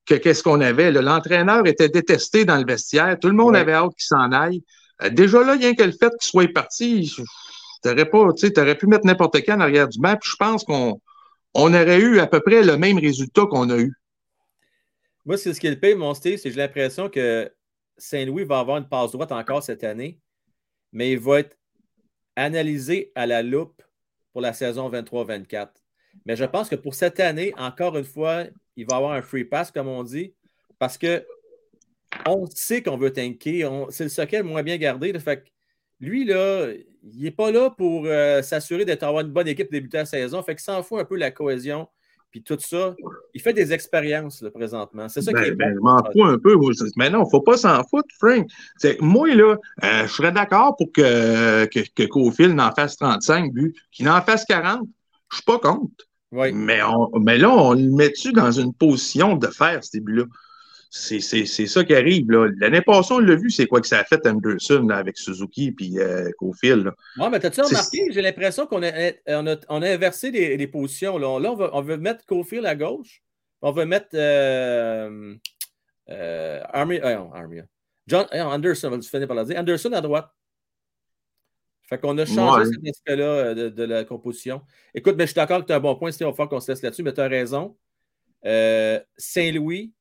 que qu'est-ce qu'on avait? L'entraîneur était détesté dans le vestiaire. Tout le monde Ouais. avait hâte qu'il s'en aille. Euh, déjà là, rien que le fait qu'il soit parti, je- t'aurais pas, tu sais, t'aurais pu mettre n'importe qui en arrière du banc. Je pense qu'on on aurait eu à peu près le même résultat qu'on a eu. Moi, c'est ce qui est le pire, mon Steve, c'est que j'ai l'impression que Saint-Louis va avoir une passe droite encore cette année, mais il va être analysé à la loupe pour la saison 23-24. Mais je pense que pour cette année, encore une fois, il va avoir un free pass, comme on dit, parce que on sait qu'on veut tanker. C'est le secret moins bien gardé. fait que lui, là, il n'est pas là pour euh, s'assurer d'être avoir une bonne équipe débuter la saison. Fait qu'il s'en fout un peu la cohésion. Puis tout ça, il fait des expériences là, présentement. C'est ça qui est Ben, ben, bon. je m'en fous un peu. Mais non, faut pas s'en foutre, Frank. Moi, là, euh, je serais d'accord pour que, que, que Cofield n'en fasse 35 buts, qu'il en fasse 40. Je suis pas contre. Oui. Mais, on, mais là, on le met-tu dans une position de faire ces buts-là? C'est ça qui arrive. L'année passée, on l'a vu, c'est quoi que ça a fait Anderson là, avec Suzuki puis euh, Cofield. Ouais, mais t'as-tu remarqué? J'ai l'impression qu'on a, on a, on a inversé les, les positions. Là, Là, on, veut, on veut mettre Cofield à gauche. On veut mettre euh, euh, Army, euh, non, Army, euh, John euh, Anderson, on va finir par le dire. Anderson à droite. Fait qu'on a changé Ouais. cet aspect-là euh, de, de la composition. Écoute, mais je suis d'accord que tu as un bon point, Steve, il va qu'on se laisse là-dessus, mais tu as raison. Euh, Saint-Louis,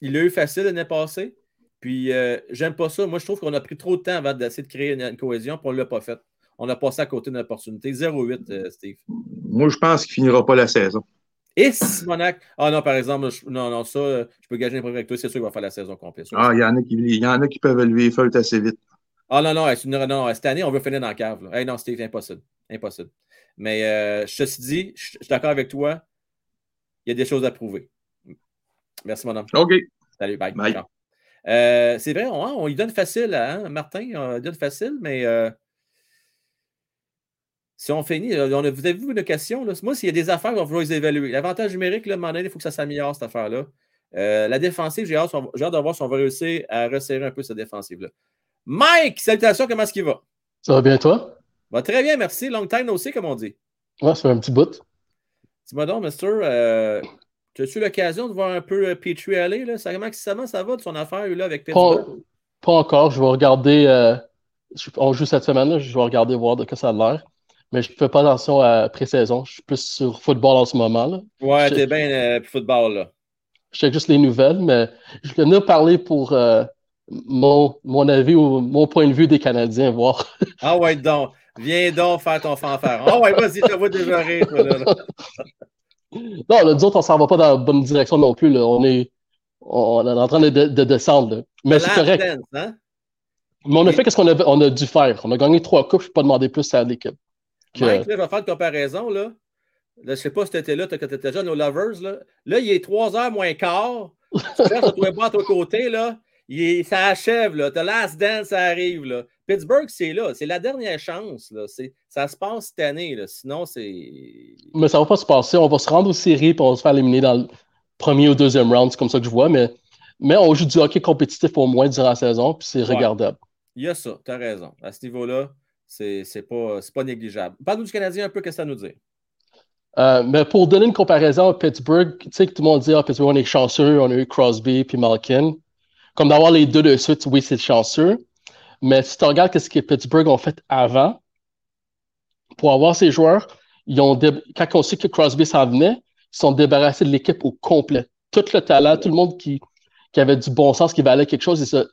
il l'a eu facile l'année passée. Puis, euh, j'aime pas ça. Moi, je trouve qu'on a pris trop de temps avant d'essayer de créer une, une cohésion, puis on ne l'a pas fait. On a passé à côté d'une opportunité. 0-8, euh, Steve. Moi, je pense qu'il finira pas la saison. Et Simonac. Ah non, par exemple, je- non, non, ça, euh, je peux gager un problème avec toi. C'est sûr qu'il va faire la saison complète. Ah, il y en a qui, y en a qui peuvent lever les feuilles assez vite. Ah non, non, non, cette année, on veut finir dans la cave. Là. Hey, non, Steve, impossible. Impossible. Mais euh, ceci dit, je je suis d'accord avec toi. Il y a des choses à prouver. Merci, mon homme. OK. Salut, bye. Bye. Euh, c'est vrai, on, on lui donne facile, hein, Martin, on lui donne facile, mais euh, si on finit, euh, on a, vous avez vu une question? Là? Moi, s'il y a des affaires, on va vouloir les évaluer. L'avantage numérique, là, à un moment donné, il faut que ça s'améliore, cette affaire-là. Euh, la défensive, j'ai hâte, j'ai hâte de voir si on va réussir à resserrer un peu cette défensive-là. Mike, salutations, comment est-ce qu'il va? Ça va bien, toi? Va très bien, merci. Long time see, comme on dit. Ouais, ça fait un petit bout. Dis-moi donc, Mister, euh, as-tu eu l'occasion de voir un peu euh, Petrie aller? Là? Ça, comment, comment ça va? De son affaire là, avec Pittsburgh? pas encore. Je vais regarder. euh, on joue cette semaine, là, je vais regarder voir de quoi ça a l'air. Mais je ne fais pas attention à pré-saison. Je suis plus sur football en ce moment. Là. Ouais, t'es bien euh, football, là. Je check juste les nouvelles, mais je vais venir parler pour euh, mon, mon avis ou mon point de vue des Canadiens, voir. [laughs] Ah ouais, donc. Viens donc faire ton fanfare. Ah ouais, vas-y, te vois déjà rire, toi, là. là. [laughs] Non, là, nous autres, on s'en va pas dans la bonne direction non plus. Là. On, est, on est en train de, de- de descendre. là. Mais c'est correct. dance, hein? Mais on a fait ce qu'on a, on a dû faire. On a gagné trois coupes. Je ne peux pas demander plus à l'équipe. Que- Mike, là, je vais faire une comparaison, là. Là, je sais pas si tu étais là, quand tu étais jeune, aux Lovers, là. Là, il est 3 heures moins quart. Tu cherches à [laughs] et moi à ton côté, là. Il est- ça achève, là. The last dance, ça arrive, là. Pittsburgh, c'est là. C'est la dernière chance. Là. C'est- Ça se passe cette année. Là. Sinon, c'est. Mais ça va pas se passer. On va se rendre aux séries et on va se faire éliminer dans le premier ou deuxième round. C'est comme ça que je vois. Mais, mais on joue du hockey compétitif au moins durant la saison, puis c'est Ouais. regardable. Il y a ça, tu as raison. À ce niveau-là, c'est pas, pas négligeable. Parle-nous du Canadien un peu, qu'est-ce que ça nous dit? Euh, mais pour donner une comparaison à Pittsburgh, tu sais que tout le monde dit ah, Pittsburgh, on est chanceux, on a eu Crosby puis Malkin. Comme d'avoir les deux de suite, oui, c'est chanceux. Mais si tu regardes ce que Pittsburgh ont fait avant, pour avoir ces joueurs, ils ont quand on sait que Crosby s'en venait, ils sont débarrassés de l'équipe au complet. Tout le talent, tout le monde qui, qui avait du bon sens, qui valait quelque chose, ils se-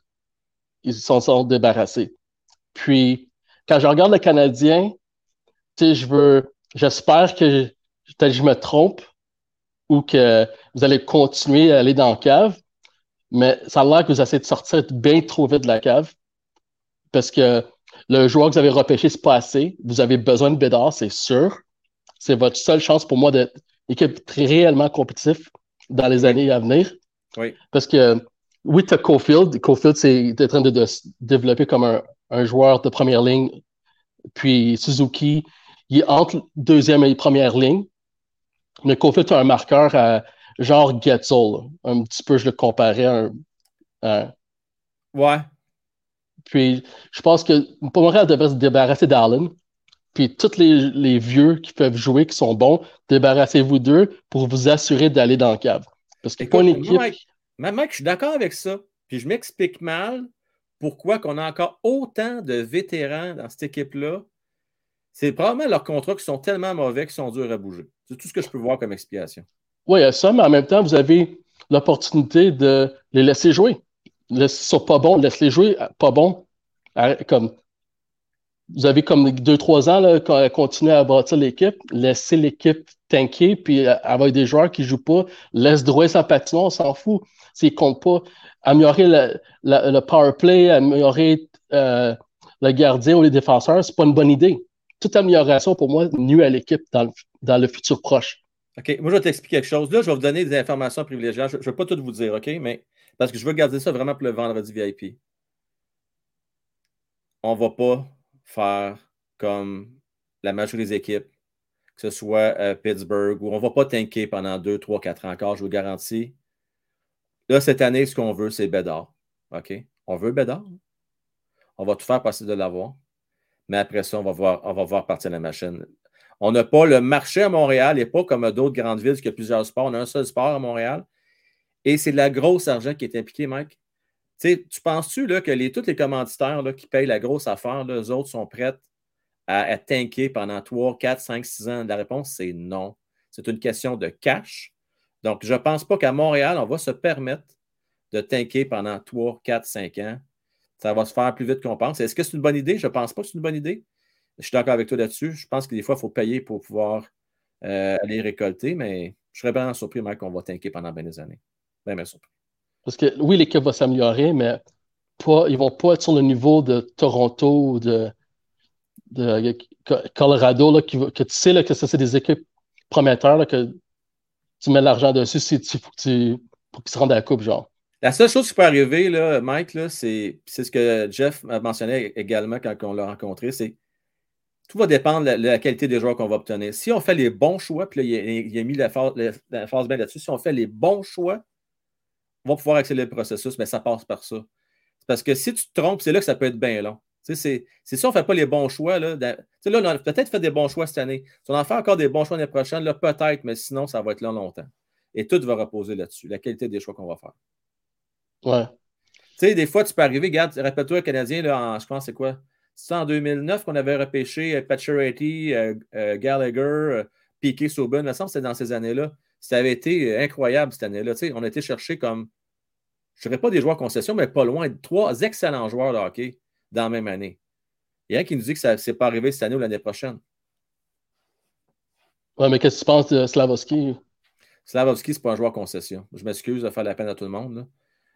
ils sont débarrassés. Puis, quand je regarde le Canadien, je veux, j'espère que peut-être je me trompe ou que vous allez continuer à aller dans la cave, mais ça a l'air que vous essayez de sortir bien trop vite de la cave parce que le joueur que vous avez repêché, c'est pas assez. Vous avez besoin de Bédard, c'est sûr. C'est votre seule chance pour moi d'être une équipe très réellement compétitive dans les années à venir. Oui. Parce que oui, tu as Cofield. Cofield, c'est est en train de, de se développer comme un, un joueur de première ligne. Puis Suzuki, il est entre deuxième et première ligne. Mais Cofield a un marqueur à genre Getzel. Un petit peu, je le comparais à un. à- Ouais. Puis je pense que pour Montréal devrait se débarrasser d'Allen. Puis tous les, les vieux qui peuvent jouer, qui sont bons, débarrassez-vous d'eux pour vous assurer d'aller dans le cave. Parce que pas une Écoute, équipe. moi, Mike, je suis d'accord avec ça. Puis je m'explique mal pourquoi qu'on a encore autant de vétérans dans cette équipe-là. C'est probablement leurs contrats qui sont tellement mauvais qu'ils sont durs à bouger. C'est tout ce que je peux voir comme explication. Oui, il y a ça, mais en même temps, vous avez l'opportunité de les laisser jouer. Laisse- sont pas bons, laisse-les jouer euh, pas bons. Comme, vous avez comme deux, trois ans là, quand- continuer à bâtir l'équipe, laissez l'équipe tanker, puis euh, avec des joueurs qui jouent pas, laisse droit sa patinoire, on s'en fout. S'ils comptent pas, améliorer le power play, améliorer euh, le gardien ou les défenseurs, c'est pas une bonne idée. Toute amélioration, pour moi, nuit à l'équipe dans le, dans le futur proche. OK, moi, je vais t'expliquer quelque chose. Là, je vais vous donner des informations privilégiées. Je ne vais pas tout vous dire, OK? Mais parce que je veux garder ça vraiment pour le vendredi VIP. On ne va pas faire comme la majorité des équipes, que ce soit euh, Pittsburgh, ou on ne va pas tanker pendant 2, 3, 4 ans encore, je vous garantis. Là, cette année, ce qu'on veut, c'est Bédard. OK? On veut Bédard. On va tout faire passer de l'avoir. Mais après ça, on va voir, on va voir partir la machine. On n'a pas le marché à Montréal, n'est pas comme d'autres grandes villes qui ont plusieurs sports. On a un seul sport à Montréal. Et c'est de la grosse argent qui est impliqué, Mike. Tu penses-tu que les, tous les commanditaires qui payent la grosse affaire, là, eux autres sont prêts à, à tanker pendant 3, 4, 5, 6 ans? La réponse, c'est non. C'est une question de cash. Donc, je ne pense pas qu'à Montréal, on va se permettre de tanker pendant 3, 4, 5 ans. Ça va se faire plus vite qu'on pense. Est-ce que c'est une bonne idée? Je ne pense pas que c'est une bonne idée. Je suis d'accord avec toi là-dessus. Je pense que des fois, il faut payer pour pouvoir euh, aller récolter, mais je serais vraiment surpris, Mike, qu'on va tanker pendant bien des années. Bien, bien surpris. Parce que oui, l'équipe va s'améliorer, mais pas, ils vont pas être sur le niveau de Toronto ou de, de Colorado, là, qui, que tu sais là, que ça, c'est des équipes prometteurs, là, que tu mets l'argent dessus si tu, pour qu'ils se rendent à la coupe, genre. La seule chose qui peut arriver, là, Mike, là, c'est ce que Jeff a mentionné également quand on l'a rencontré, c'est tout va dépendre de la, qualité des joueurs qu'on va obtenir. Si on fait les bons choix, puis là, il a, il a mis la phase, la- la phase bien là-dessus, si on fait les bons choix, va pouvoir accélérer le processus, mais ça passe par ça. Parce que si tu te trompes, c'est là que ça peut être bien long. C'est si on ne fait pas les bons choix. Là, là on a peut-être fait des bons choix cette année. Si on en fait encore des bons choix l'année prochaine, là, peut-être, mais sinon, ça va être long longtemps. Et tout va reposer là-dessus, la qualité des choix qu'on va faire. Ouais. Tu sais, des fois, tu peux arriver, regarde, rappelle-toi, le Canadien, là, en, je pense, c'est quoi? C'est en 2009 qu'on avait repêché euh, Pacioretty, euh, euh, Gallagher, euh, Piquet, Subban. Il me semble que c'était dans ces années-là. Ça avait été euh, incroyable cette année-là. Tu sais, on a été chercher comme, je ne dirais pas des joueurs concession, mais pas loin, trois excellents joueurs de hockey dans la même année. Il y a un qui nous dit que ça ne s'est pas arrivé cette année ou l'année prochaine. Ouais, mais qu'est-ce que tu penses de Slavovski? Slavovski, ce n'est pas un joueur concession. Je m'excuse de faire la peine à tout le monde. là.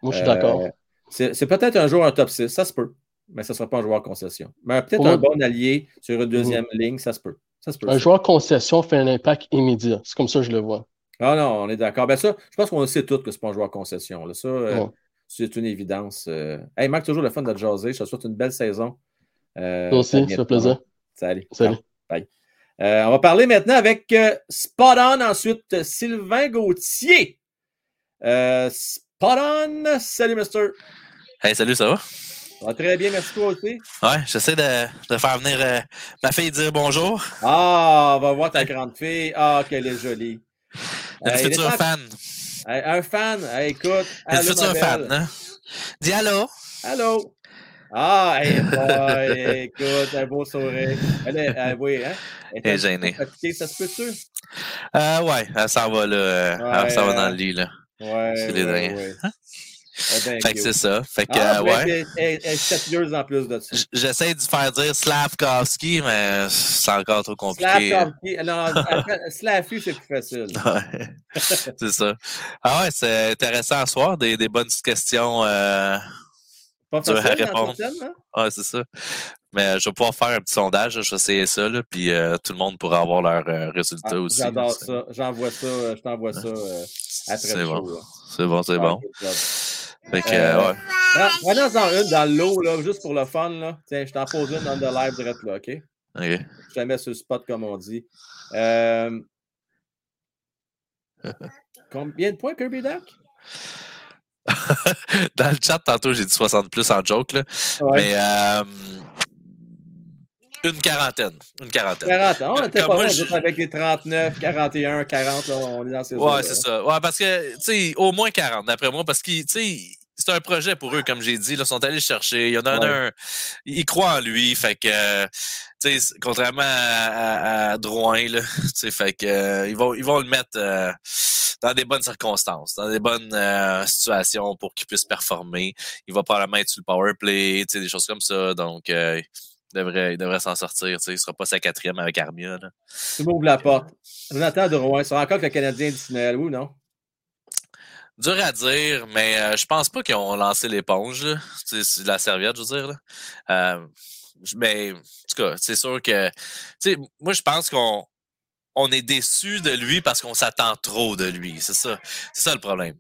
Moi, je suis Euh, d'accord. C'est c'est peut-être un joueur un top 6, ça se peut, mais ce ne sera pas un joueur concession. Mais peut-être un bon allié sur une deuxième ligne, ça se peut. Ça se peut. Un ça. joueur concession fait un impact immédiat. C'est comme ça que je le vois. Ah non, on est d'accord. Ben ça, je pense qu'on le sait tous que ce n'est pas un joueur concession. là. Ça, euh, c'est une évidence. euh. Hey, Marc, toujours le fun de te jaser. Je te souhaite une belle saison. Euh, Toi aussi, ça fait plaisir. Salut. Salut. Bye. Euh, on va parler maintenant avec euh, Spot On, ensuite Sylvain Gauthier. Euh, Spot On, salut, Mister. Hey, salut, ça va? Ça va très bien, merci toi aussi. Ouais, j'essaie de, de faire venir euh, ma fille dire bonjour. Ah, on va voir ta grande fille. Ah, qu'elle est jolie. Une Euh, en- fan? Un fan, écoute. Future ma fan, hein? Dis allô? Allô? Ah, hey, boy, écoute, un beau sourire. Elle est, euh, oui, hein? Elle est gênée. fatiguée, ça se peut-tu? Euh, ouais, elle s'en va là. euh, Ouais, elle s'en va dans le lit, là. Ouais, C'est les ouais, dingues. ouais. Elle est bien Fait que c'est ça. Fait que, Ah, euh, ouais. elle, elle- elle est sérieuse en plus de ça. J- J'essaie de faire dire Slavkovski, mais c'est encore trop compliqué. Slavkovski, non, Slavu, c'est plus facile. [laughs] Ouais. c'est ça. Ah ouais, c'est intéressant à soir. Des, des bonnes questions. Euh... Pas dur à facile, répondre. hein? Ouais, c'est ça. Mais euh, je vais pouvoir faire un petit sondage. Je vais essayer ça, là, puis euh, tout le monde pourra avoir leurs euh, résultats Ah, aussi. J'adore ça. J'envoie ça. Je t'envoie ça après C'est le bon. C'est bon, c'est Ah, bon. Fait que, Euh, euh, ouais. Prends- Prenons-en une dans l'eau, là, juste pour le fun. Là. Tiens, je t'en pose une dans le live direct là, OK? OK. Je te la mets sur le spot, comme on dit. Euh, [laughs] Combien de points, Kirby Duck? Dans le chat, tantôt, j'ai dit 60 plus en joke, là. Ouais. Mais euh, une quarantaine. Une quarantaine. 40 ans. On était pas mal, je- avec les 39, 41, 40. Là, on est dans ces Ouais, c'est ça. Ouais, parce que, tu sais, au moins 40, d'après moi, parce que, tu sais, c'est un projet pour eux, comme j'ai dit. Là, ils sont allés chercher. Il y en a Ouais. un. Ils croient en lui. Fait que, tu sais, contrairement à, à, à Drouin, là, [laughs] tu sais, fait que, euh, ils, vont, ils vont le mettre euh, dans des bonnes circonstances, dans des bonnes euh, situations pour qu'il puisse performer. Il va probablement être sur le power play, tu sais, des choses comme ça. Donc, euh, il devrait, devrait s'en sortir. Il sera pas sa quatrième avec Armia. Là. Tu m'ouvres la porte. Jonathan Drouin, c'est encore que le Canadien du Tunnel, oui, non? Dur à dire, mais euh, je pense pas qu'ils ont lancé l'éponge. C'est de la serviette, je veux dire. Là. Euh, mais en tout cas, c'est sûr que. Moi, je pense qu'on on est déçu de lui parce qu'on s'attend trop de lui. C'est ça. C'est ça le problème.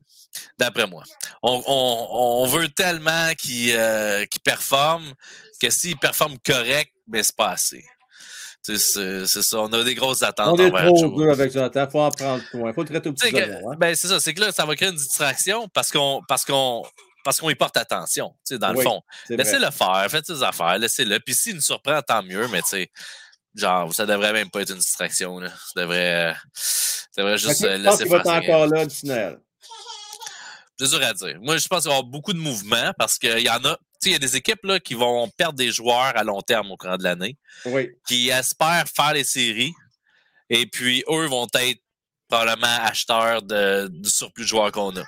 D'après moi. On, on, on veut tellement qu'il euh, qu'il performe que s'il performe correct, mais c'est pas assez. Tu sais, C'est ça. On a des grosses attentes On est trop dur avec Jonathan. Il faut en prendre soin. Il faut le traiter au petit hein? ben, c'est ça, c'est que là, ça va créer une distraction parce qu'on parce qu'on parce qu'on y porte attention, tu sais, dans le fond. Laissez-le faire, faites ses affaires, laissez-le. Puis s'il nous surprend, tant mieux, mais tu sais, genre, ça devrait même pas être une distraction, là. Ça devrait, euh, ça devrait juste Ok, euh, laisser qu'il va faire être encore là, du Tunnel. C'est dur à dire. Moi, je pense qu'il va y avoir beaucoup de mouvements parce qu'il y en a, tu sais, il y a des équipes là, qui vont perdre des joueurs à long terme au courant de l'année. Oui. qui espèrent faire les séries. Et puis, eux vont être probablement acheteurs de, du surplus de joueurs qu'on a.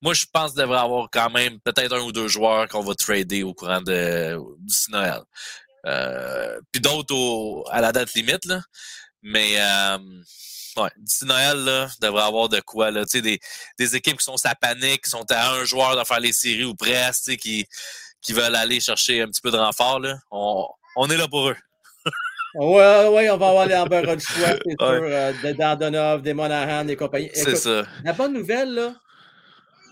Moi, je pense qu'il devrait y avoir quand même peut-être un ou deux joueurs qu'on va trader au courant de, d'ici Noël. Euh, puis d'autres au- à la date limite, là. Mais euh, ouais, d'ici Noël, là, il devrait y avoir de quoi. Là, des, des équipes qui sont sa panique, qui sont à un joueur de faire les séries ou presque, qui, qui veulent aller chercher un petit peu de renfort. Là. On, on est là pour eux. Ouais, ouais, on va avoir les embarras de choix, c'est Ouais. sûr. euh, des Dandonov, des Monahan, des compagnies. C'est ça. La bonne nouvelle, là,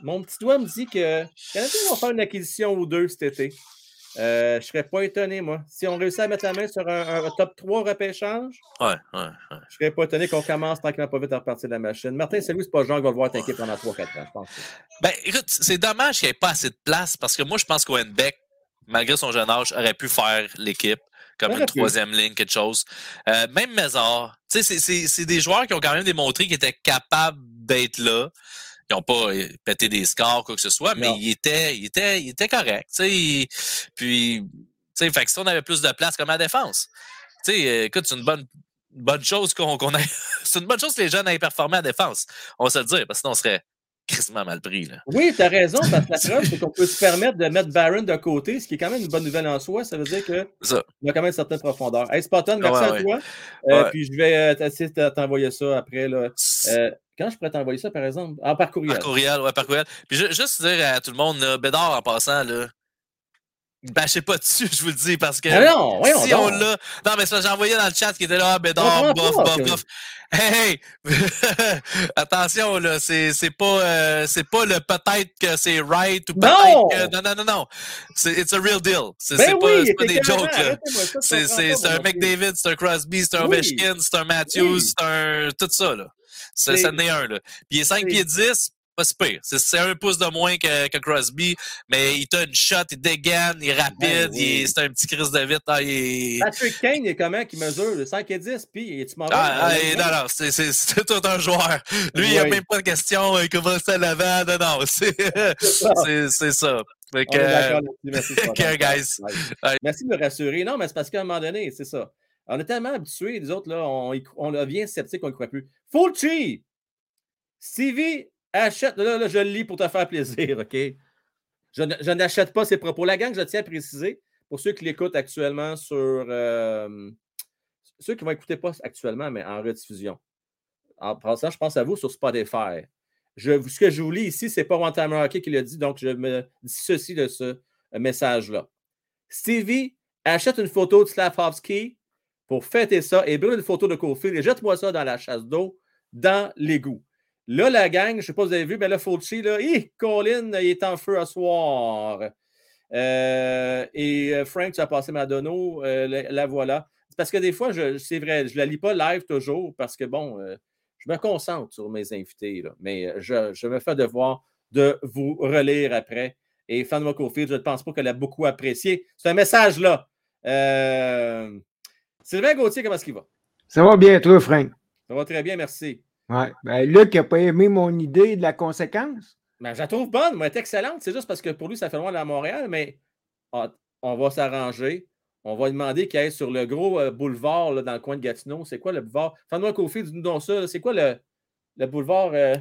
mon petit doigt me dit que le Canadien va faire une acquisition ou deux cet été. Euh, je ne serais pas étonné, moi. Si on réussit à mettre la main sur un, un top 3 repêchage, Ouais, ouais, ouais. je ne serais pas étonné qu'on commence tranquillement pas vite à repartir de la machine. Martin, c'est lui, c'est pas le genre qui va le voir t'inquiète pendant 3-4 ans, je pense. Ben, écoute, c'est dommage qu'il n'y ait pas assez de place parce que moi, je pense qu'Owenbeck, malgré son jeune âge, aurait pu faire l'équipe comme une troisième ligne, quelque chose. Euh, même Mézard, c'est des joueurs qui ont quand même démontré qu'ils étaient capables d'être là. Ils n'ont pas euh, pété des scores, quoi que ce soit, mais ils étaient, ils étaient, ils étaient corrects. Puis, tu sais, fait que si on avait plus de place comme à la défense, tu sais, euh, écoute, c'est une bonne, bonne chose qu'on ait. [laughs] c'est une bonne chose que les jeunes aient performé à la défense. On va se le dire, parce que sinon on serait crissement mal pris. Là. Oui, tu as raison, parce que la preuve, c'est qu'on peut se permettre de mettre Barron de côté, ce qui est quand même une bonne nouvelle en soi. Ça veut dire qu'il ça. a quand même une certaine profondeur. Hey, Spartan, merci Ouais, à ouais. toi. Euh, Ouais. Puis je vais euh, essayer de t'envoyer ça après. Là. Euh, quand je pourrais t'envoyer ça, par exemple? Ah, par courriel. Par courriel, ouais, par courriel. Puis ju- juste dire à tout le monde, Bédard, en passant, là, Bâchez pas dessus, je vous le dis, parce que non, voyons si on l'a. Non, mais que j'ai envoyé dans le chat qui était là, ah, ben non, comprends bof, bof, bof. Hey, hey! [laughs] Attention, là, c'est, c'est pas, euh, c'est pas le peut-être que c'est right ou peut-être Non! que. Non, non, non, non. C'est, it's a real deal. C'est, Ben pas, oui, c'est pas des jokes, là. ça, C'est, c'est, un. McDavid, c'est un Crosby, c'est un Oui. Ovechkin, c'est un Matthews, Oui. c'est un. Tout ça, là. Ça en est un, là. Puis il est 5 c'est- pieds 10, pas si pire. C'est, un pouce de moins que, que Crosby, mais il t'a une shot, il dégaine, il est rapide, Ben il est- oui. c'est un petit crise de vite. Ah, il Patrick Kane, il est comment qui mesure le 5 et 10, puis tu m'en Ah, ah, non, non, c'est, tout un joueur. Lui, il n'y a même pas de question, il commence à l'avant. Non, non, c'est, ça. Fait que. Merci, [laughs] guys. Ouais. Ouais. Merci de me rassurer. Non, mais c'est parce qu'à un moment donné, c'est ça. On est tellement habitués, les autres, là, on devient sceptique, on ne croit plus. Fulci! Stevie achète. Là, je le lis pour te faire plaisir, OK? Je, n'achète pas ses propos. La gang, je tiens à préciser, pour ceux qui l'écoutent actuellement sur. euh, ceux qui vont écouter pas actuellement, mais en rediffusion. En passant, je pense à vous sur Spotify. Ce que je vous lis ici, ce n'est pas One Timer Hockey qui l'a dit, donc je me dissocie de ce euh, message-là. Stevie achète une photo de Slavkovski pour fêter ça et brûle une photo de Cofield et jette-moi ça dans la chasse d'eau, dans l'égout. Là, la gang, je ne sais pas si vous avez vu, mais là, Fulci, là, hi, Colin, il est en feu à soir. Euh, et euh, Frank, tu as passé Madonna, euh, la, la voilà. Parce que des fois, c'est vrai, je ne la lis pas live toujours parce que, bon, euh, je me concentre sur mes invités, là, mais je, je me fais devoir de vous relire après. Et Fanma Cofield, je ne pense pas qu'elle a beaucoup apprécié. C'est un message là. Euh, Sylvain Gauthier, comment est-ce qu'il va? Ça va bien, toi, Frank? Ça va très bien, merci. Ouais. Ben, Luc n'a pas aimé mon idée de la conséquence. Ben, je la trouve bonne, moi, elle est excellente. C'est juste parce que pour lui, ça fait loin d'aller à Montréal, mais ah, on va s'arranger. On va demander qu'il aille sur le gros euh, boulevard là, dans le coin de Gatineau. C'est quoi le boulevard? Fanma Cofield, dis-nous donc ça. C'est quoi le, le boulevard? euh,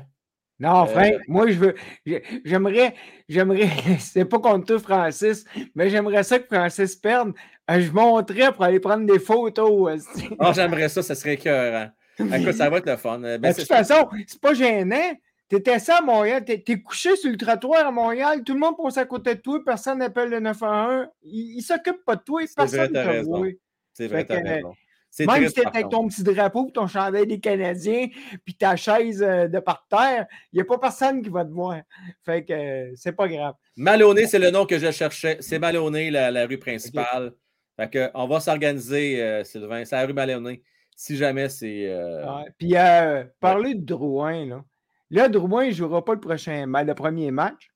Non, Euh, Frank, moi, je veux. j'ai- J'aimerais. J'aimerais. [laughs] C'est pas contre toi, Francis, mais j'aimerais ça que Francis perde. Euh, Je monterais pour aller prendre des photos. Ah, j'aimerais ça, ça serait écœurant. Écoute, ça va être le fun. Euh, ben, de toute façon, c'est pas gênant. T'étais ça à Montréal, t'es couché sur le trottoir à Montréal, tout le monde passe à côté de toi, personne n'appelle le 911. Il, il s'occupe pas de toi, personne ne te voit. C'est vrai, t'as que, raison. Même si t'es avec ton petit drapeau, puis ton chandail des Canadiens, puis ta chaise euh, de par terre, il n'y a pas personne qui va te voir. Fait que euh, c'est pas grave. Maloney, c'est le nom que je cherchais. C'est Maloney, la, la rue principale. Fait que, on va s'organiser, euh, Sylvain. C'est la rue Maloney. Si jamais c'est. euh. Puis euh, parler de Drouin, là. Là, Drouin, il ne jouera pas le prochain le premier match.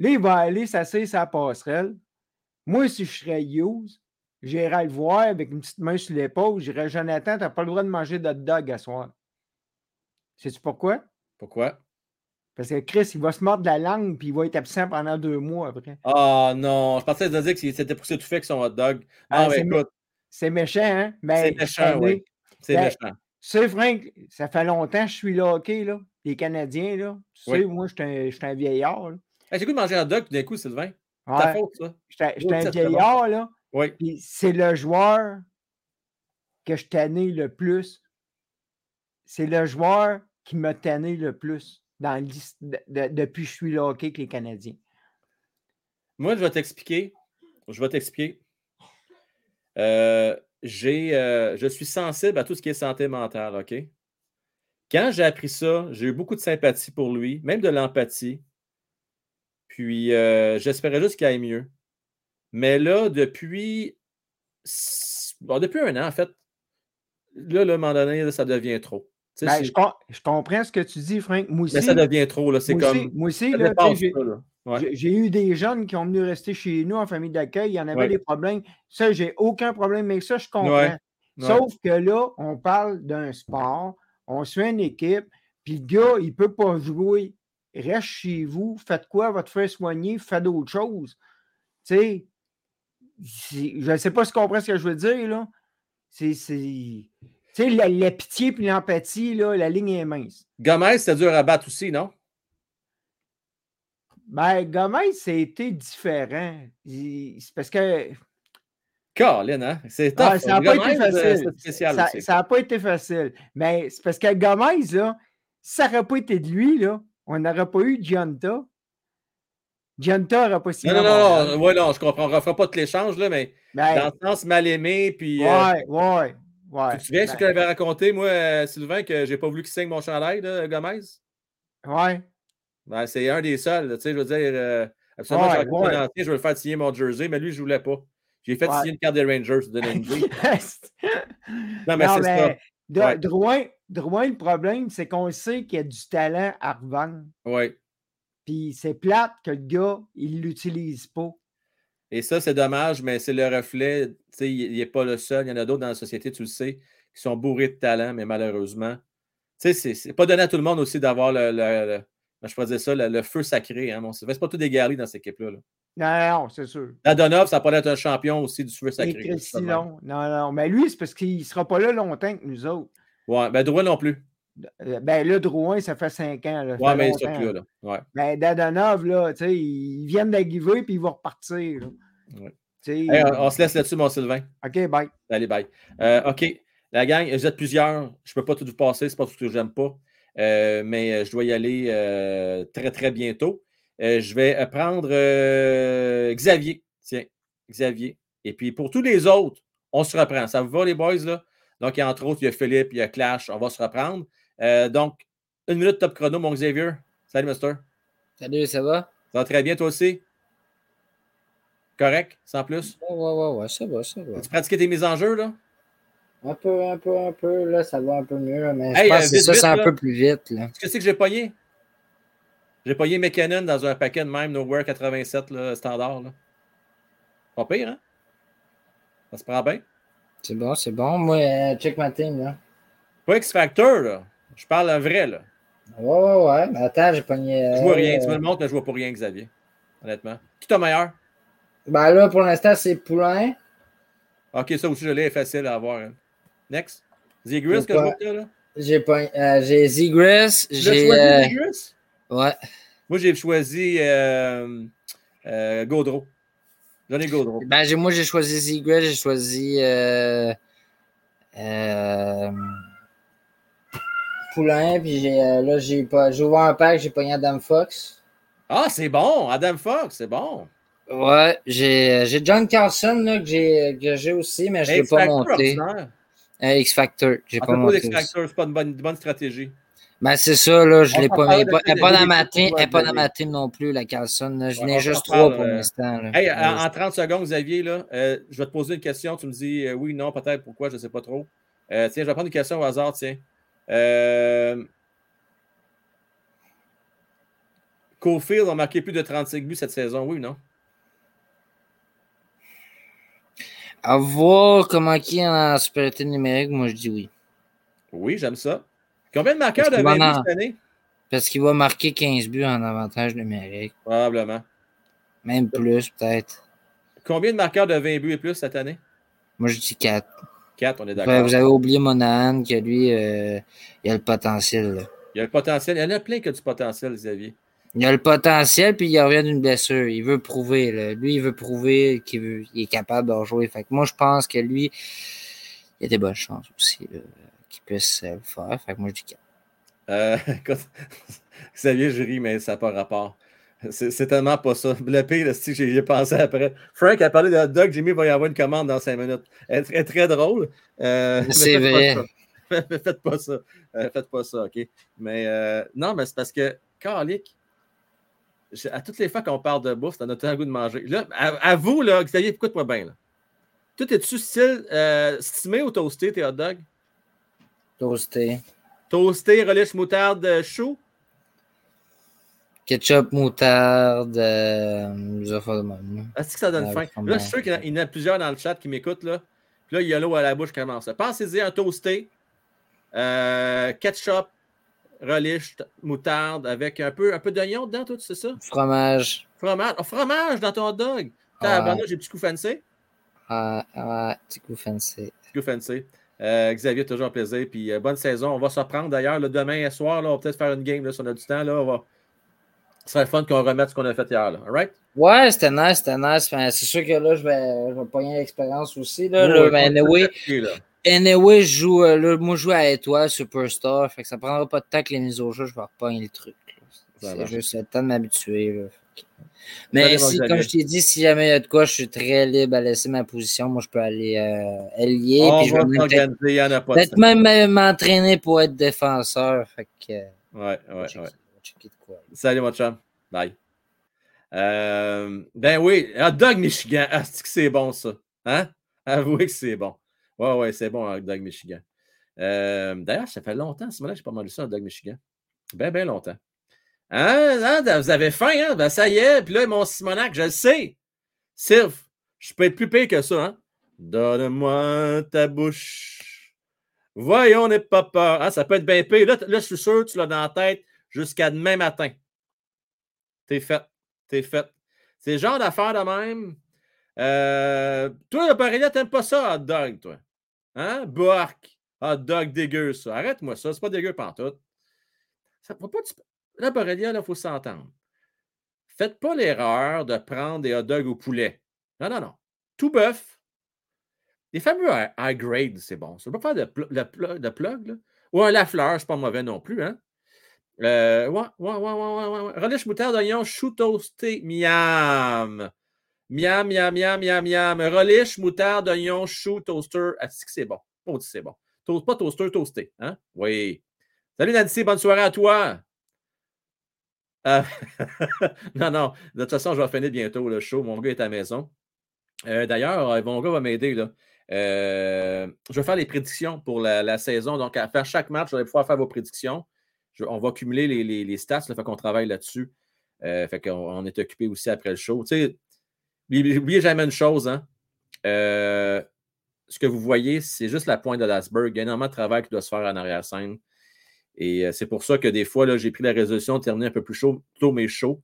Là, il va aller s'asseoir sa passerelle. Moi, si je serais Hughes, j'irais le voir avec une petite main sur l'épaule. J'irais Jonathan, tu n'as pas le droit de manger de hot dog à soir. Sais-tu pourquoi? Pourquoi? Parce que Chris, il va se mordre la langue puis il va être absent pendant deux mois après. Ah non, je pensais de dire qu'il s'était poussé tout fait avec son hot dog. Non, Ah, mais écoute, C'est méchant, hein? Mais c'est cette méchant, oui. C'est Ben, méchant. Tu sais, Frank, ça fait longtemps que je suis là, hockey, là. Les Canadiens, là. Tu Oui. sais, moi, je suis un- je suis un vieillard, là. Hey, J'ai goût de manger un dog d'un coup, Sylvain? C'est ta faute, ça. J'étais Oui, un vieillard, là. Oui. Puis c'est le joueur que je tannais le plus. C'est le joueur qui m'a tanné le plus dans l'his- de- de- depuis que je suis là hockey avec les Canadiens. Moi, je vais t'expliquer. Je vais t'expliquer. Euh, j'ai, euh, je suis sensible à tout ce qui est santé mentale, OK? Quand j'ai appris ça, j'ai eu beaucoup de sympathie pour lui, même de l'empathie. Puis, euh, j'espérais juste qu'il aille mieux. Mais là, depuis, bon, depuis un an, en fait, là, là, à un moment donné, là, ça devient trop. Ben, je, com- je comprends ce que tu dis, Frank. Moi aussi, mais ça devient trop, là. C'est moi aussi, comme. moi aussi, ça, là. Ouais. J'ai eu des jeunes qui ont venu rester chez nous en famille d'accueil. Il y en avait Ouais. des problèmes. Ça, j'ai aucun problème avec ça, je comprends. Ouais. Sauf que là, on parle d'un sport, on suit une équipe, puis le gars, il ne peut pas jouer. Reste chez vous, faites quoi, va te faire soigner, faites d'autres choses. Tu sais, je ne sais pas si tu comprends ce que je veux dire, là. C'est. c'est- Tu sais, la, la pitié puis l'empathie, là, la ligne est mince. Gomez, c'est dur à battre aussi, non? Ben, Gomez, c'était différent? Il- C'est parce que Colin, hein? C'est. Ah, ça n'a pas Gomez, été euh, facile. Spécial Ça n'a pas été facile. Mais c'est parce que Gomez, là, si ça n'aurait pas été de lui, là, on n'aurait pas eu Gianta. Genta n'aurait pas signé. Non, non, non, non, ouais, non, je comprends. On ne refera pas tout l'échange, là, mais Ben, dans le sens mal aimé, puis. euh, ouais, ouais, ouais. tu te souviens ce Ben, que j'avais raconté, moi, euh, Sylvain, que j'ai pas voulu qu'il signe mon chandail, Gomez? ouais. Ben, c'est un des seuls, tu sais, je veux dire. euh, absolument, Ouais, j'ai raconté ouais. un ancien, je vais le faire signer mon jersey, mais lui, je ne voulais pas. J'ai fait Ouais. signer une carte des Rangers, une idée. [laughs] Non, mais c'est ça. de- Ouais. Drouin, Drouin, le problème, c'est qu'on sait qu'il y a du talent à revendre. Oui. Puis c'est plate que le gars, il ne l'utilise pas. Et ça, c'est dommage, mais c'est le reflet. Tu sais, il n'est pas le seul. Il y en a d'autres dans la société, tu le sais, qui sont bourrés de talent, mais malheureusement. Tu sais, c'est- c'est pas donné à tout le monde aussi d'avoir le, le- le- je pourrais dire ça, le, le feu sacré. Hein, mon Sylvain. c'est pas tout guerriers dans cette équipe-là. là. Non, non, c'est sûr. Dadonov, ça pourrait être un champion aussi du feu Et sacré. Justement. non. Non, non. Mais lui, c'est parce qu'il ne sera pas là longtemps que nous autres. Ouais, ben Drouin non plus. Euh, Ben là, Drouin, ça fait cinq ans. Là, Ouais, mais il plus là. là. Ouais. Ben, Dadonov, là, tu sais, ils viennent d'arriver puis ils vont repartir. là. Ouais. Tu sais, Hey, on, on se laisse là-dessus, mon Sylvain. OK, bye. Allez, bye. Euh, OK. La gang, vous êtes plusieurs. Je ne peux pas tout vous passer, c'est pas tout ce que j'aime pas. Euh, mais euh, je dois y aller euh, très, très bientôt. Je vais prendre Xavier. Tiens, Xavier. Et puis pour tous les autres, on se reprend. Ça vous va, les boys, là? Donc, entre autres, il y a Philippe, il y a Clash. On va se reprendre. Donc, une minute top chrono, mon Xavier. Salut, Mister. Salut, ça va? Ça va très bien, toi aussi? Correct? Sans plus? Ouais, ouais, ouais, ouais, ça va, ça va. Tu pratiquais tes mises en jeu, là? Un peu, un peu, un peu, là, ça va un peu mieux, mais Hey, je pense euh, que ça, c'est un là. peu plus vite, là. Qu'est-ce que c'est que j'ai pogné? J'ai pogné McKinnon dans un paquet de même Nowhere 87 là, standard. Là. Pas pire, hein? Ça se prend bien. C'est bon, c'est bon. Moi, euh, check ma team, là. Pas X-Factor, là. Je parle en vrai, là. Ouais, ouais, ouais. Mais attends, j'ai pogné. Je vois euh, rien. Tu me le montres, mais je vois pas rien, Xavier. Honnêtement. Qui t'a meilleur? Ben là, pour l'instant, c'est Poulain. Ok, ça aussi, je l'ai facile à avoir. hein. Next. Zigris, que je pas- vois là? J'ai pogné- euh, j'ai J'ai. choisi, euh, Zigris? Ouais. Moi, j'ai choisi euh, euh, Gaudreau. J'en ai Gaudreau. Ben, moi, j'ai choisi Zegras, j'ai choisi. Euh, euh, Poulain, puis j'ai, là, j'ai pas. J'ai ouvert un pack, j'ai pogné Adam Fox. Ah, c'est bon! Adam Fox, c'est bon! Ouais, j'ai, John Carlson là, que, j'ai, aussi, mais je ne l'ai pas monté. Euh, X-Factor, j'ai pas monté. aussi. d'X-Factor, c'est pas une bonne, une bonne stratégie. Ben, c'est ça, là, je l'ai pas. Elle est pas, dans ma team, pas dans de- ma team non plus, la Carlson. Je n'ai juste trois pour euh, l'instant. Hey, en, en 30 secondes, Xavier, là, euh, je vais te poser une question. Tu me dis euh, oui, non, peut-être, pourquoi, je ne sais pas trop. Euh, tiens, je vais prendre une question au hasard, tiens. Cofield a marqué plus de 35 buts cette saison, oui ou non? À voir comment qui est en supériorité numérique, moi je dis oui. Oui, j'aime ça. Combien de marqueurs de qu'il 20 va buts en- cette année? Parce qu'il va marquer 15 buts en avantage numérique. Probablement. Même plus, peut-être. Combien de marqueurs de 20 buts et plus cette année? Moi je dis 4. 4, on est d'accord. vous avez oublié Monahan, que lui, euh, il a le potentiel. là. Il y a le potentiel. Il y en a plein qui ont du potentiel, Xavier. Il a le potentiel, puis il revient d'une blessure. Il veut prouver. là. Lui, il veut prouver qu'il est capable de rejouer. Fait que moi, je pense que lui, il a des bonnes chances aussi qu'il puisse euh, le faire. Fait que moi, je dis 4. Euh, [laughs] écoute, [laughs] Xavier, je ris, mais ça n'a pas rapport. C'est tellement pas ça. Le pire, c'est que j'y ai pensé après. Frank a parlé de hot dog. Jimmy va y avoir une commande dans 5 minutes. Elle est très, drôle. Euh, C'est pas vrai. [laughs] faites pas ça. Euh, faites pas ça, OK? Mais euh, non, mais c'est parce que, Carlic, je- à toutes les fois qu'on parle de bouffe, t'as notre un goût de manger. Là, à, à vous, là, Xavier, écoute-moi bien. Là. Tout est-tu style euh, stimé ou toasté, tes hot dogs? Toasté. Toasté, relish, moutarde, euh, chou? Ketchup, moutarde, euh, affaires de même. Est-ce que ça donne faim? Là, je suis sûr qu'il y en a- il y en a plusieurs dans le chat qui m'écoutent. Là. Puis là, il y a l'eau à la bouche qui commence. Pensez-y un toasté, euh, ketchup, relish, moutarde, avec un peu, un peu d'oignon dedans, tout, c'est ça? Fromage. Fromage. Oh, fromage dans ton hot dog. Tabarnak, j'ai petit coup fancy. Ah, ouais, petit coup fancy. Petit coup fancy. Euh, Xavier, toujours un plaisir. Puis euh, bonne saison. On va se reprendre d'ailleurs là, demain soir. Là, on va peut-être faire une game là, si on a du temps. Là, on va... Ce serait le fun qu'on remette ce qu'on a fait hier. Là. All right? Ouais, c'était nice, c'était nice. Enfin, c'est sûr que là, je vais, je vais pogner l'expérience aussi. Là, Ouais, là, ouais, mais peut anyway, là. Anyway, je joue, euh, là, moi, je joue à Étoile, Superstar. Fait que ça prendra pas de temps que les mises au jeu, je vais repogner le truc. C'est juste le temps de m'habituer. Mais si, comme je t'ai dit, si jamais il y a de quoi, je suis très libre à laisser ma position. Moi, je peux aller euh, ailier. On puis va peut-être même m'entraîner pour être défenseur. Fait que, euh, Ouais, ouais, ouais. de quoi. Salut, mon chum. Bye. Euh, ben oui, hot dog Michigan. Ah, c'est bon, ça? Hein? Avouez que c'est bon. Ouais, ouais, c'est bon, hot dog Michigan. Euh, D'ailleurs, ça fait longtemps, ce moment-là, j'ai pas mangé ça, hot dog Michigan. Ben, ben longtemps. Hein? hein, Vous avez faim, hein? Ben, ça y est. Puis là, mon Simonac, je le sais. Sylph, je peux être plus pire que ça, hein? Donne-moi ta bouche. Voyons, n'est pas peur. Ah, ça peut être bien pire. Là, là, je suis sûr que tu l'as dans la tête jusqu'à demain matin. T'es fait. T'es fait. C'est le genre d'affaire de même. Euh, toi, le Barilla, t'aimes pas ça, hot dog, toi? Hein? Bark. Hot dog dégueu, ça. Arrête-moi ça. C'est pas dégueu pantoute. Ça va pas. La Borrelia, il faut s'entendre. Faites pas l'erreur de prendre des hot dogs au poulet. Non, non, non. Tout bœuf. Les fameux high grade, c'est bon. Ça ne pas faire de, pl- de pl- de plug, là. Ou un Lafleur, c'est pas mauvais non plus, hein? Euh, ouais, ouais, ouais, ouais, ouais, ouais, ouais. Relish, moutarde, oignon, chou toasté, miam. Miam, miam, miam, miam, miam. Relish, moutarde, oignon, chou, toaster. Ah, c'est que c'est bon? Oh, c'est bon. Toast, pas toaster, toasté. Hein? Oui. Salut Nancy, bonne soirée à toi. Euh, [laughs] non, non. De toute façon, je vais finir bientôt le show. Mon gars est à la maison. Euh, D'ailleurs, euh, mon gars va m'aider. je vais faire les prédictions pour la, saison. Donc, à faire chaque match, vous allez pouvoir faire vos prédictions. On va cumuler les, stats, là, fait qu'on travaille là-dessus. Fait qu'on on est occupé aussi après le show. Tu sais, n'oubliez n'oubliez jamais une chose, hein. Euh, ce que vous voyez, c'est juste la pointe de l'iceberg. Il y a énormément de travail qui doit se faire en arrière-scène. Et euh, c'est pour ça que des fois, j'ai pris la résolution de terminer un peu plus chaud, tôt mes shows,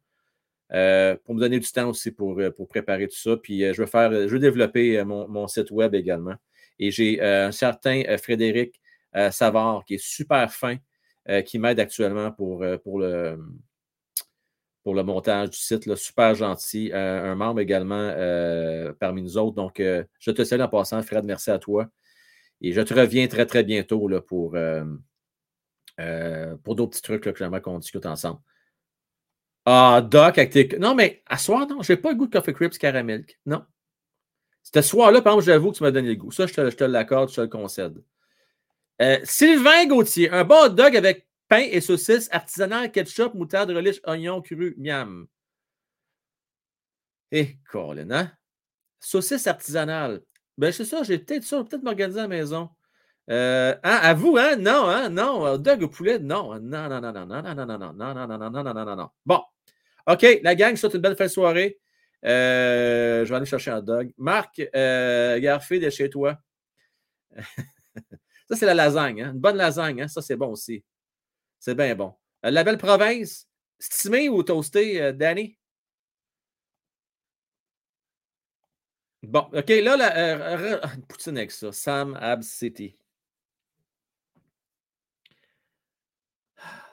euh, pour me donner du temps aussi pour, pour préparer tout ça. Puis je vais faire, je développer mon, mon site web également. Et j'ai un certain Frédéric Savard qui est super fin, qui m'aide actuellement pour, pour, le, pour le montage du site. super gentil. Euh, un membre également euh, parmi nous autres. Donc, euh, je te salue en passant, Fred. Merci à toi. Et je te reviens très, très bientôt là, pour, pour d'autres petits trucs que j'aimerais qu'on discute ensemble. Ah, Doc, avec tes. Non, mais à soir, non, je n'ai pas le goût de Coffee Crips Caramel. Non. Ce soir-là, par exemple, j'avoue que tu m'as donné le goût. Ça, je te, te l'accorde, je te le concède. Sylvain Gauthier, un bon dog avec pain et saucisse artisanal, ketchup, moutarde, relish, oignon cru, miam. Eh, Colin, hein? Saucisse artisanale. Ben, c'est ça, j'ai peut-être ça, peut-être m'organiser à la maison. Euh, hein, à vous, hein? Non, hein? Non, hot dog au poulet, non. Non, non, non, non, non, non, non, non, non, non, non, non, non, non, non, non, non. Bon. OK, la gang, je souhaite une belle fin de soirée. Euh, je vais aller chercher un dog. Marc, euh, Garfield est chez toi. ça, c'est la lasagne, hein? Une bonne lasagne, hein? Ça, c'est bon aussi. C'est bien bon. Euh, la belle province, stimé ou toasté, euh, Danny? Bon, OK, là, la, euh, une poutine avec ça. Sam Abs City. Ah.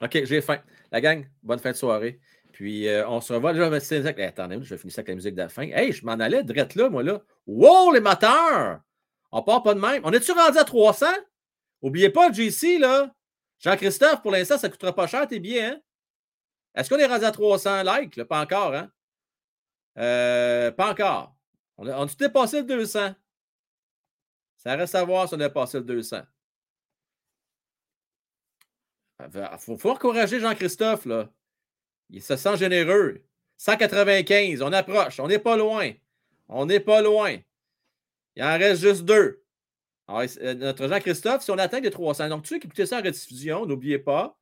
OK, j'ai faim. La gang, bonne fin de soirée. Puis, euh, on se revoit. Je vais Eh, attendez, je vais finir ça avec la musique de la fin. Hey, je m'en allais direct là, moi, là. Wow, les moteurs! On part pas de même. On est-tu rendu à 300? Oubliez pas, JC, là. Jean-Christophe, pour l'instant, ça ne coûtera pas cher tes billets, hein? Est-ce qu'on est rendu à 300 likes? Pas encore, hein? Euh, pas encore. On a, on dépassé le 200. Ça reste à voir si on a dépassé le 200. Il faut, faut encourager Jean-Christophe. Il se sent généreux. 195, on approche. On n'est pas loin. On n'est pas loin. Il en reste juste deux. Alors, euh, notre Jean-Christophe, si on atteint les 300, donc ceux qui écoutez ça en rediffusion, n'oubliez pas,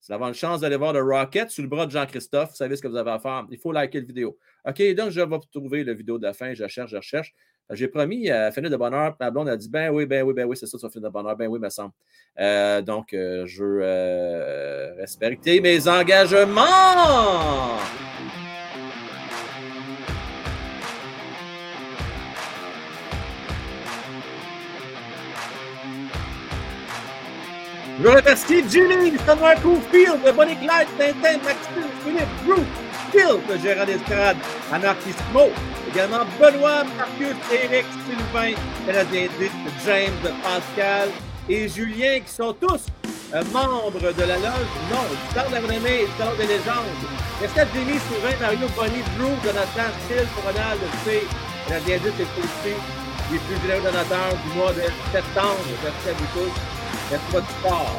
c'est d'avoir une chance d'aller voir le Rocket sur le bras de Jean-Christophe. Vous savez ce que vous avez à faire. Il faut liker la vidéo. OK, donc je vais trouver la vidéo de la fin. Je cherche, je recherche. J'ai promis à finir de bonheur. Ma blonde a dit Ben oui, ben oui, ben oui, c'est ça, ça finir de bonheur. Ben oui, me semble. Euh, donc, euh, je veux euh, respecter mes engagements. Je remercie Julie, Summer Cofield, Bonnie Clyde, Tintin, Maxime, Philippe, Bruce, Phil, le gérant d'estrade, Anarchismo, également Benoît, Marcus, Eric, Sylvain, Canadien James, Pascal et Julien qui sont tous euh, membre de la loge? Non. Du la renommée et du temps des légendes. Est-ce que Jimmy, Souvin, Mario, Bonnie, Drew, Jonathan, Phil, Ronald, C, DND, c'est aussi les plus généreux donateurs du mois de septembre. Merci à vous tous. Merci de votre support.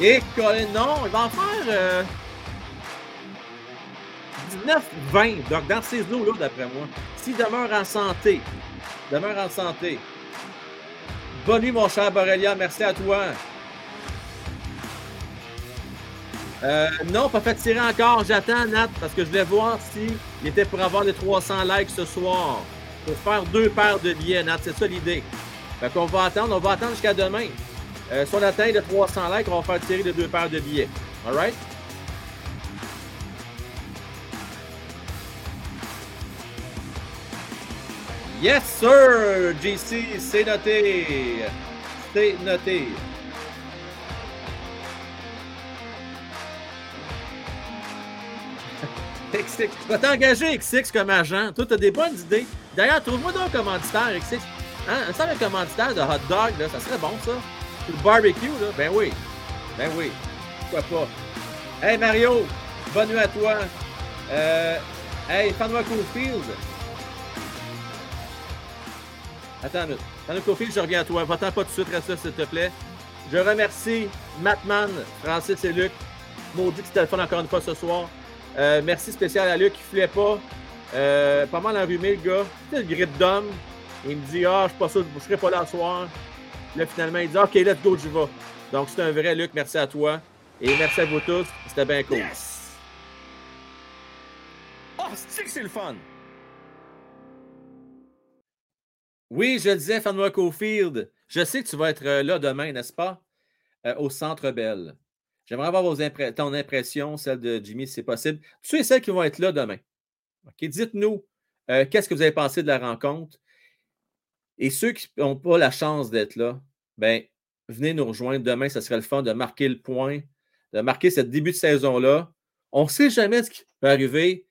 Et Colin, non, il va en faire euh, 19-20. Donc, dans ces eaux-là, d'après moi, s'il demeure en santé, demeure en santé. Bonne nuit, mon cher Borrelia. Merci à toi. Euh, non, pas fait tirer encore. J'attends, Nat, parce que je voulais voir s'il était pour avoir les 300 likes ce soir. Pour faire deux paires de billets, Nat. C'est ça l'idée. Fait qu'on va attendre. On va attendre jusqu'à demain. Euh, si on atteint les 300 likes, on va faire tirer les deux paires de billets. All right? Yes, sir, JC, c'est noté. C'est noté. XX. Tu vas t'engager XX comme agent. Toi, tu as des bonnes idées. D'ailleurs, trouve-moi donc un commanditaire, XX. Hein? Un simple commanditaire de hot dog, là, ça serait bon, ça. Le barbecue, là. Ben oui. Ben oui. Pourquoi pas? Hey, Mario, bonne nuit à toi. Euh, hey, Fanwa Cofield. Attends une minute. Fanwa Cofield, je reviens à toi. Va-t'en pas tout de suite, reste là, s'il te plaît. Je remercie Matman, Francis et Luc. Maudit que fun encore une fois ce soir. Euh, merci spécial à Luc qui ne pas. Euh, pas mal enrhumé, le gars. C'est le grippe d'homme. Il me dit Ah, je suis pas sûr, je ne serai pas là ce soir. Là, finalement, il dit OK, let's go, je vais. Donc, c'est un vrai Luc. Merci à toi. Et merci à vous tous. C'était bien cool. Yes! Oh, c'est que c'est le fun! Oui, je le disais, Fanwa Cofield. Je sais que tu vas être euh, là demain, n'est-ce pas? Euh, au Centre Bell. J'aimerais avoir vos ton impression, celle de Jimmy, si c'est possible. Ceux et celles qui vont être là demain. Dites-nous euh, qu'est-ce que vous avez pensé de la rencontre. Et ceux qui n'ont pas la chance d'être là, ben, venez nous rejoindre demain. Ce serait le fun de marquer le point, de marquer ce début de saison-là. On ne sait jamais ce qui peut arriver.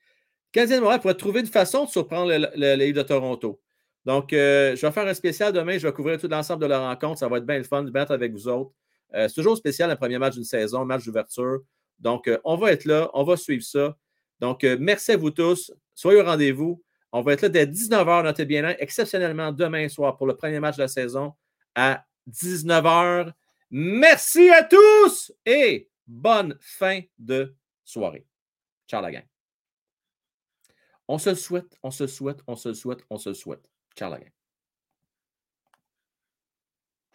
Canadien de pourrait trouver une façon de surprendre le, le de Toronto. Donc, euh, je vais faire un spécial demain. Je vais couvrir tout l'ensemble de la rencontre. Ça va être bien le fun de battre avec vous autres. Euh, c'est toujours spécial le premier match d'une saison, match d'ouverture. Donc, euh, on va être là, on va suivre ça. Donc, euh, merci à vous tous. Soyez au rendez-vous. On va être là dès 19h, notez bien là, exceptionnellement demain soir pour le premier match de la saison à 19h. Merci à tous et bonne fin de soirée. Ciao la gang. On se souhaite, on se souhaite, on se souhaite, on se souhaite. Ciao la gang.